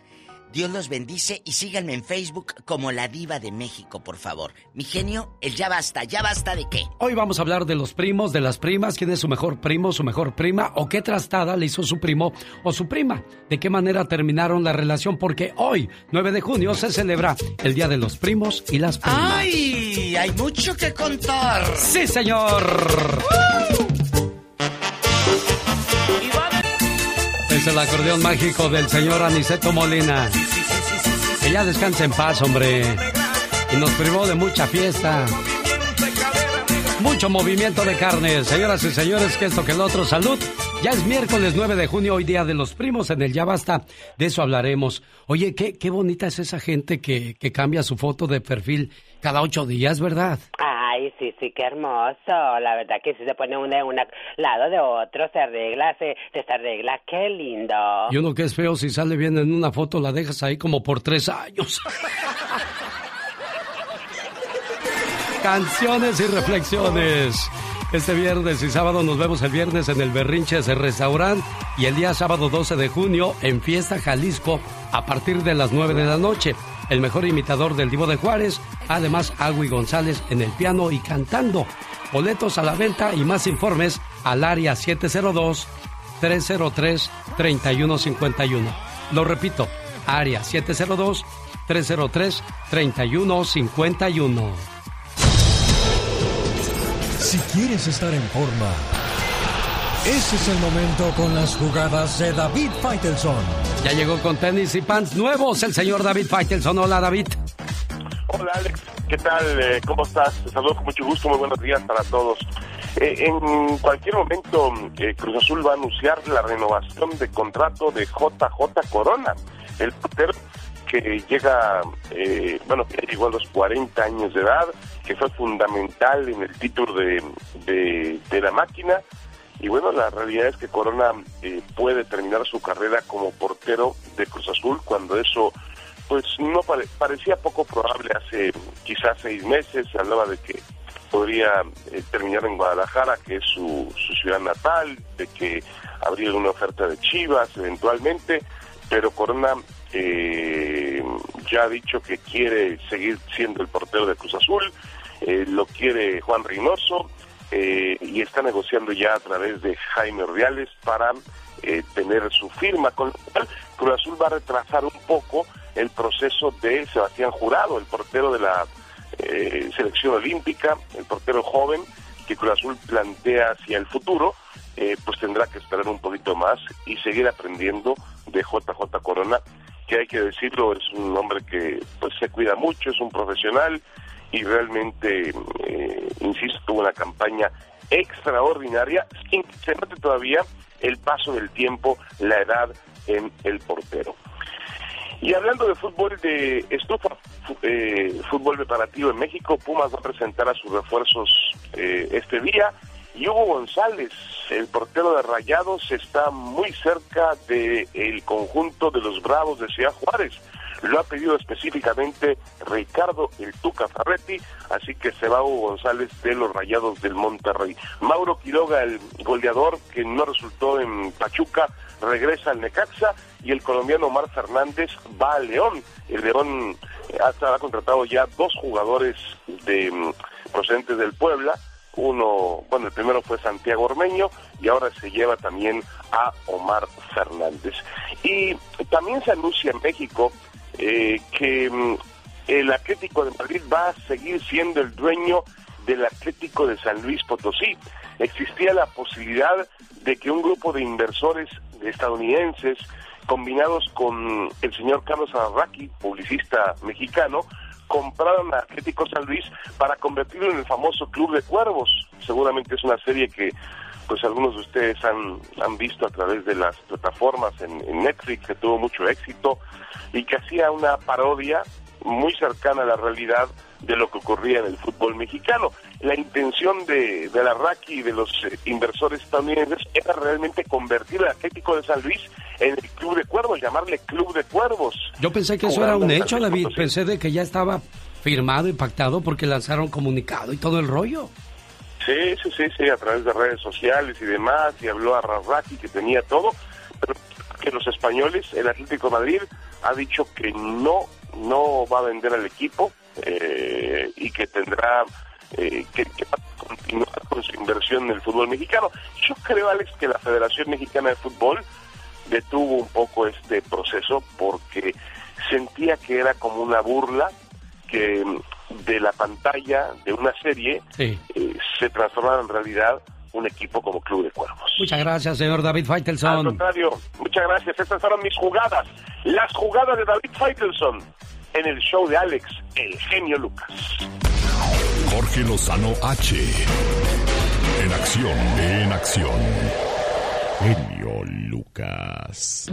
Dios los bendice y síganme en Facebook como la diva de México, por favor. Mi genio, el ya basta, ya basta de qué. Hoy vamos a hablar de los primos, de las primas, quién es su mejor primo, su mejor prima, o qué trastada le hizo su primo o su prima, de qué manera terminaron la relación, porque hoy, 9 de junio, se celebra el Día de los Primos y las Primas. ¡Ay! Hay mucho que contar. ¡Sí, señor! El acordeón mágico del señor Aniceto Molina. Que ya descanse en paz, hombre. Y nos privó de mucha fiesta. Mucho movimiento de carne. Señoras y señores, que esto que el otro, salud. Ya es miércoles 9 de junio, hoy día de los primos en el Ya Basta. De eso hablaremos. Oye, qué, qué bonita es esa gente que, que cambia su foto de perfil cada ocho días, ¿verdad? Ay, sí, qué hermoso. La verdad que sí se pone uno de un lado de otro, se arregla, se, se arregla. Qué lindo. Y uno que es feo, si sale bien en una foto, la dejas ahí como por tres años. [laughs] Canciones y reflexiones. Este viernes y sábado nos vemos el viernes en el Berrinches Restaurant y el día sábado 12 de junio en Fiesta Jalisco a partir de las 9 de la noche. El mejor imitador del Divo de Juárez, además Agui González en el piano y cantando. Boletos a la venta y más informes al área 702 303 3151. Lo repito, área 702 303 3151. Si quieres estar en forma, ese es el momento con las jugadas de David Faitelson. Ya llegó con tenis y pants nuevos el señor David Faitelson. Hola, David. Hola Alex, ¿qué tal? Eh, ¿Cómo estás? Te saludo con mucho gusto, muy buenos días para todos. Eh, en cualquier momento eh, Cruz Azul va a anunciar la renovación de contrato de JJ Corona, el portero que llega, eh, bueno, que llegó a los 40 años de edad, que fue fundamental en el título de, de, de la máquina. Y bueno, la realidad es que Corona eh, puede terminar su carrera como portero de Cruz Azul cuando eso pues no pare- parecía poco probable hace quizás seis meses, se hablaba de que podría eh, terminar en Guadalajara, que es su, su ciudad natal, de que habría una oferta de Chivas eventualmente, pero Corona eh, ya ha dicho que quiere seguir siendo el portero de Cruz Azul, eh, lo quiere Juan Reynoso eh, y está negociando ya a través de Jaime Ordiales para eh, tener su firma, con lo cual Cruz Azul va a retrasar un poco el proceso de Sebastián Jurado, el portero de la eh, selección olímpica, el portero joven que Cruz Azul plantea hacia el futuro, eh, pues tendrá que esperar un poquito más y seguir aprendiendo de JJ Corona, que hay que decirlo, es un hombre que pues se cuida mucho, es un profesional y realmente, eh, insisto, tuvo una campaña extraordinaria, sin que se note todavía el paso del tiempo, la edad en el portero. Y hablando de fútbol de estufa, eh, fútbol preparativo en México, Pumas va a presentar a sus refuerzos eh, este día. Y Hugo González, el portero de Rayados, está muy cerca del conjunto de los Bravos de Ciudad Juárez. Lo ha pedido específicamente Ricardo el Tuca Ferretti, así que se va Hugo González de los Rayados del Monterrey. Mauro Quiroga, el goleador que no resultó en Pachuca, regresa al Necaxa y el colombiano Omar Fernández va al León. El León eh, ha, ha contratado ya dos jugadores de, mm, procedentes del Puebla. Uno, bueno, el primero fue Santiago Ormeño y ahora se lleva también a Omar Fernández. Y también se anuncia en México eh, que mm, el Atlético de Madrid va a seguir siendo el dueño del Atlético de San Luis Potosí. Existía la posibilidad de que un grupo de inversores estadounidenses combinados con el señor Carlos Arraqui, publicista mexicano, compraron a Atlético San Luis para convertirlo en el famoso Club de Cuervos. Seguramente es una serie que pues algunos de ustedes han, han visto a través de las plataformas en, en Netflix, que tuvo mucho éxito y que hacía una parodia muy cercana a la realidad de lo que ocurría en el fútbol mexicano. La intención de, de la RACI y de los eh, inversores estadounidenses era realmente convertir al Atlético de San Luis en el Club de Cuervos, llamarle Club de Cuervos. Yo pensé que eso era un hecho, David. Pensé de que ya estaba firmado y pactado porque lanzaron comunicado y todo el rollo. Sí, sí, sí, sí, a través de redes sociales y demás, y habló a Rarraki que tenía todo, pero que los españoles, el Atlético Madrid, ha dicho que no, no va a vender al equipo eh, y que tendrá eh, que, que va a continuar con su inversión en el fútbol mexicano. Yo creo, Alex, que la Federación Mexicana de Fútbol detuvo un poco este proceso porque sentía que era como una burla que de la pantalla de una serie Sí. eh, se transformara en realidad un equipo como Club de Cuervos. Muchas gracias, señor David Al Faitelson. contrario, muchas gracias. Estas fueron mis jugadas. Las jugadas de David Faitelson en el show de Alex, el genio Lucas. Jorge Lozano H. En acción, en acción. Genio Lucas.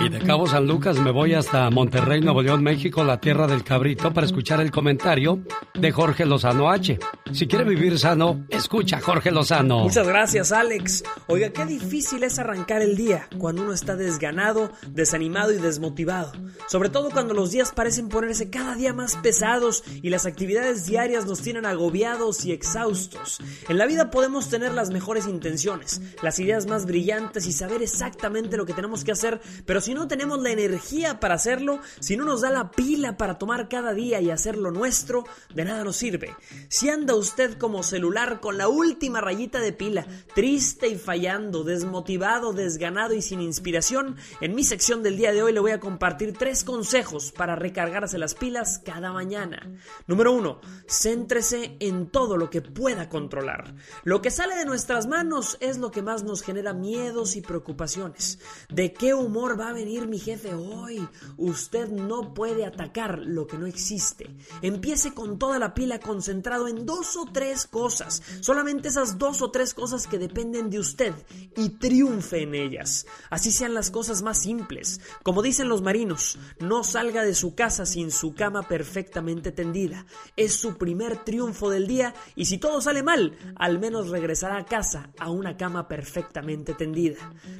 Y de Cabo San Lucas me voy hasta Monterrey, Nuevo León, México, la tierra del cabrito, para escuchar el comentario de Jorge Lozano H. Si quiere vivir sano, escucha a Jorge Lozano. Muchas gracias, Alex. Oiga, qué difícil es arrancar el día cuando uno está desganado, desanimado y desmotivado. Sobre todo cuando los días parecen ponerse cada día más pesados y las actividades diarias nos tienen agobiados y exhaustos. En la vida podemos tener las mejores intenciones, las ideas más brillantes y saber exactamente lo que tenemos que hacer, pero si no tenemos la energía para hacerlo, si no nos da la pila para tomar cada día y hacerlo nuestro, de nada nos sirve. Si anda usted como celular con la última rayita de pila, triste y fallando, desmotivado, desganado y sin inspiración, en mi sección del día de hoy le voy a compartir tres consejos para recargarse las pilas cada mañana. Número uno, céntrese en todo lo que pueda controlar. Lo que sale de nuestras manos es lo que más nos genera miedos y preocupaciones. ¿De qué humor va a venir mi jefe hoy? Usted no puede atacar lo que no existe. Empiece con toda la pila concentrado en dos o tres cosas, solamente esas dos o tres cosas que dependen de usted y triunfe en ellas. Así sean las cosas más simples. Como dicen los marinos, no salga de su casa sin su cama perfectamente tendida. Es su primer triunfo del día y si todo sale mal, al menos regresará a casa a una cama perfectamente tendida.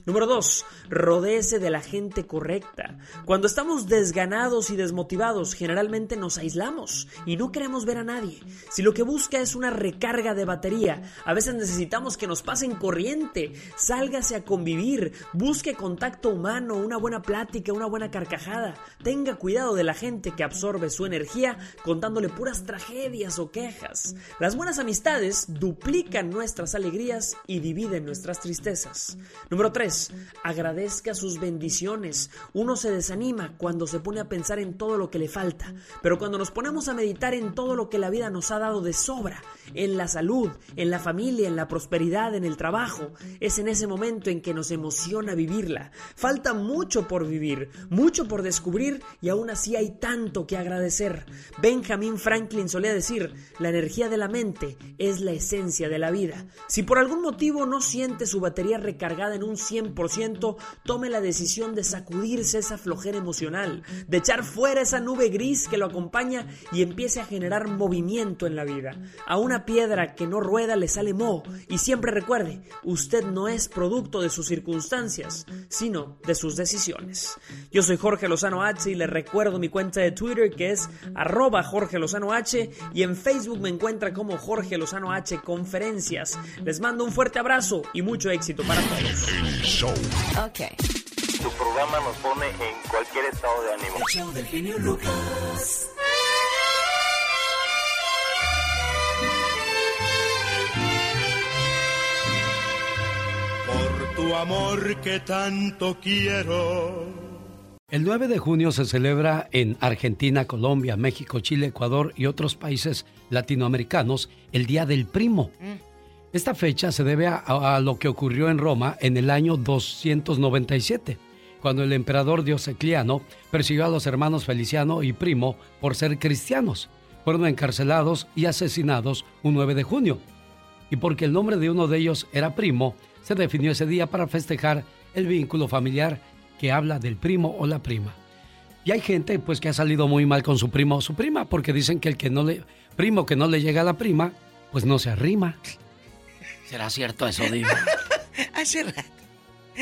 Número 2. Rodéese de la gente correcta. Cuando estamos desganados y desmotivados, generalmente nos aislamos y no queremos ver a nadie. Si lo que busca es una recarga de batería, a veces necesitamos que nos pasen corriente. Sálgase a convivir, busque contacto humano, una buena plática, una buena carcajada. Tenga cuidado de la gente que absorbe su energía contándole puras tragedias o quejas. Las buenas amistades duplican nuestras alegrías y dividen nuestras tristezas. Número 3. Agradezca sus bendiciones. Uno se desanima cuando se pone a pensar en todo lo que le falta, pero cuando nos ponemos a meditar en todo lo que la vida nos ha dado de sobra, en la salud, en la familia, en la prosperidad, en el trabajo, es en ese momento en que nos emociona vivirla. Falta mucho por vivir, mucho por descubrir y aún así hay tanto que agradecer. Benjamin Franklin solía decir, la energía de la mente es la esencia de la vida. Si por algún motivo no siente su batería recargada en un 100%, tome la decisión de sacudirse esa flojera emocional, de echar fuera esa nube gris que lo acompaña y empiece a generar movimiento en la vida. A una piedra que no rueda le sale moho y siempre recuerde, usted no es producto de sus circunstancias, sino de sus decisiones. Yo soy Jorge Lozano H y le recuerdo mi cuenta de Twitter que es arroba Jorge Lozano H y en Facebook me encuentra como Jorge Lozano H Conferencias. Les mando un fuerte abrazo y mucho éxito para todos. El show. Ok. Tu programa nos pone en cualquier estado de ánimo. El show del genio Lucas. Por tu amor que tanto quiero. El 9 de junio se celebra en Argentina, Colombia, México, Chile, Ecuador y otros países latinoamericanos el Día del Primo. Mm esta fecha se debe a, lo que ocurrió en Roma en el año 297, cuando el emperador Diocleciano persiguió a los hermanos Feliciano y Primo por ser cristianos. Fueron encarcelados y asesinados un 9 de junio. Y porque el nombre de uno de ellos era Primo, se definió ese día para festejar el vínculo familiar que habla del primo o la prima. Y hay gente pues que ha salido muy mal con su primo o su prima porque dicen que el que no le primo que no le llega a la prima, pues no se arrima. ¿Será cierto eso, Diva? [laughs] Hace rato.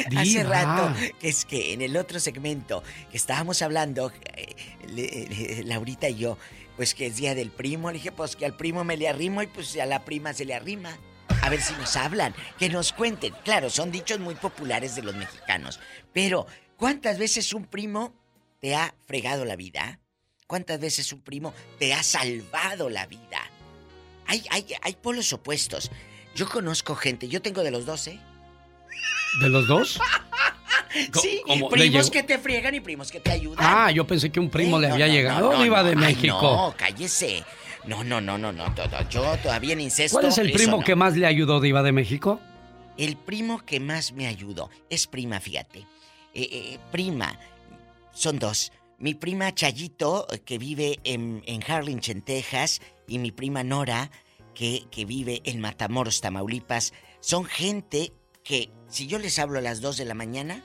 Diva. Hace rato, es que en el otro segmento que estábamos hablando, eh, le- le- Laurita y yo, pues que es día del primo, le dije, pues que al primo me le arrimo y pues a la prima se le arrima. A ver si nos hablan, que nos cuenten. Claro, son dichos muy populares de los mexicanos, pero ¿cuántas veces un primo te ha fregado la vida? ¿Cuántas veces un primo te ha salvado la vida? Hay, hay, hay polos opuestos. Yo conozco gente, yo tengo de los dos, ¿eh? ¿De los dos? [laughs] Sí, primos que te friegan y primos que te ayudan. Ah, yo pensé que un primo Eh, le no, había no, llegado, no, Diva de no. Ay, México. no, cállese. No, no, no, no, no. todo- Yo todavía en incesto. ¿Cuál es el primo no. que más le ayudó, Diva de México? El primo que más me ayudó es prima, fíjate. Eh, eh, prima, son dos. Mi prima Chayito, eh, que vive en, en Harlingen, Texas, y mi prima Nora, que, vive en Matamoros, Tamaulipas. Son gente que, si yo les hablo a las dos de la mañana,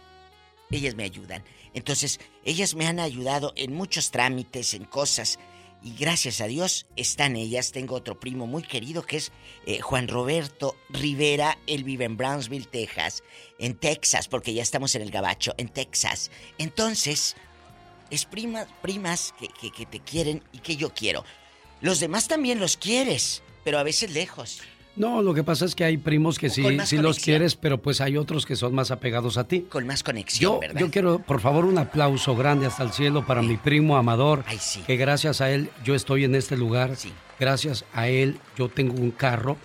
ellas me ayudan. Entonces, ellas me han ayudado en muchos trámites, en cosas. Y gracias a Dios están ellas. Tengo otro primo muy querido que es eh, Juan Roberto Rivera. Él vive en Brownsville, Texas. En Texas, porque ya estamos en el Gabacho, en Texas. Entonces, es primas, primas que- que te quieren y que yo quiero. Los demás también los quieres, pero a veces lejos. No, lo que pasa es que hay primos que sí, sí los quieres, pero pues hay otros que son más apegados a ti. Con más conexión, Yo, ¿verdad? yo quiero, por favor, un aplauso grande hasta el cielo para mi primo Amador, Ay, sí. que gracias a él yo estoy en este lugar, gracias a él yo tengo un carro,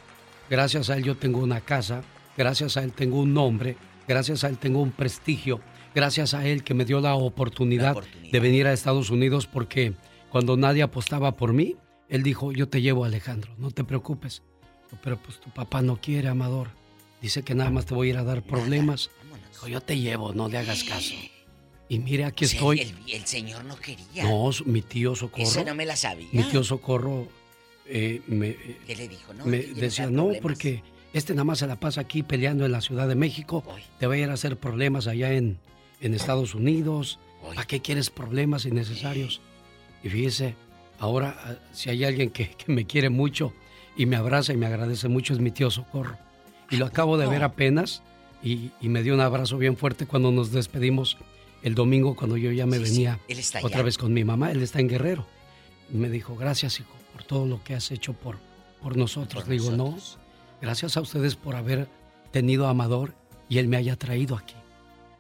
gracias a él yo tengo una casa, gracias a él tengo un nombre, gracias a él tengo un prestigio, gracias a él que me dio la oportunidad, de venir a Estados Unidos porque cuando nadie apostaba por mí, él dijo, yo te llevo Alejandro, no te preocupes. Pero pues tu papá no quiere, Amador. Dice que nada más te voy a ir a dar problemas. Dijo, yo te llevo, no le hagas caso. Y mire, aquí O sea, estoy. El, el señor no quería. No, mi tío Socorro. Ese no me la sabía. Mi tío Socorro eh, me, ¿Qué le dijo? No, me decía, no, problemas". porque este nada más se la pasa aquí peleando en la Ciudad de México. Te va a ir a hacer problemas allá en, en Estados Unidos. ¿Para qué quieres problemas innecesarios? Y fíjese, ahora ah, si hay alguien que, que me quiere mucho y me abraza y me agradece mucho es mi tío Socorro. Y lo acabo de ver apenas y, y me dio un abrazo bien fuerte cuando nos despedimos el domingo cuando yo ya me venía él está otra allá. vez con mi mamá. Él está en Guerrero. Me dijo, gracias hijo por todo lo que has hecho por, por nosotros. Le digo, no, gracias a ustedes por haber tenido a Amador y él me haya traído aquí.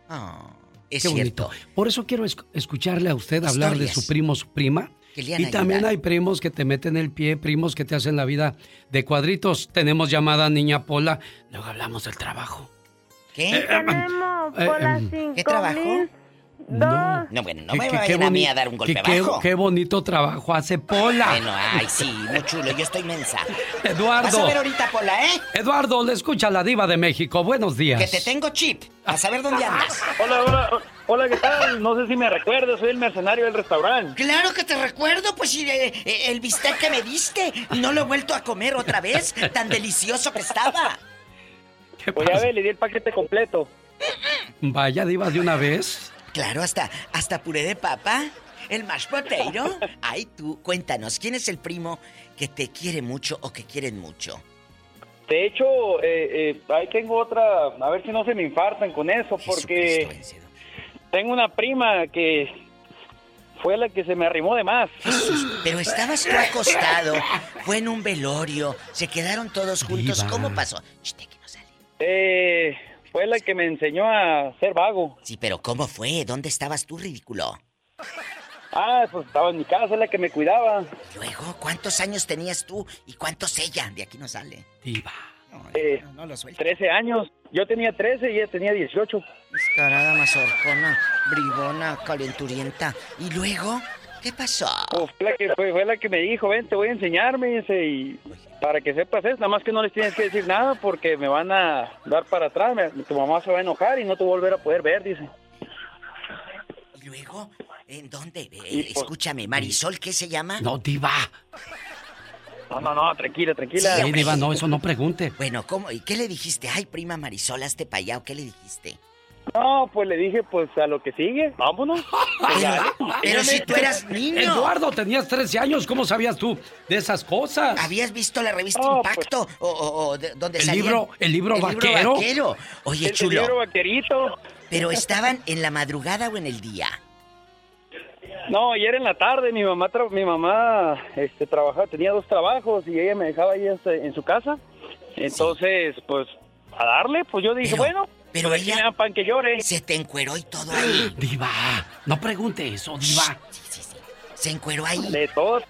Ah, es Qué cierto. bonito. Por eso quiero esc- escucharle a usted hablar de su primo, su prima. Y también hay primos que te meten el pie, primos que te hacen la vida de cuadritos. Tenemos llamada niña Pola. Luego hablamos del trabajo. ¿Qué? Eh, Tenemos eh, cinco ¿Qué trabajo? No. No, bueno, no me qué- vayan qué a mí a dar un golpe qué- qué- bajo. Qué bonito trabajo hace Pola. Bueno, ay, sí, muy chulo. Yo estoy mensa. Eduardo. Vas a ver ahorita, Pola, ¿eh? Eduardo, le escucha la diva de México. Buenos días. Que te tengo chip. A saber dónde andas. [laughs] Hola, hola, hola, ¿qué tal? No sé si me recuerdas, soy el mercenario del restaurante. Claro que te recuerdo, pues si eh, eh, el bistec que me diste no lo he vuelto a comer otra vez. Tan delicioso que estaba. Pues ya ve, le di el paquete completo. Vaya diva de una vez. Claro, hasta, hasta puré de papa. El mashed potato. [laughs] Ay, tú, cuéntanos, ¿quién es el primo que te quiere mucho o que quieren mucho? De hecho, eh, eh, ahí tengo otra, a ver si no se me infartan con eso, porque tengo una prima que fue la que se me arrimó de más. Pero estabas tú acostado, fue en un velorio, se quedaron todos juntos. ¿Cómo pasó? Eh, fue la que me enseñó a ser vago. Sí, pero ¿cómo fue? ¿Dónde estabas tú, ridículo? Ah, pues estaba en mi casa, la que me cuidaba. Luego, ¿cuántos años tenías tú y cuántos ella? De aquí no sale. Diva. Eh, no lo suelto. 13 años. yo tenía 13 y ella tenía 18. Descarada, mazorcona, bribona, calenturienta. ¿Y luego? ¿Qué pasó? Pues fue la que, fue, fue la que me dijo, ven, te voy a enseñar, me dice, y para que sepas eso, nada más que no les tienes que decir nada porque me van a dar para atrás, me- tu mamá se va a enojar y no te va a volver a poder ver, dice. ¿Y luego? ¿En dónde? Eh, Y, pues, escúchame, Marisol, ¿qué se llama? No, diva. No, no, no, tranquila, tranquila. Sí, diva, no, eso no pregunte. Bueno, ¿cómo? ¿Y qué le dijiste? Ay, prima Marisol, hazte pa' allá, ¿o qué le dijiste? No, pues le dije, pues a lo que sigue, vámonos. [laughs] Pero si tú eras niño. Eduardo, tenías 13 años, ¿cómo sabías tú de esas cosas? ¿Habías visto la revista pues, Impacto? o, o- o de- donde ¿El salían? libro- el libro vaquero? vaquero. Oye, El- el chulo. libro vaquerito. ¿Pero estaban en la madrugada o en el día? No, ayer en la tarde mi mamá tra- mi mamá este trabajaba, tenía dos trabajos y ella me dejaba ahí este, en su casa. Entonces, pues a darle, pues yo dije, bueno, pero ella- pan que llore. Se te encueró y todo ahí. [gasps] Diva, no pregunte eso, diva. Se encueró ahí. De todo,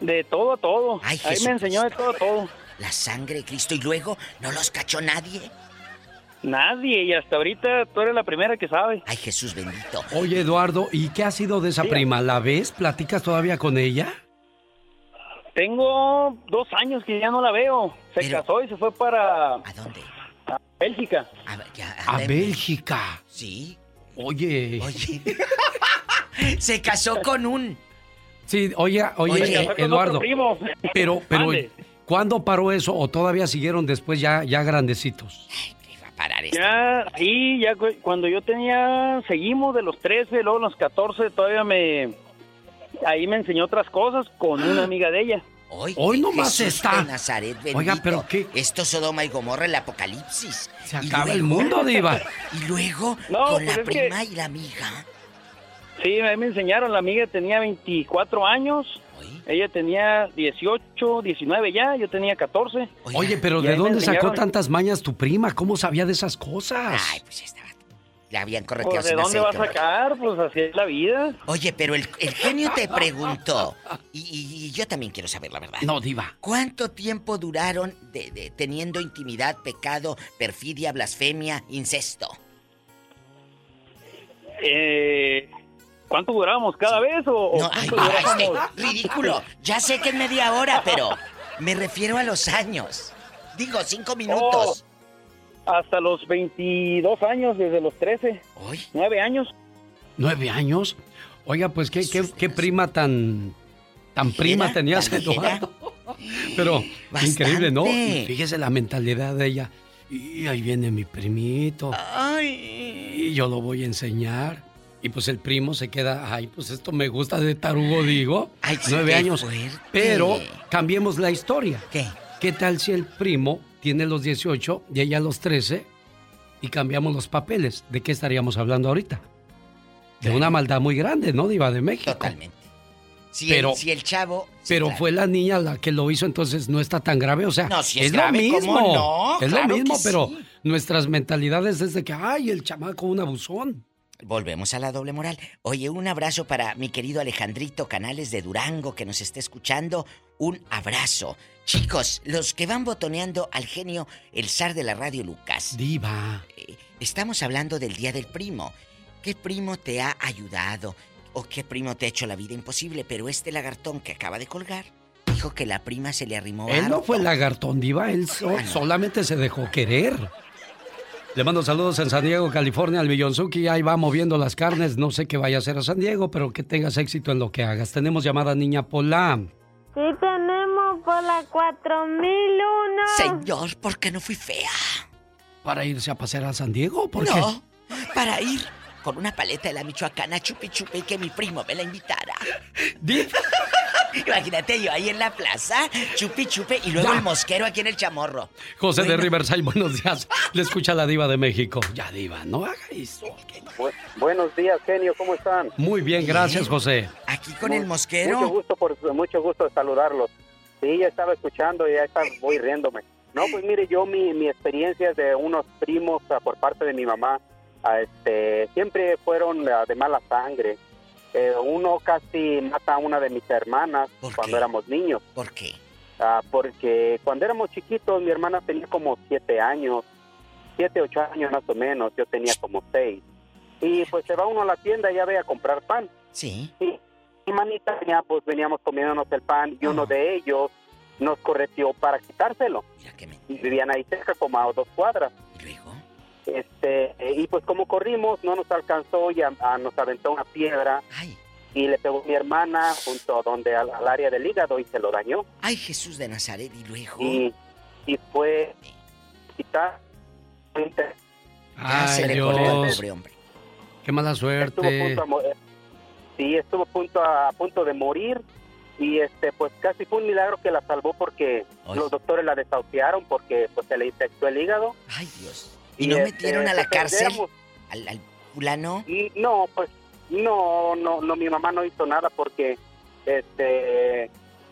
de todo a todo. Ay, ahí me enseñó de todo a todo. La sangre de Cristo y luego no los cachó nadie. Nadie, y hasta ahorita tú eres la primera que sabe. Ay, Jesús bendito. Oye, Eduardo, ¿y qué ha sido de esa Sí. prima? ¿La ves? ¿Platicas todavía con ella? Tengo dos años que ya no la veo. Se casó y se fue para... ¿A dónde? A Bélgica. A Bélgica. Sí. Oye. Oye. [laughs] Se casó con un. Sí, oye, oye, Eduardo. primo. Pero, pero. ¿cuándo paró eso o todavía siguieron después ya, ya grandecitos? parar Ya, sí, ya cu- cuando yo tenía, seguimos de los 13, luego los 14, todavía me, ahí me enseñó otras cosas con una amiga de ella. Hoy, Hoy nomás Jesús está. de Nazaret, bendito. Oiga, pero qué. Esto es Sodoma y Gomorra, el apocalipsis. Se acaba el mundo, [laughs] Diva. Y luego, No, con pues la es que- prima y la amiga. Sí, a mí me enseñaron, la amiga tenía 24 años, ella tenía 18, 19 ya, yo tenía 14. Oye, pero Y ¿de dónde sacó tantas mañas tu prima? ¿Cómo sabía de esas cosas? Ay, pues estaba. La habían correteado Pues, ¿de dónde va a sacar? Pues así es la vida. Oye, pero el, el genio te preguntó, y, y- y yo también quiero saber la verdad. No, diva. ¿Cuánto tiempo duraron de, de- teniendo intimidad, pecado, perfidia, blasfemia, incesto? Eh, ¿Cuánto duramos cada vez o, No, ay, durábamos? ridículo. Ya sé que es media hora, pero me refiero a los años. Digo, cinco minutos. Oh, hasta los 22 años, desde los 13. ¿Nueve años? ¿Nueve años? Oiga, pues qué, qué, qué prima tan. tan prima tenías, tan. Eduardo. [laughs] Pero Bastante. increíble, ¿no? Fíjese la mentalidad de ella. Y ahí viene mi primito. Y yo lo voy a enseñar. Y pues el primo se queda, ay, pues esto me gusta de tarugo, digo. Ay, Nueve años. fuerte. Pero cambiemos la historia. ¿Qué? ¿Qué tal si el primo tiene los 18 y ella los 13 y cambiamos los papeles? ¿De qué estaríamos hablando ahorita? De una maldad muy grande, ¿no, Diva de México? Totalmente. Si, Pero- el, si el chavo. sí, Pero claro. fue la niña la que lo hizo, entonces no está tan grave. O sea, No, es lo grave, ¿cómo mismo. no? Es Claro lo mismo, pero sí. nuestras mentalidades es de que, ay, el chamaco, un abusón. Volvemos a la doble moral. Oye, un abrazo para mi querido Alejandrito Canales de Durango que nos está escuchando. Un abrazo. Chicos, los que van botoneando al genio, el zar de la radio Lucas. Diva. Estamos hablando del Día del Primo. ¿Qué primo te ha ayudado? ¿O qué primo te ha hecho la vida imposible? Pero este lagartón que acaba de colgar dijo que la prima se le arrimó Él no harto. fue lagartón, Diva, él so- Ah, no. solamente se dejó querer. Le mando saludos en San Diego, California, al Millonzuki. Ahí va moviendo las carnes. No sé qué vaya a hacer a San Diego, pero que tengas éxito en lo que hagas. Tenemos llamada Niña Pola. Sí tenemos por la 4001. Señor, ¿por qué no fui fea? ¿Para irse a pasear a San Diego? ¿Por qué? No, para ir con una paleta de la michoacana chupi chupi y que mi primo me la invitara. [laughs] Imagínate yo ahí en la plaza, chupi chupi y luego Ya. el mosquero aquí en el chamorro. José de Bueno. Riverside, buenos días. Le escucha la diva de México. Ya, diva, no haga eso. Bu- buenos días, genio, ¿cómo están? Muy bien, gracias, José. Aquí con el mosquero. Mucho gusto, por, mucho gusto de saludarlos. Sí, ya estaba escuchando y ya estaba, voy riéndome. No, pues mire, yo mi, mi experiencia de unos primos ah, por parte de mi mamá, ah, este, siempre fueron ah, de mala sangre. Eh, uno casi mata a una de mis hermanas cuando éramos niños. ¿Por qué? Ah, porque cuando éramos chiquitos, mi hermana tenía como siete años siete, ocho años más o menos, yo tenía como seis. Y pues se va uno a la tienda y ya ve a comprar pan. Sí. Y mi manita venía, pues veníamos comiéndonos el pan y uno de ellos nos correteó para quitárselo. Y vivían ahí cerca, como a dos cuadras. Este, eh, y pues como corrimos, no nos alcanzó y a- a- nos aventó una piedra. Y le pegó mi hermana junto a donde al, al área del hígado y se lo dañó. Ay, Jesús de Nazaret, y luego. Y, y fue quitar. Ay, se le cortó al Dios. pobre hombre. Qué mala Estuvo a suerte. punto a sí, estuvo a punto a, a punto de morir y este pues casi fue un milagro que la salvó porque los doctores la desahuciaron porque pues se le infectó el hígado. Ay, Dios. ¿Y no este, metieron a la cárcel éramos- al, al fulano? y no, pues no, no, no, mi mamá no hizo nada porque este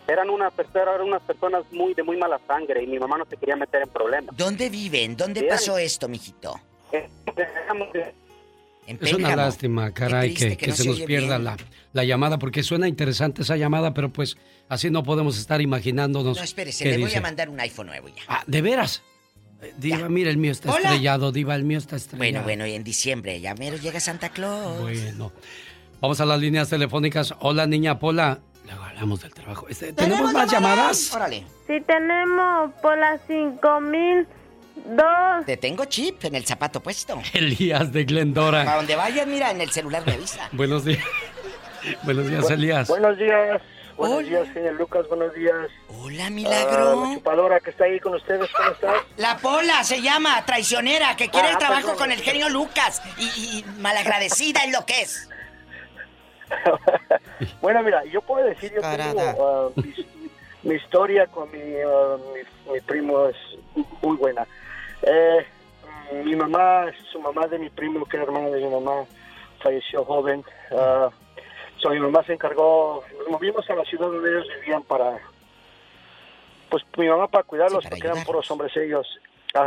eran unas personas, eran unas personas muy de muy mala sangre y mi mamá no se quería meter en problemas. ¿Dónde viven? ¿Dónde pasó esto, mijito? En Es una lástima, caray, triste que, que que no se se nos pierda la, la llamada, porque suena interesante esa llamada, pero pues así no podemos estar imaginándonos. No, espérese, qué le voy dice. a mandar un iPhone nuevo ya. Ah, ¿de veras? Eh, Diva, mira, el mío está Hola. estrellado, Diva, el mío está estrellado. Bueno, bueno, y en diciembre ya mero llega Santa Claus. Bueno. Vamos a las líneas telefónicas. Hola, niña Pola. Luego hablamos del trabajo. Este, ¿Tenemos más llamadas? Órale. Sí tenemos cinco mil dos. Te tengo chip en el zapato puesto. [laughs] Elías de Para Glendora. donde vayas, mira, en el celular me avisa. [laughs] Buenos días. [laughs] Buenos días, Elías. Buenos días. Buenos días, señor Lucas. Buenos días. Hola, milagro. la chupadora que está ahí con ustedes, ¿cómo estás? La Pola se llama, traicionera, que quiere Ah, el trabajo perdón. con el genio Lucas. Y, y malagradecida es lo que es. Bueno, mira, yo puedo decir, yo Carada. tengo, ah, mi, mi historia con mi, ah, mi, mi primo es muy buena. Eh, mi mamá, su mamá de mi primo, que era hermana de mi mamá, falleció joven. Ah, so, mi mamá se encargó, nos movimos a la ciudad donde ellos vivían para, pues mi mamá para cuidarlos, porque eran puros hombres ellos.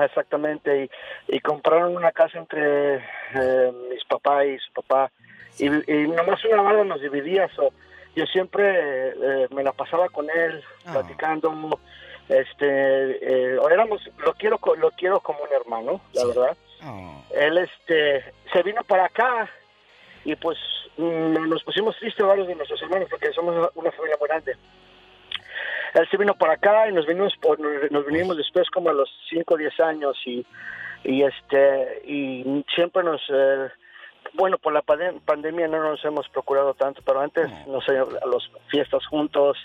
Exactamente, y, y compraron una casa entre eh, mis papás y su papá, y, y nomás una barra nos dividía, so, yo siempre eh, me la pasaba con él, platicando, este, eh, éramos, lo quiero, lo quiero como un hermano, la verdad. Él, este, se vino para acá, y pues mm, nos pusimos tristes varios de nuestros hermanos, porque somos una- una familia muy grande. Él se vino para acá y nos vinimos por, nos vinimos después como a los 5 o 10 años y, y este y siempre nos eh, bueno por la pande- pandemia no nos hemos procurado tanto pero antes no. sé las fiestas juntos.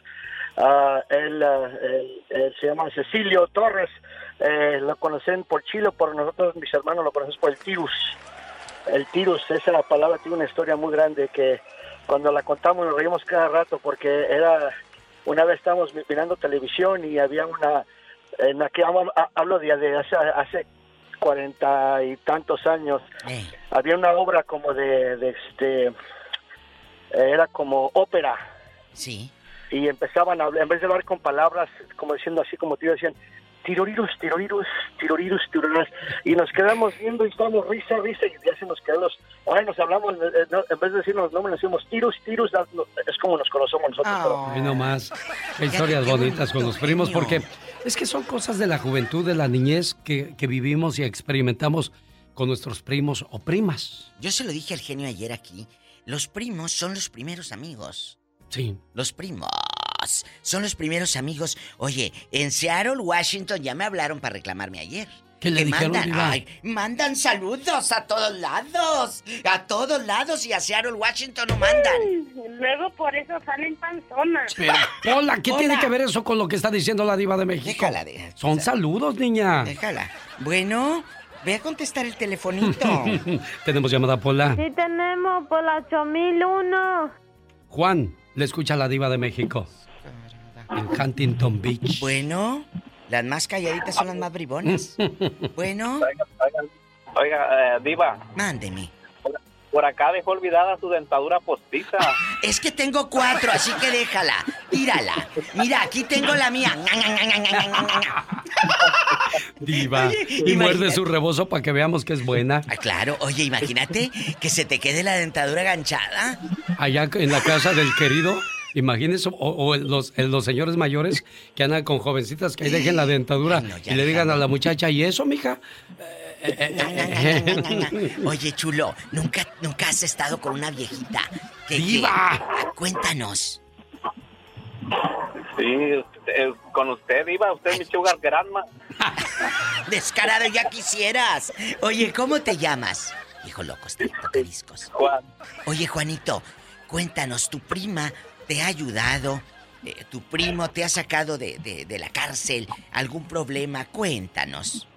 Ah, él, él- él se llama Cecilio Torres eh, lo conocen por Chile por nosotros mis hermanos lo conocemos por el tirus. El tirus esa palabra tiene una historia muy grande que cuando la contamos nos reímos cada rato porque era una vez estábamos mi- mirando televisión y había una en hablo- hablo de, de hace, hace cuarenta y tantos años había una obra como de, de este era como ópera. Sí. Y empezaban a hablar en vez de hablar con palabras como diciendo así como te decían tirorirus, tirorirus, tirorirus, tirorirus. Y nos quedamos viendo y estábamos risa, risa, y ya se nos quedan los... Ahora nos hablamos, eh, no, en vez de decirnos nombres, nos decimos tirus, tirus, da- no, es como nos conocemos nosotros. pero- Y no más. Historias bonitas con los primos, porque es que son cosas de la juventud, de la niñez que, que vivimos y experimentamos con nuestros primos o primas. Yo se lo dije al genio ayer aquí. Los primos son los primeros amigos. Sí. Los primos son los primeros amigos. Oye, en Seattle, Washington, ya me hablaron para reclamarme ayer. ¿Qué le Que dijeron, mandan, ay, mandan saludos a todos lados. A todos lados y a Seattle, Washington no mandan. Luego por eso salen panzonas. Hola, ¿qué Hola. tiene que ver eso con lo que está diciendo la diva de México? Déjala, de- Son saludos, niña. Déjala. Bueno, ve a contestar el telefonito. [laughs] Tenemos llamada Pola. Sí tenemos por las 8001. Juan, le escucha la diva de México. En Huntington Beach. Bueno, las más calladitas son las más bribonas. [laughs] Bueno. Oiga, eh, Diva. Mándeme. Por acá dejó olvidada su dentadura postiza. Es que tengo cuatro, así que déjala. Tírala. Mira, aquí tengo la mía. Diva. Oye, y muerde imagínate. su rebozo para que veamos que es buena. Ah, claro, oye, imagínate que se te quede la dentadura ganchada. Allá en la casa del querido. Imagínese, o, o los, los señores mayores que andan con jovencitas que ahí dejen la dentadura y le digan a la muchacha, ¿y eso, mija? Eh, Oye, chulo, ¿nunca, nunca has estado con una viejita? Que, que- cuéntanos. Sí, eh, con usted, Diva, usted es mi sugar grandma. [laughs] Descarado, ya quisieras. Oye, ¿cómo te llamas? Hijo loco, este tocadiscos. Juan. Oye, Juanito, cuéntanos, ¿tu prima te ha ayudado? Eh, ¿Tu primo te ha sacado de, de- de la cárcel? ¿Algún problema? Cuéntanos.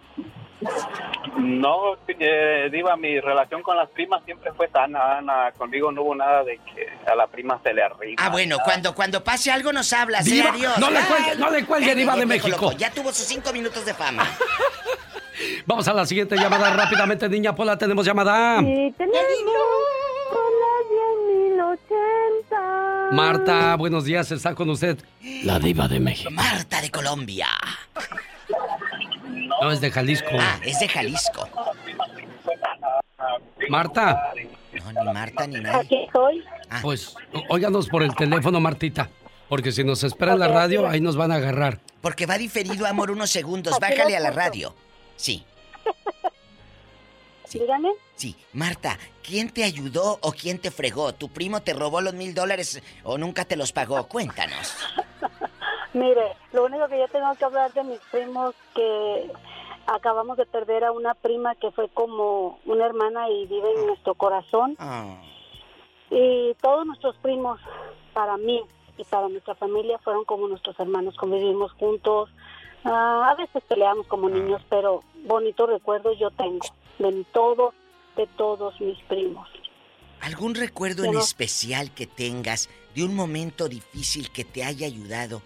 No, eh, Diva, mi relación con las primas siempre fue sana, Ana. Conmigo no hubo nada de que a la prima se le arriba. Ah, bueno, cuando, cuando pase algo nos hablas, ¿eh? Diva, Adiós. no le cuelgue, no le cuelgue, Diva de México. loco, Ya tuvo sus cinco minutos de fama. [laughs] Vamos a la siguiente llamada rápidamente, niña Pola. Tenemos llamada. Y tenemos con la 10.080. Marta, buenos días. Está con usted la diva de México. Marta de Colombia. No, es de Jalisco. Ah, es de Jalisco. Marta. No, ni Marta ni nadie. Aquí estoy. Pues, ó- óiganos por el teléfono, Martita. Porque si nos espera en la radio, ahí nos van a agarrar. Porque va diferido, amor, unos segundos. Bájale a la radio. Sí, Dígame. sí. Marta, ¿quién te ayudó o quién te fregó? ¿Tu primo te robó los mil dólares o nunca te los pagó? Cuéntanos. [laughs] Mire, lo único que yo tengo que hablar de mis primos que acabamos de perder a una prima que fue como una hermana y vive en nuestro corazón. Ah. Y todos nuestros primos, para mí y para nuestra familia, fueron como nuestros hermanos, convivimos juntos. Ah, a veces peleamos como niños, pero bonitos recuerdos yo tengo de todos, de todos mis primos. ¿Algún recuerdo en Pero- especial que tengas de un momento difícil que te haya ayudado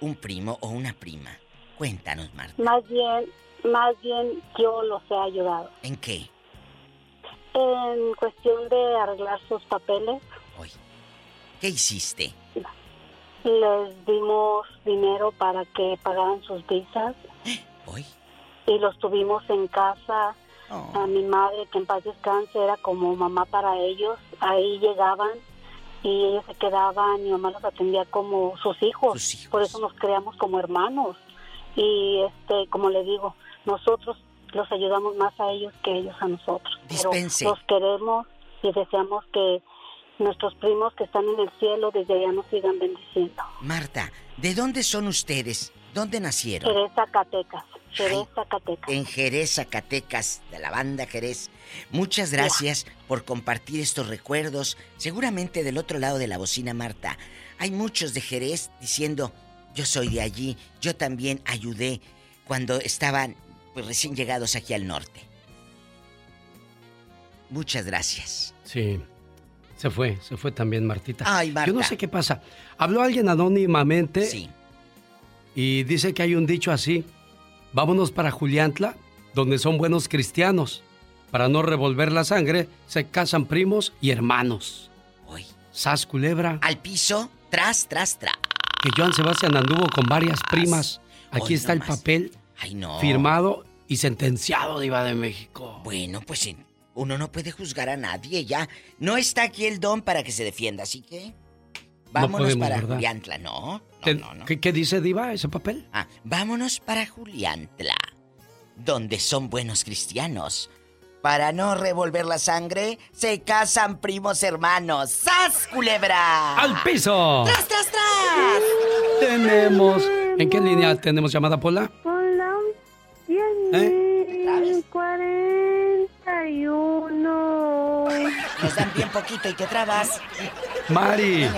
un primo o una prima? Cuéntanos, Marta. Más bien, más bien yo los he ayudado. ¿En qué? En cuestión de arreglar sus papeles, ¿Qué hiciste? les dimos dinero para que pagaran sus visas. [gasps] Hoy. Y los tuvimos en casa. A mi madre, que en paz descanse, era como mamá para ellos. Ahí llegaban y ellos se quedaban. Mi mamá los atendía como sus hijos. Por eso nos creamos como hermanos. Y este, como le digo, nosotros los ayudamos más a ellos que ellos a nosotros. Pero Dispense. los queremos y deseamos que nuestros primos que están en el cielo desde allá nos sigan bendiciendo. Marta, ¿de dónde son ustedes? ¿Dónde nacieron? Jerez, Zacatecas. Jerez, Zacatecas. En Jerez, Zacatecas, de la banda Jerez. Muchas gracias por compartir estos recuerdos. Seguramente del otro lado de la bocina, Marta, hay muchos de Jerez diciendo, yo soy de allí, yo también ayudé cuando estaban pues, recién llegados aquí al norte. Muchas gracias. Sí. Se fue, se fue también Martita. Ay, Marta. Yo no sé qué pasa. Habló alguien anónimamente. Sí. Y dice que hay un dicho así. Vámonos para Juliantla, donde son buenos cristianos. Para no revolver la sangre, se casan primos y hermanos. Hoy. Sas culebra. Al piso, tras, tras, tras. Que Joan Sebastián anduvo con varias primas. Aquí Hoy está el papel Ay, no. firmado y sentenciado de Iba de México. Bueno, pues uno no puede juzgar a nadie ya. No está aquí el don para que se defienda, así que vámonos podemos, para ¿verdad? Juliantla, ¿no? ¿Qué, qué dice Diva ese papel? Ah, vámonos para Juliantla, donde son buenos cristianos. Para no revolver la sangre, se casan primos hermanos. ¡Sas, culebra! ¡Al piso! ¡Tras, tras, tras! Tenemos. ¿En qué línea tenemos llamada, Pola? Hola, ¿Eh? 41. Nos dan bien poquito y te trabas. Mari.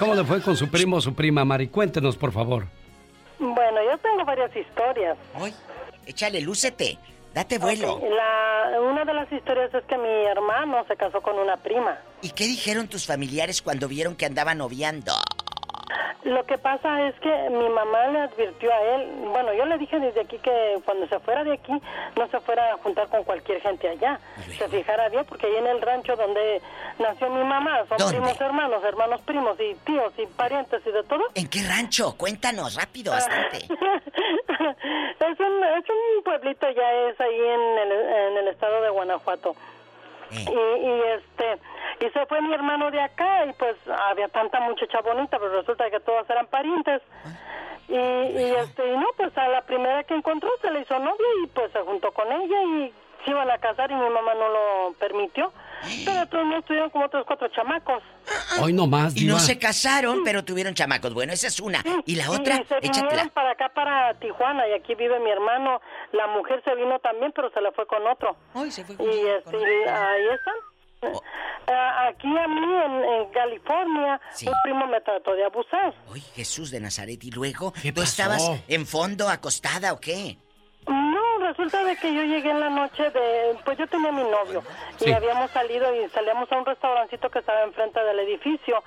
¿Cómo le fue con su primo o su prima, Mari? Cuéntenos, por favor. Bueno, yo tengo varias historias. Ay, échale, lúcete. Date vuelo. La- una de las historias es que mi hermano se casó con una prima. ¿Y qué dijeron tus familiares cuando vieron que andaba noviando? Lo que pasa es que mi mamá le advirtió a él, bueno, yo le dije desde aquí que cuando se fuera de aquí no se fuera a juntar con cualquier gente allá, se fijara bien porque ahí en el rancho donde nació mi mamá son ¿Dónde? primos hermanos, hermanos primos y tíos y parientes y de todo. ¿En qué rancho? Cuéntanos, rápido, bastante. [laughs] es, un, es un pueblito, ya es ahí en el, en el estado de Guanajuato. Y, y este y se fue mi hermano de acá y pues había tanta muchacha bonita, pero resulta que todas eran parientes. Y, y, este, y no, pues a la primera que encontró se le hizo novia y pues se juntó con ella y se iban a casar y mi mamá no lo permitió. Pero otros no estuvieron como otros cuatro chamacos. Hoy no más, Y no se casaron, pero tuvieron chamacos. Bueno, esa es una. Y la otra, y se échatela. para acá, para Tijuana, y aquí vive mi hermano. La mujer se vino también, pero se le fue con otro. y este, y ahí están. Oh. Ah, aquí a mí, en, en California, un primo me trató de abusar. Ay, Jesús de Nazaret. ¿Y luego? ¿Tú estabas en fondo, acostada o qué? No, resulta de que yo llegué en la noche de... Pues yo tenía mi novio y habíamos salido y salíamos a un restaurancito que estaba enfrente del edificio.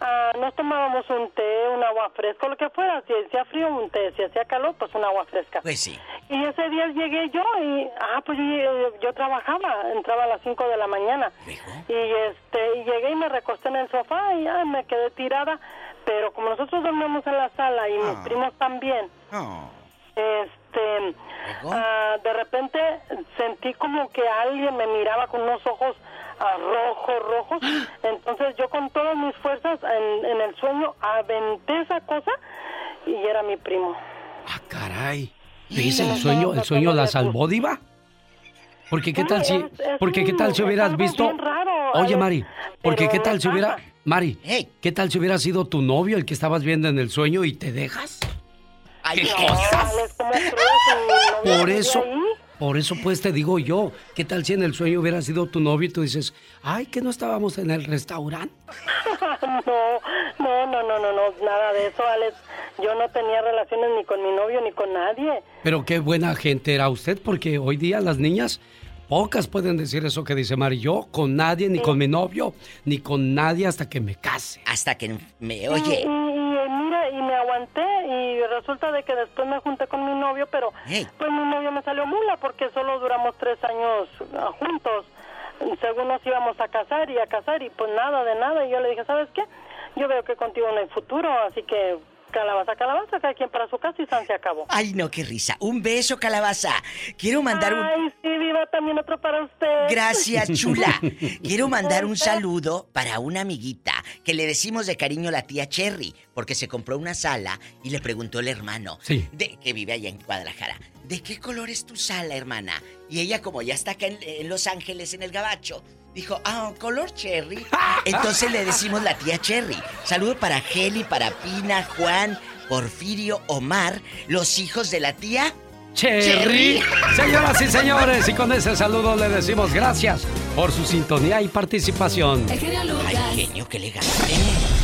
Ah, nos tomábamos un té, un agua fresca, lo que fuera. Si hacía frío, un té. Si hacía calor, pues un agua fresca. Pues sí. Y ese día llegué yo y... Ah, pues yo, yo trabajaba. Entraba a las 5 de la mañana. Y este y llegué y me recosté en el sofá y ya me quedé tirada. Pero como nosotros dormíamos en la sala y Ah. mis primos también... Este, ah, de repente sentí como que alguien me miraba con unos ojos ah, rojos, rojos. [gasps] Entonces yo con todas mis fuerzas en, en el sueño aventé esa cosa y era mi primo. Caray. ¿Te hice el sueño, el sueño la salvó, Diva? Porque qué tal si, porque qué tal si hubieras visto, oye Mari, porque qué tal si hubiera. Mari, qué tal si hubiera sido tu novio el que estabas viendo en el sueño y te dejas? Ay, ¿Qué No, cosas? [laughs] Por eso, por eso pues te digo yo, ¿qué tal si en el sueño hubiera sido tu novio y tú dices, ay, que no estábamos en el restaurante? [laughs] no, no, no, no, no, no, nada de eso, Alex. Yo no tenía relaciones ni con mi novio ni con nadie. Pero qué buena gente era usted, porque hoy día las niñas, pocas pueden decir eso que dice Mari. Yo con nadie, ni con mi novio, ni con nadie hasta que me case. Hasta que me Y, y- y, mira, y me aguanté y resulta de que después me junté con mi novio, pero pues mi novio me salió mula porque solo duramos tres años ah, juntos. Según nos íbamos a casar y a casar y pues nada de nada. Y yo le dije, ¿sabes qué? Yo veo que contigo no hay futuro, así que calabaza, calabaza, cada quien para su casa y San se acabó. Ay, no, qué risa. Un beso, calabaza. Quiero mandar un... Ay, sí, viva también otro para usted. Gracias, chula. [laughs] Quiero mandar un saludo para una amiguita que le decimos de cariño la tía Cherry, porque se compró una sala y le preguntó el hermano, Sí. de, que vive allá en Guadalajara, ¿de qué color es tu sala, hermana? Y ella, como ya está acá en, en Los Ángeles, en el Gabacho, dijo, ah, color cherry. Entonces le decimos la tía Cherry. Saludo para Geli, para Pina, Juan, Porfirio, Omar, los hijos de la tía Cherry. Señoras y señores, y con ese saludo le decimos gracias por su sintonía y participación. Ay, genio, qué elegante.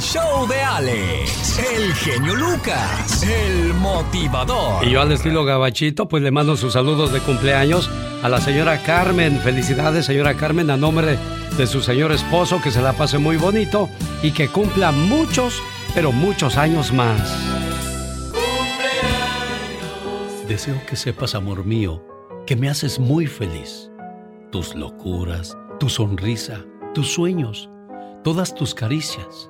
Show de Alex, el genio Lucas, el motivador. Y yo al estilo gabachito, pues le mando sus saludos de cumpleaños a la señora Carmen. Felicidades, señora Carmen, a nombre de su señor esposo, que se la pase muy bonito y que cumpla muchos, pero muchos años más. Deseo que sepas, amor mío, que me haces muy feliz. Tus locuras, tu sonrisa, tus sueños, todas tus caricias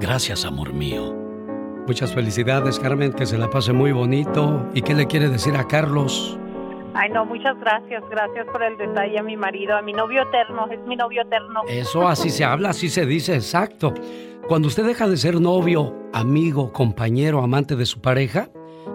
Gracias, amor mío. Muchas felicidades, Carmen, que se la pase muy bonito. ¿Y qué le quiere decir a Carlos? Ay, no, muchas gracias, gracias por el detalle a mi marido, a mi novio eterno, es mi novio eterno. Eso así se habla, así se dice, exacto. Cuando usted deja de ser novio, amigo, compañero, amante de su pareja,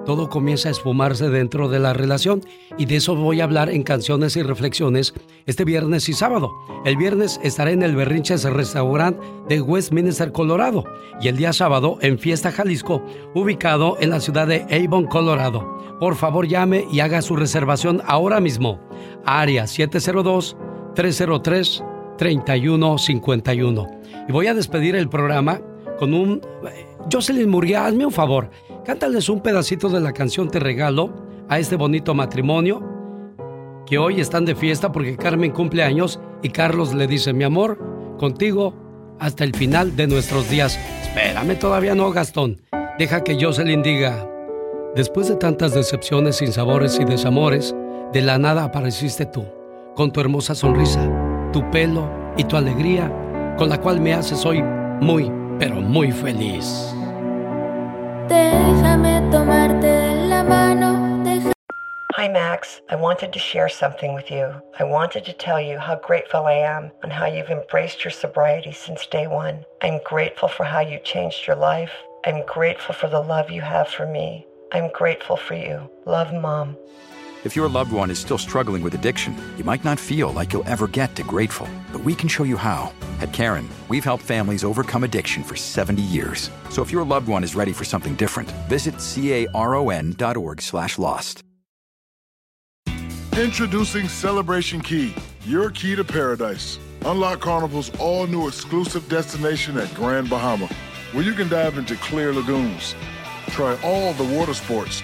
todo comienza a esfumarse dentro de la relación y de eso voy a hablar en canciones y reflexiones este viernes y sábado. El viernes estaré en el Berrinches Restaurant de Westminster, Colorado y el día sábado en Fiesta Jalisco, ubicado en la ciudad de Avon, Colorado. Por favor llame y haga su reservación ahora mismo. Área 702 303 3151. Y voy a despedir el programa con un... eh, Jocelyn Murguía, hazme un favor. Cántales un pedacito de la canción Te Regalo a este bonito matrimonio que hoy están de fiesta porque Carmen cumple años y Carlos le dice, mi amor, contigo hasta el final de nuestros días. Espérame, todavía no, Gastón. Deja que Jocelyn diga, Después de tantas decepciones, sinsabores y desamores, de la nada apareciste tú, con tu hermosa sonrisa, tu pelo y tu alegría, con la cual me haces hoy muy, pero muy feliz. Hi, Max. I wanted to share something with you. I wanted to tell you how grateful I am and how you've embraced your sobriety since day one. I'm grateful for how you changed your life. I'm grateful for the love you have for me. I'm grateful for you. Love, Mom. If your loved one is still struggling with addiction, you might not feel like you'll ever get to grateful, but we can show you how. At Karen, we've helped families overcome addiction for 70 years. So if your loved one is ready for something different, visit caron.org slash lost. Introducing Celebration Key, your key to paradise. Unlock Carnival's all new exclusive destination at Grand Bahama, where you can dive into clear lagoons, try all the water sports,